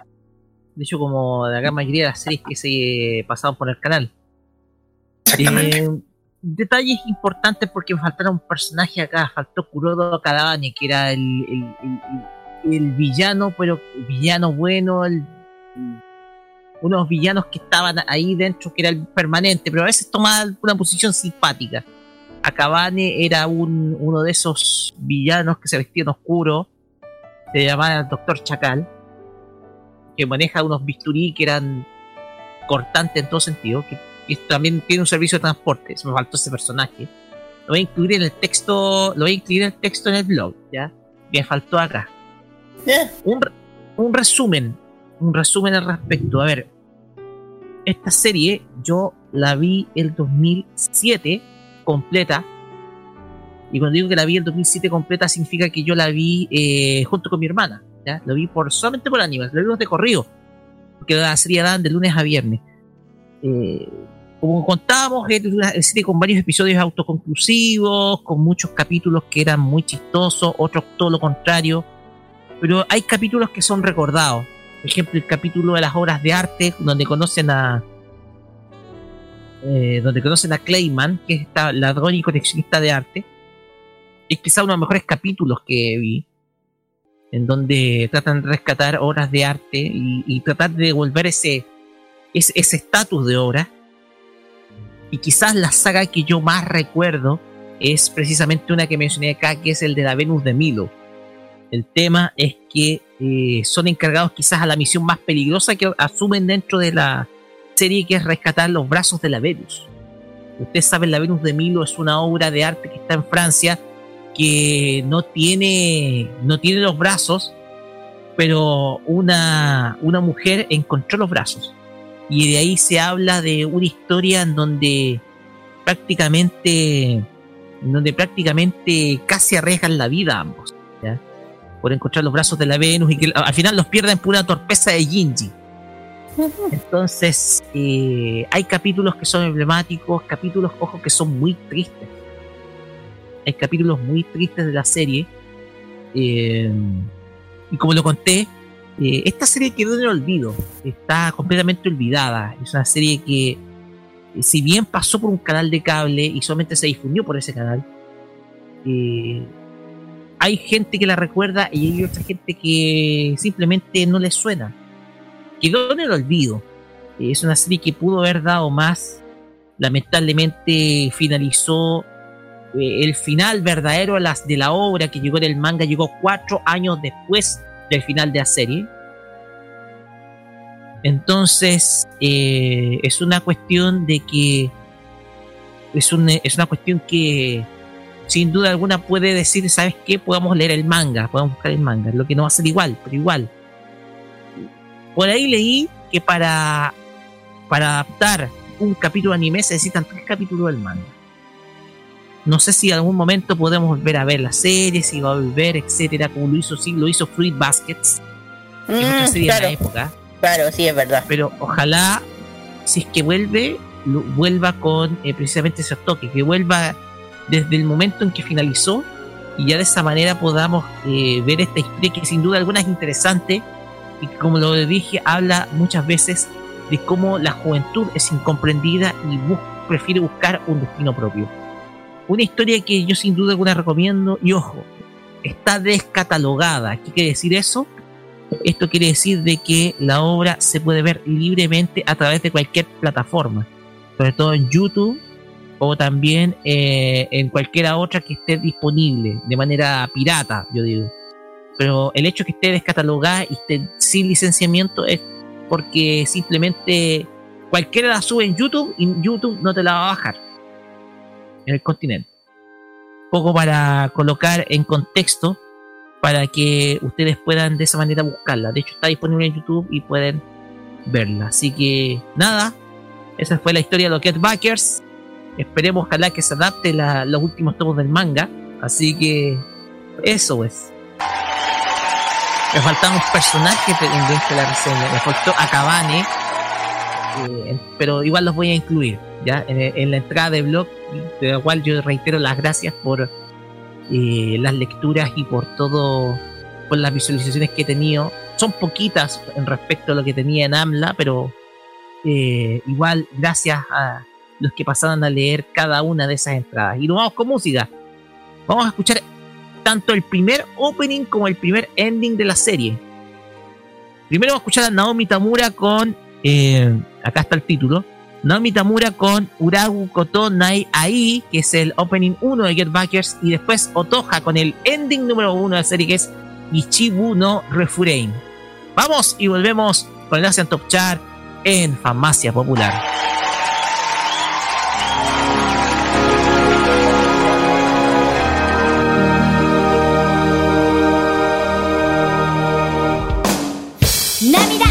De hecho, como la gran mayoría de las series que se pasaron por el canal. Eh, detalles importantes porque me faltaron personajes acá. Faltó Kurodo Kadabane, que era el, el- el- el villano, pero villano bueno, unos villanos que estaban ahí dentro, que era el permanente, pero a veces tomaba una posición simpática. Akabane era un, uno de esos villanos que se vestían oscuro, se llamaba el Doctor Chacal, que maneja unos bisturí que eran cortantes en todo sentido, que, que también tiene un servicio de transporte. Se me faltó ese personaje. Lo voy a incluir en el texto, lo voy a incluir en el texto en el blog, ¿ya? Me faltó acá. Un, un resumen, un resumen al respecto. A ver, esta serie yo la vi el 2007 completa. Y cuando digo que la vi el 2007 completa, significa que yo la vi eh, junto con mi hermana. Lo vi por, solamente por animes, lo vimos de corrido. Porque la serie dan de lunes a viernes. Eh, como contábamos, es una serie con varios episodios autoconclusivos, con muchos capítulos que eran muy chistosos, otros todo lo contrario. Pero hay capítulos que son recordados. Por ejemplo, el capítulo de las obras de arte, donde conocen a. eh, donde conocen a Clayman, que es esta ladrón y coleccionista de arte. Es quizá uno de los mejores capítulos que vi. En donde tratan de rescatar obras de arte y, tratar de devolver ese estatus de obra. Y quizás la saga que yo más recuerdo es precisamente una que mencioné acá, que es el de la Venus de Milo. El tema es que eh, son encargados quizás a la misión más peligrosa que asumen dentro de la serie, que es rescatar los brazos de la Venus. Ustedes saben, la Venus de Milo es una obra de arte que está en Francia que no tiene, no tiene los brazos, pero una, una mujer encontró los brazos. Y de ahí se habla de una historia en donde prácticamente, en donde prácticamente casi arriesgan la vida ambos, ¿ya? por encontrar los brazos de la Venus y que al final los pierden por una torpeza de Ginji. Entonces, eh, hay capítulos que son emblemáticos, capítulos, ojo, que son muy tristes. Hay capítulos muy tristes de la serie. eh, y como lo conté, eh, esta serie quedó en el olvido. Está completamente olvidada. Es una serie que, eh, si bien pasó por un canal de cable y solamente se difundió por ese canal, hay gente que la recuerda y hay otra gente que simplemente no le suena. Quedó en el olvido. Es una serie que pudo haber dado más. Lamentablemente finalizó eh, el final verdadero de las- de la obra que llegó en el manga, llegó cuatro años después del final de la serie. Entonces, eh, es una cuestión de que. Es, un- es una cuestión que, sin duda alguna, puede decir: ¿sabes qué? Podamos leer el manga, podemos buscar el manga. Lo que no va a ser igual, pero igual. Por ahí leí que para, para adaptar un capítulo de anime se necesitan tres capítulos del manga. No sé si en algún momento podemos volver a ver la serie, si va a volver, etcétera, como lo hizo, sí, lo hizo Fruit Baskets, que es otra Mm, serie de la época. claro, sí, es verdad. Pero ojalá, si es que vuelve, lo- vuelva con eh, precisamente ese toque, que vuelva desde el momento en que finalizó y ya de esa manera podamos eh, ver esta historia que sin duda alguna es interesante y como lo dije, habla muchas veces de cómo la juventud es incomprendida y bus- prefiere buscar un destino propio. Una historia que yo sin duda alguna recomiendo y ojo, está descatalogada. ¿Qué quiere decir eso? Esto quiere decir de que la obra se puede ver libremente a través de cualquier plataforma, sobre todo en YouTube o también eh, en cualquiera otra que esté disponible de manera pirata, yo digo. Pero el hecho que esté descatalogada y esté sin licenciamiento es porque simplemente cualquiera la sube en YouTube y YouTube no te la va a bajar en el continente. Poco para colocar en contexto para que ustedes puedan de esa manera buscarla. De hecho, está disponible en YouTube y pueden verla. Así que nada, esa fue la historia de los Get Backers. Esperemos ojalá que se adapte los últimos tomos del manga. Así que eso es. Me faltaban un personaje pendiente de la reseña. Me faltó a Cabane. Eh, pero igual los voy a incluir ya en, la entrada de blog, de la cual yo reitero las gracias por eh, las lecturas y por todo, por las visualizaciones que he tenido. Son poquitas en respecto a lo que tenía en AMLA, pero eh, igual gracias a los que pasaron a leer cada una de esas entradas. Y nos vamos con música. Vamos a escuchar tanto el primer opening como el primer ending de la serie. Primero vamos a escuchar a Naomi Tamura con. Eh, acá está el título. Naomi Tamura con Uragu Koto Nai Ai, que es el opening 1 de Get Backers. Y después Otoja con el ending número 1 de la serie, que es Ichibu no Refurein. Vamos y volvemos con el Asian Top Chart en Farmacia Popular. 涙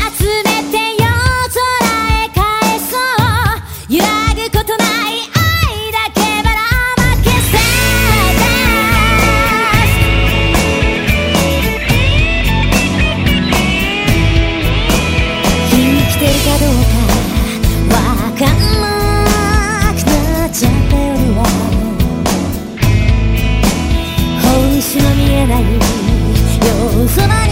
そば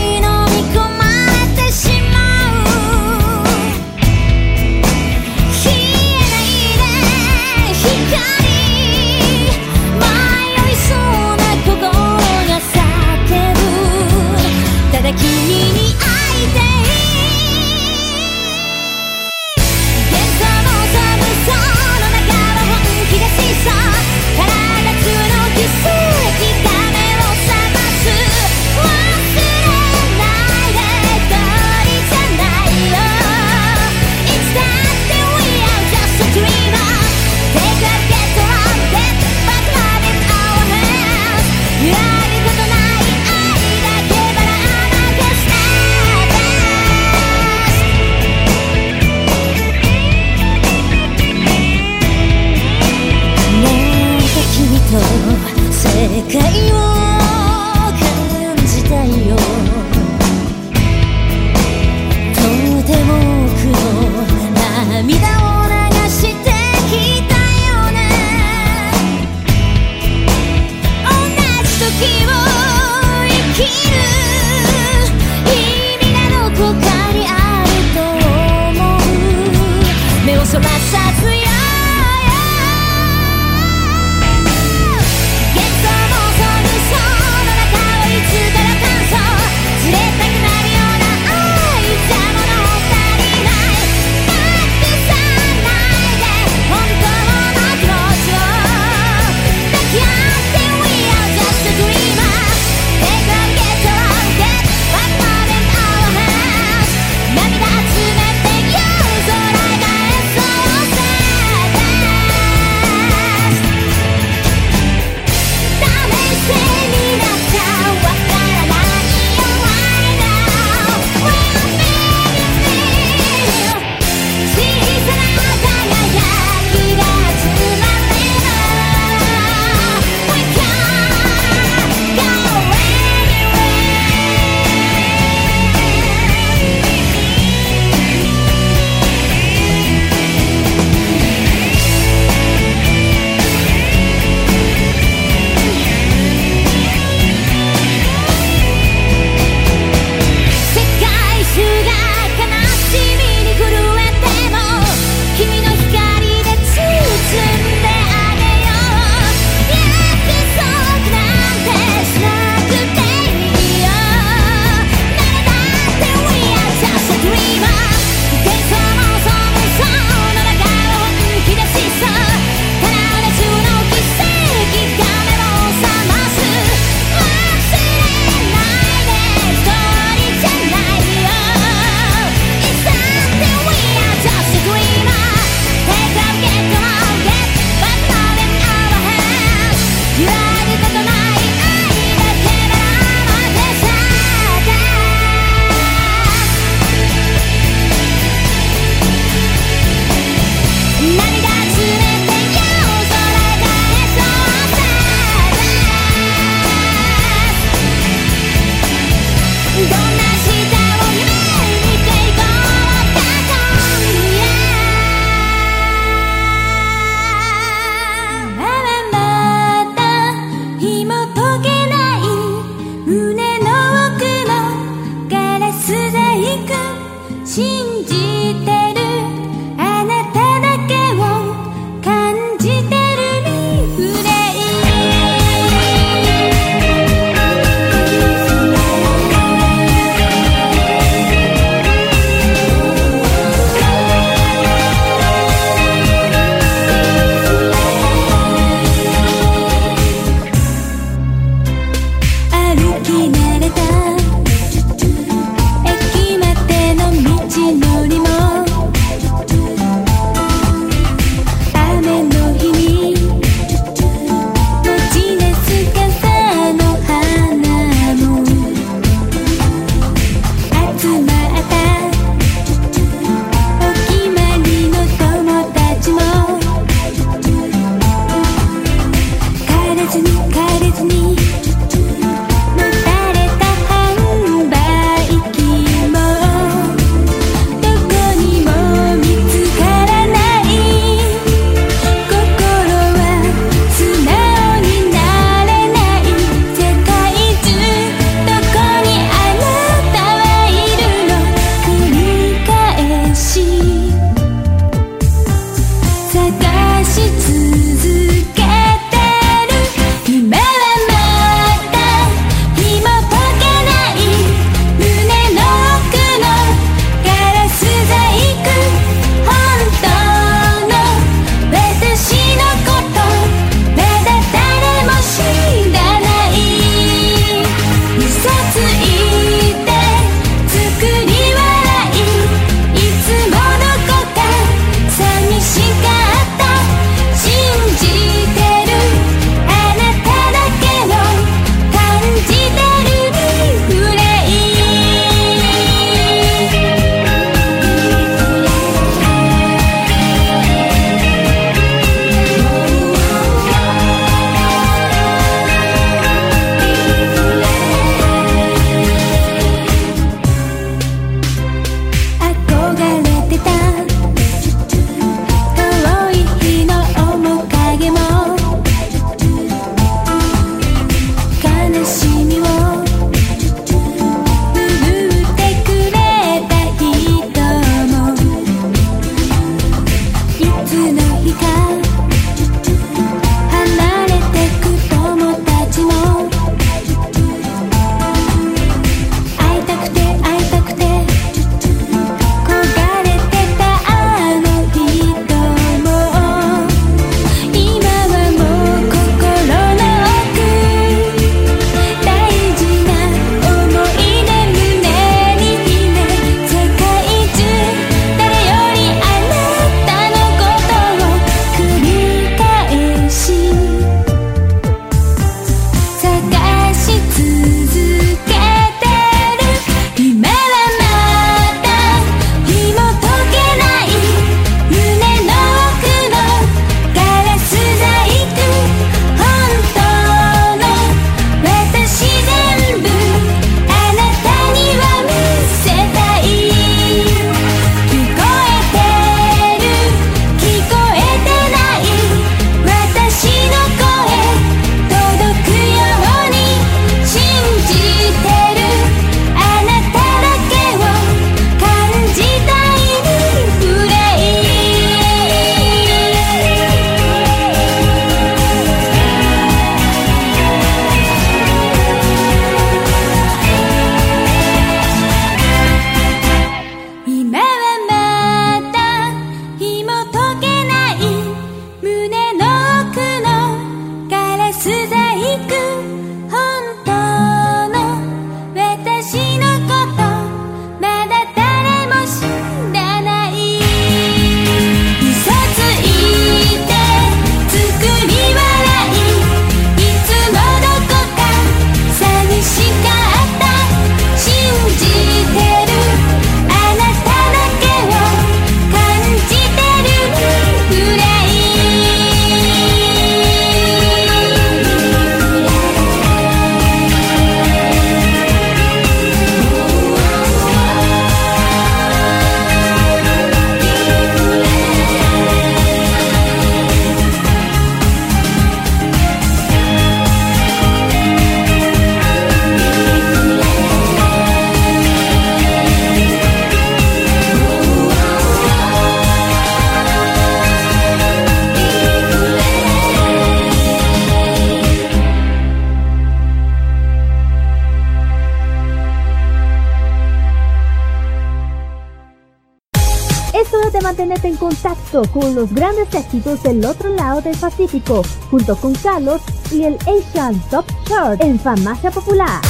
éxitos del otro lado del Pacífico, junto con Carlos y el Asian Top Chart en Farmacia Popular.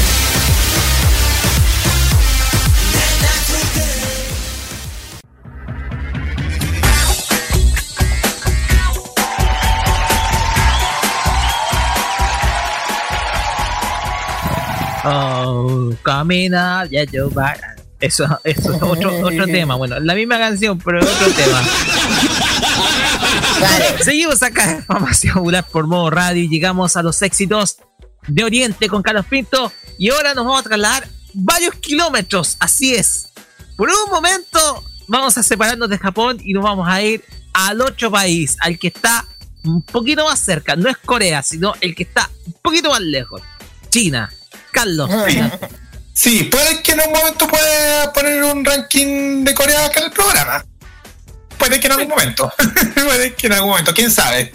Oh, camina, ya yo va. Eso, eso es otro, otro tema. Bueno, la misma canción, pero otro tema. Seguimos acá en Farmacia Popular por modo radio y llegamos a los éxitos de Oriente con Carlos Pinto. Y ahora nos vamos a trasladar varios kilómetros. Así es. Por un momento vamos a separarnos de Japón y nos vamos a ir al otro país, al que está un poquito más cerca. No es Corea, sino el que está un poquito más lejos. China. Carlos. Sí, puede que en un momento pueda poner un ranking de Corea acá en el programa. Puede que en algún momento. puede que en algún momento, quién sabe.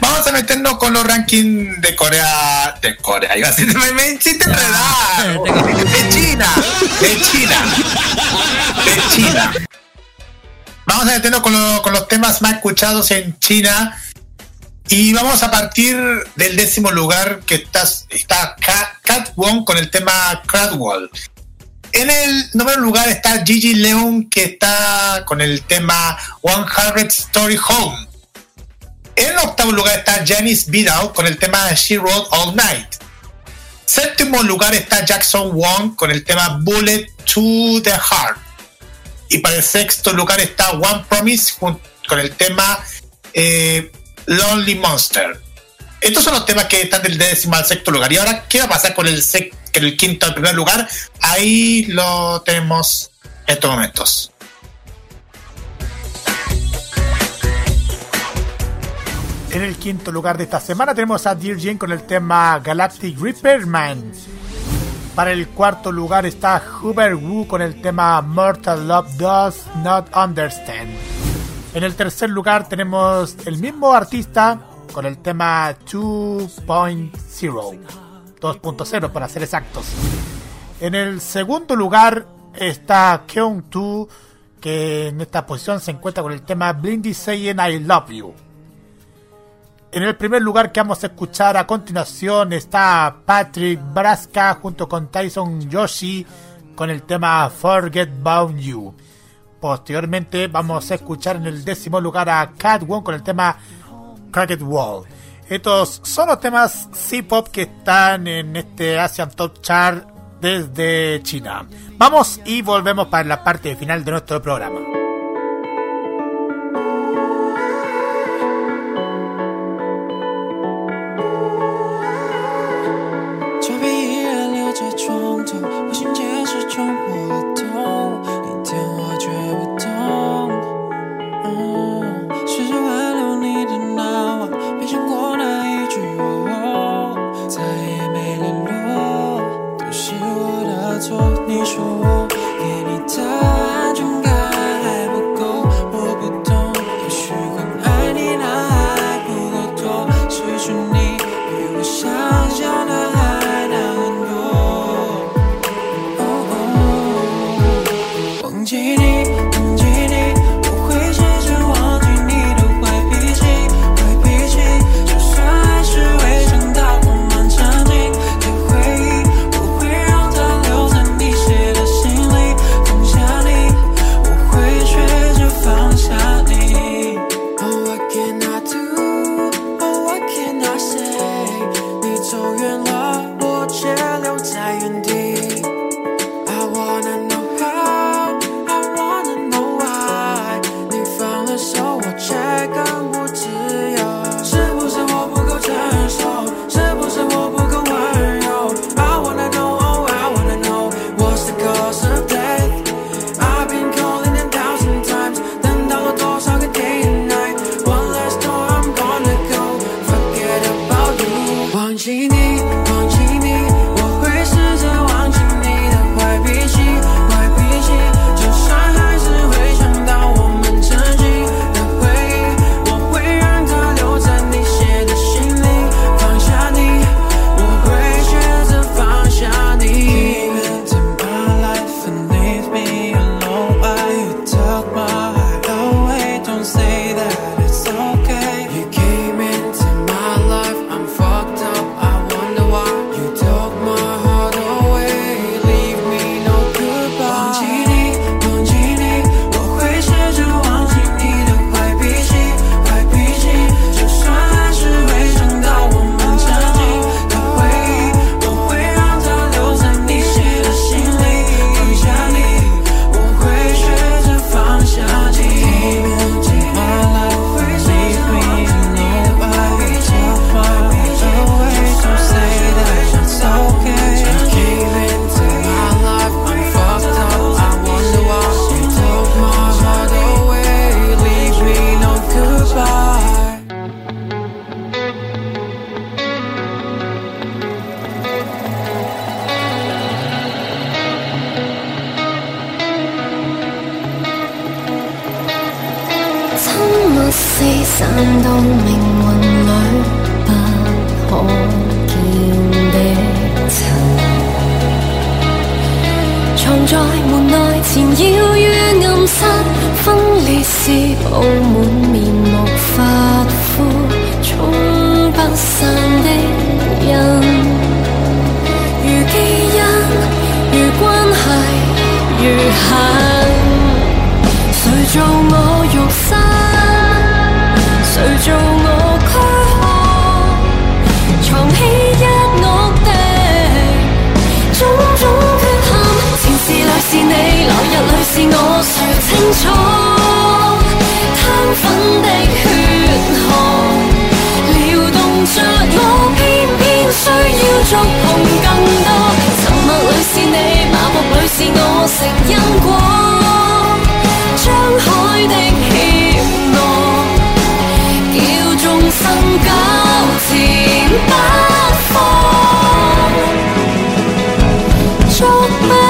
Vamos a meternos con los rankings de Corea. De Corea, iba a decir, me, me enredar. De China. De China. De China. Vamos a meternos con, lo- con los temas más escuchados en China. Y vamos a partir del décimo lugar que está, está Cat, Cat Wong con el tema Cradwall. En el noveno lugar está Gigi Leon que está con el tema 100 Story Home. En octavo lugar está Janice Vidal con el tema She Rode All Night. Séptimo lugar está Jackson Wong con el tema Bullet to the Heart. Y para el sexto lugar está One Promise con el tema eh, Lonely Monster. Estos son los temas que están del décimo al sexto lugar. Y ahora, ¿qué va a pasar con el, con el quinto al primer lugar? Ahí lo tenemos en estos momentos. En el quinto lugar de esta semana tenemos a Dear Jane con el tema Galactic Repairman. Para el cuarto lugar está Hubert Wu con el tema Mortal Love Does Not Understand. En el tercer lugar tenemos el mismo artista con el tema 2.0. 2.0 para ser exactos. En el segundo lugar está Keong Tu, que en esta posición se encuentra con el tema Blindy Saying I Love You. En el primer lugar que vamos a escuchar a continuación está Patrick Braska junto con Tyson Yoshi con el tema Forget About You. Posteriormente vamos a escuchar en el décimo lugar a Catwon con el tema Cracked Wall. Estos son los temas C-pop que están en este Asian Top Chart desde China. Vamos y volvemos para la parte final de nuestro programa. my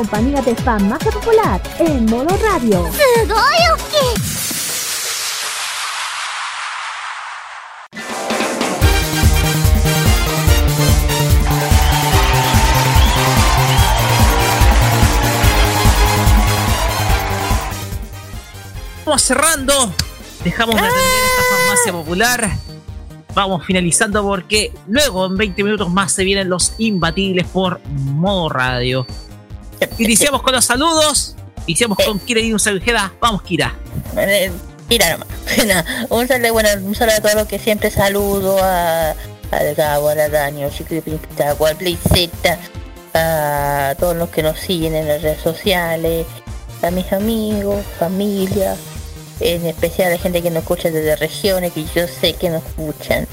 compañía de Farmacia Popular en modo radio. Vamos cerrando. Dejamos de atender esta farmacia popular. Vamos finalizando porque luego en 20 minutos más se vienen los imbatibles por modo radio. Iniciamos con los saludos. Iniciamos con Kira y un Ojeda. Vamos, Kira. Eh, Mira nomás. Un saludo, bueno, un saludo a todos los que siempre saludo, a, al Gabo, a la Dani, a Chico Pinta, a Play Z, a todos los que nos siguen en las redes sociales, a mis amigos, familia, en especial a la gente que nos escucha desde regiones que yo sé que nos escuchan.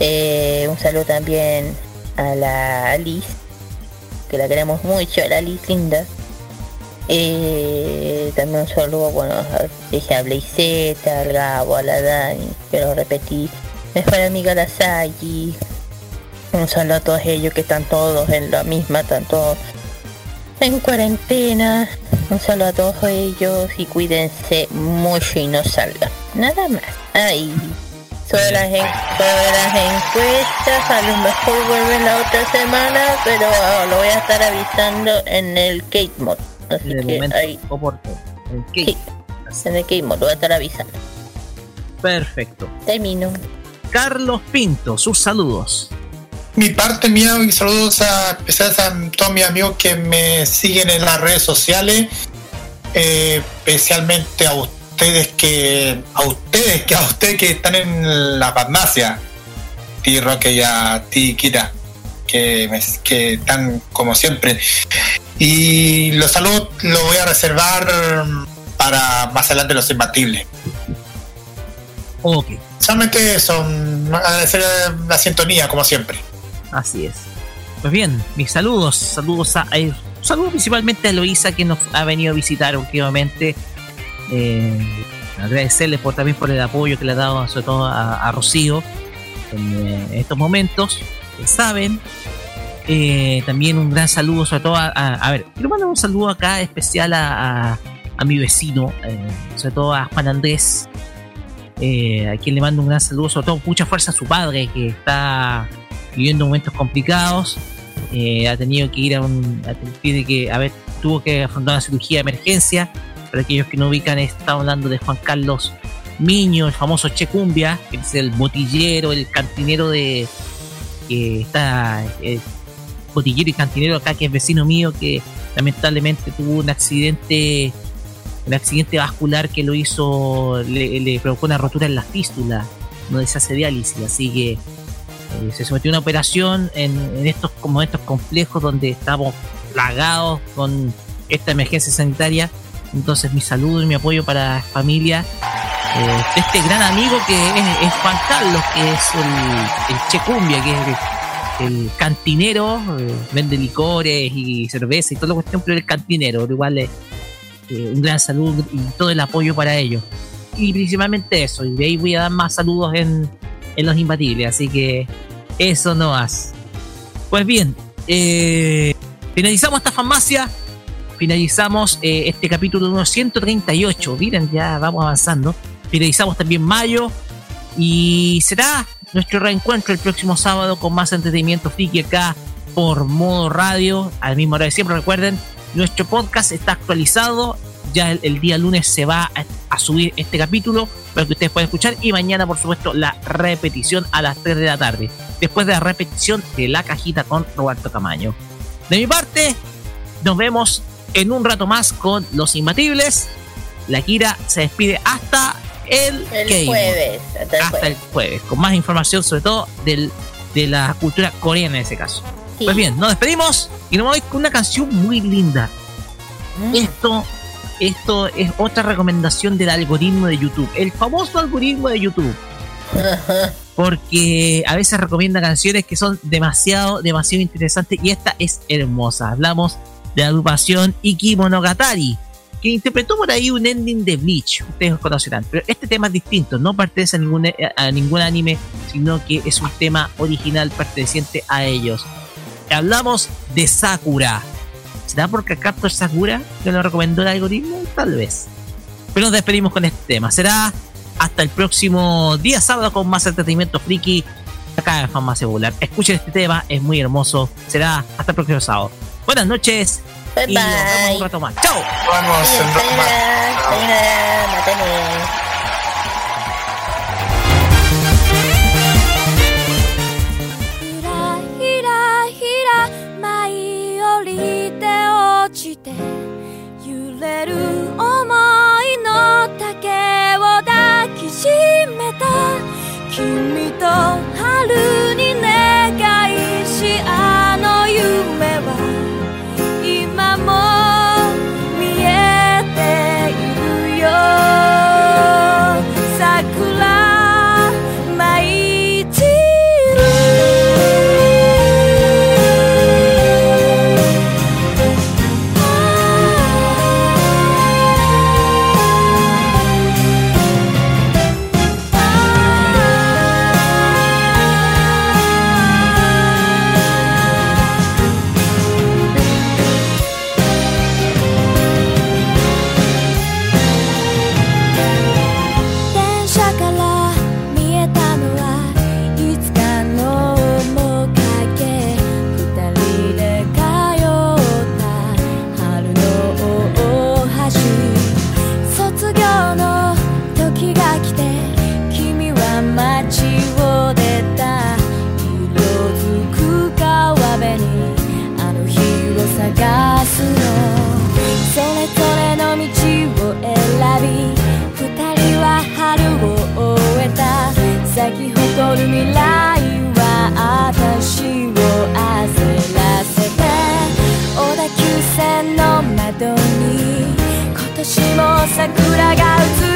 Eh, un saludo también a la Alice, que la queremos mucho, a la Alice linda. Eh, también un saludo, bueno, dije a Blaiseta, al Gabo, a la Dani, pero repetí, mejor amiga la Sayi. Un saludo a todos ellos que están todos en la misma, están todos en cuarentena. Un saludo a todos ellos y cuídense mucho y no salgan. Nada más. Ay. Sobre las, en- sobre las encuestas, a lo mejor vuelven la otra semana, pero ah, lo voy a estar avisando en el Kate Mod. Así En el que momento ahí, oportuno. El sí, en el Kate Mod, lo voy a estar avisando. Perfecto. Termino. Carlos Pinto, sus saludos. mi parte mía y saludos a, a todos mis amigos que me siguen en las redes sociales, eh, especialmente a ustedes que a ustedes que a ustedes que están en la farmacia, ti Roque y a ti Kira, que, me- que están como siempre. Y los saludos los voy a reservar para más adelante los imbatibles. Ok, Solamente son agradecer la sintonía como siempre. así es. Pues bien, mis saludos, saludos a, eh, saludos principalmente a Eloisa que nos ha venido a visitar últimamente. Eh, agradecerle por también por el apoyo que le ha dado sobre todo a, a Rocío en eh, estos momentos. saben. Eh, también un gran saludo sobre todo a, a, a ver, quiero mandar un saludo acá especial a, a, mi vecino, eh, sobre todo a Juan Andrés, a quien le mando un gran saludo, sobre todo mucha fuerza a su padre que está viviendo momentos complicados. Ha tenido que ir a un. tuvo que afrontar una cirugía de emergencia. Para aquellos que no ubican, estamos hablando de Juan Carlos Miño, el famoso Che Cumbia, que es el botillero, el cantinero de. que está. eh, botillero y cantinero acá, que es vecino mío, que lamentablemente tuvo un accidente. Un accidente vascular que lo hizo. le, provocó una rotura en la fístula, donde se hace diálisis. Así que eh, se sometió a una operación en, en estos como estos complejos donde estamos plagados con esta emergencia sanitaria. Entonces mi saludo y mi apoyo para familia eh, este gran amigo que es, es Juan Carlos, que es el, el Che Cumbia, que es el, cantinero, eh, vende licores y cerveza y toda la cuestión, pero el cantinero, igual es eh, un gran saludo y todo el apoyo para ellos. Y principalmente eso, y de ahí voy a dar más saludos en, en los imbatibles, así que eso no más. Pues bien, eh, finalizamos esta farmacia, finalizamos eh, este capítulo número 138, miren, ya vamos avanzando, finalizamos también mayo y será nuestro reencuentro el próximo sábado con más entretenimiento friki acá por modo radio, al mismo horario de siempre, recuerden, nuestro podcast está actualizado, ya el, el día lunes se va a, a subir este capítulo para que ustedes puedan escuchar. Y mañana por supuesto la repetición a las 3 de la tarde, después de la repetición de la cajita con Roberto Camaño. De mi parte, nos vemos en un rato más con Los Imbatibles. La Kira se despide hasta el, jueves. Hasta el Hasta jueves. el jueves, con más información sobre todo del, de la cultura coreana en ese caso. Sí. Pues bien, nos despedimos y nos vamos con una canción muy linda. Mm. Esto, esto es otra recomendación del algoritmo de YouTube, el famoso algoritmo de YouTube. Porque a veces recomienda canciones que son demasiado, demasiado interesantes y esta es hermosa. Hablamos de la agrupación Iki Monogatari, que interpretó por ahí un ending de Bleach, ustedes conocerán. Pero este tema es distinto, no pertenece a ningún, a ningún anime, sino que es un tema original perteneciente a ellos. Hablamos de Sakura. ¿Será porque Captor Sakura que lo recomendó el algoritmo? Tal vez. Pero nos despedimos con este tema. Será hasta el próximo día sábado con más entretenimiento friki acá en Farmacia Popular. Escuchen este tema, es muy hermoso. Será hasta el próximo sábado. Buenas noches. Bye bye. Y nos vemos un rato más. ¡Chao! Vamos, sí, hasta luego.「きみとはるにね空が映る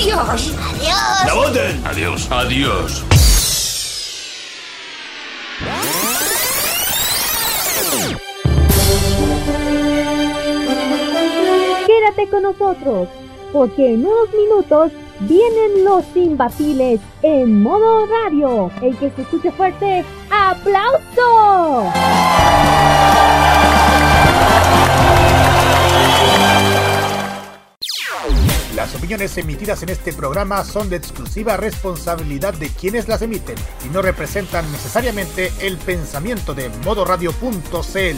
Adiós. Adiós. ¡La voten! Adiós. Adiós. Quédate con nosotros, porque en unos minutos vienen los imbatibles en modo radio. El que se escuche fuerte, ¡aplauso! Opiniones emitidas en este programa son de exclusiva responsabilidad de quienes las emiten y no representan necesariamente el pensamiento de modoradio.cl.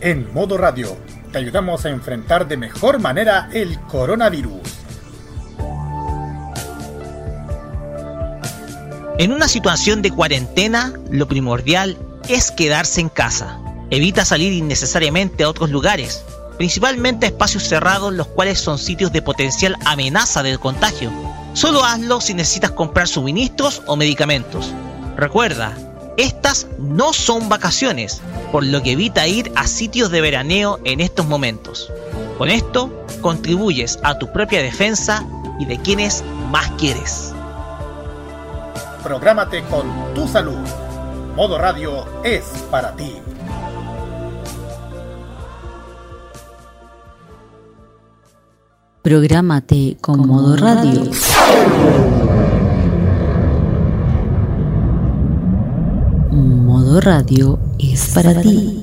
En modo radio, te ayudamos a enfrentar de mejor manera el coronavirus. En una situación de cuarentena, lo primordial es quedarse en casa. Evita salir innecesariamente a otros lugares, principalmente a espacios cerrados los cuales son sitios de potencial amenaza de contagio. Solo hazlo si necesitas comprar suministros o medicamentos. Recuerda, estas no son vacaciones, por lo que evita ir a sitios de veraneo en estos momentos. Con esto, contribuyes a tu propia defensa y de quienes más quieres. Prográmate con tu salud. Modo Radio es para ti. Prográmate con modo radio. Modo radio es para ti.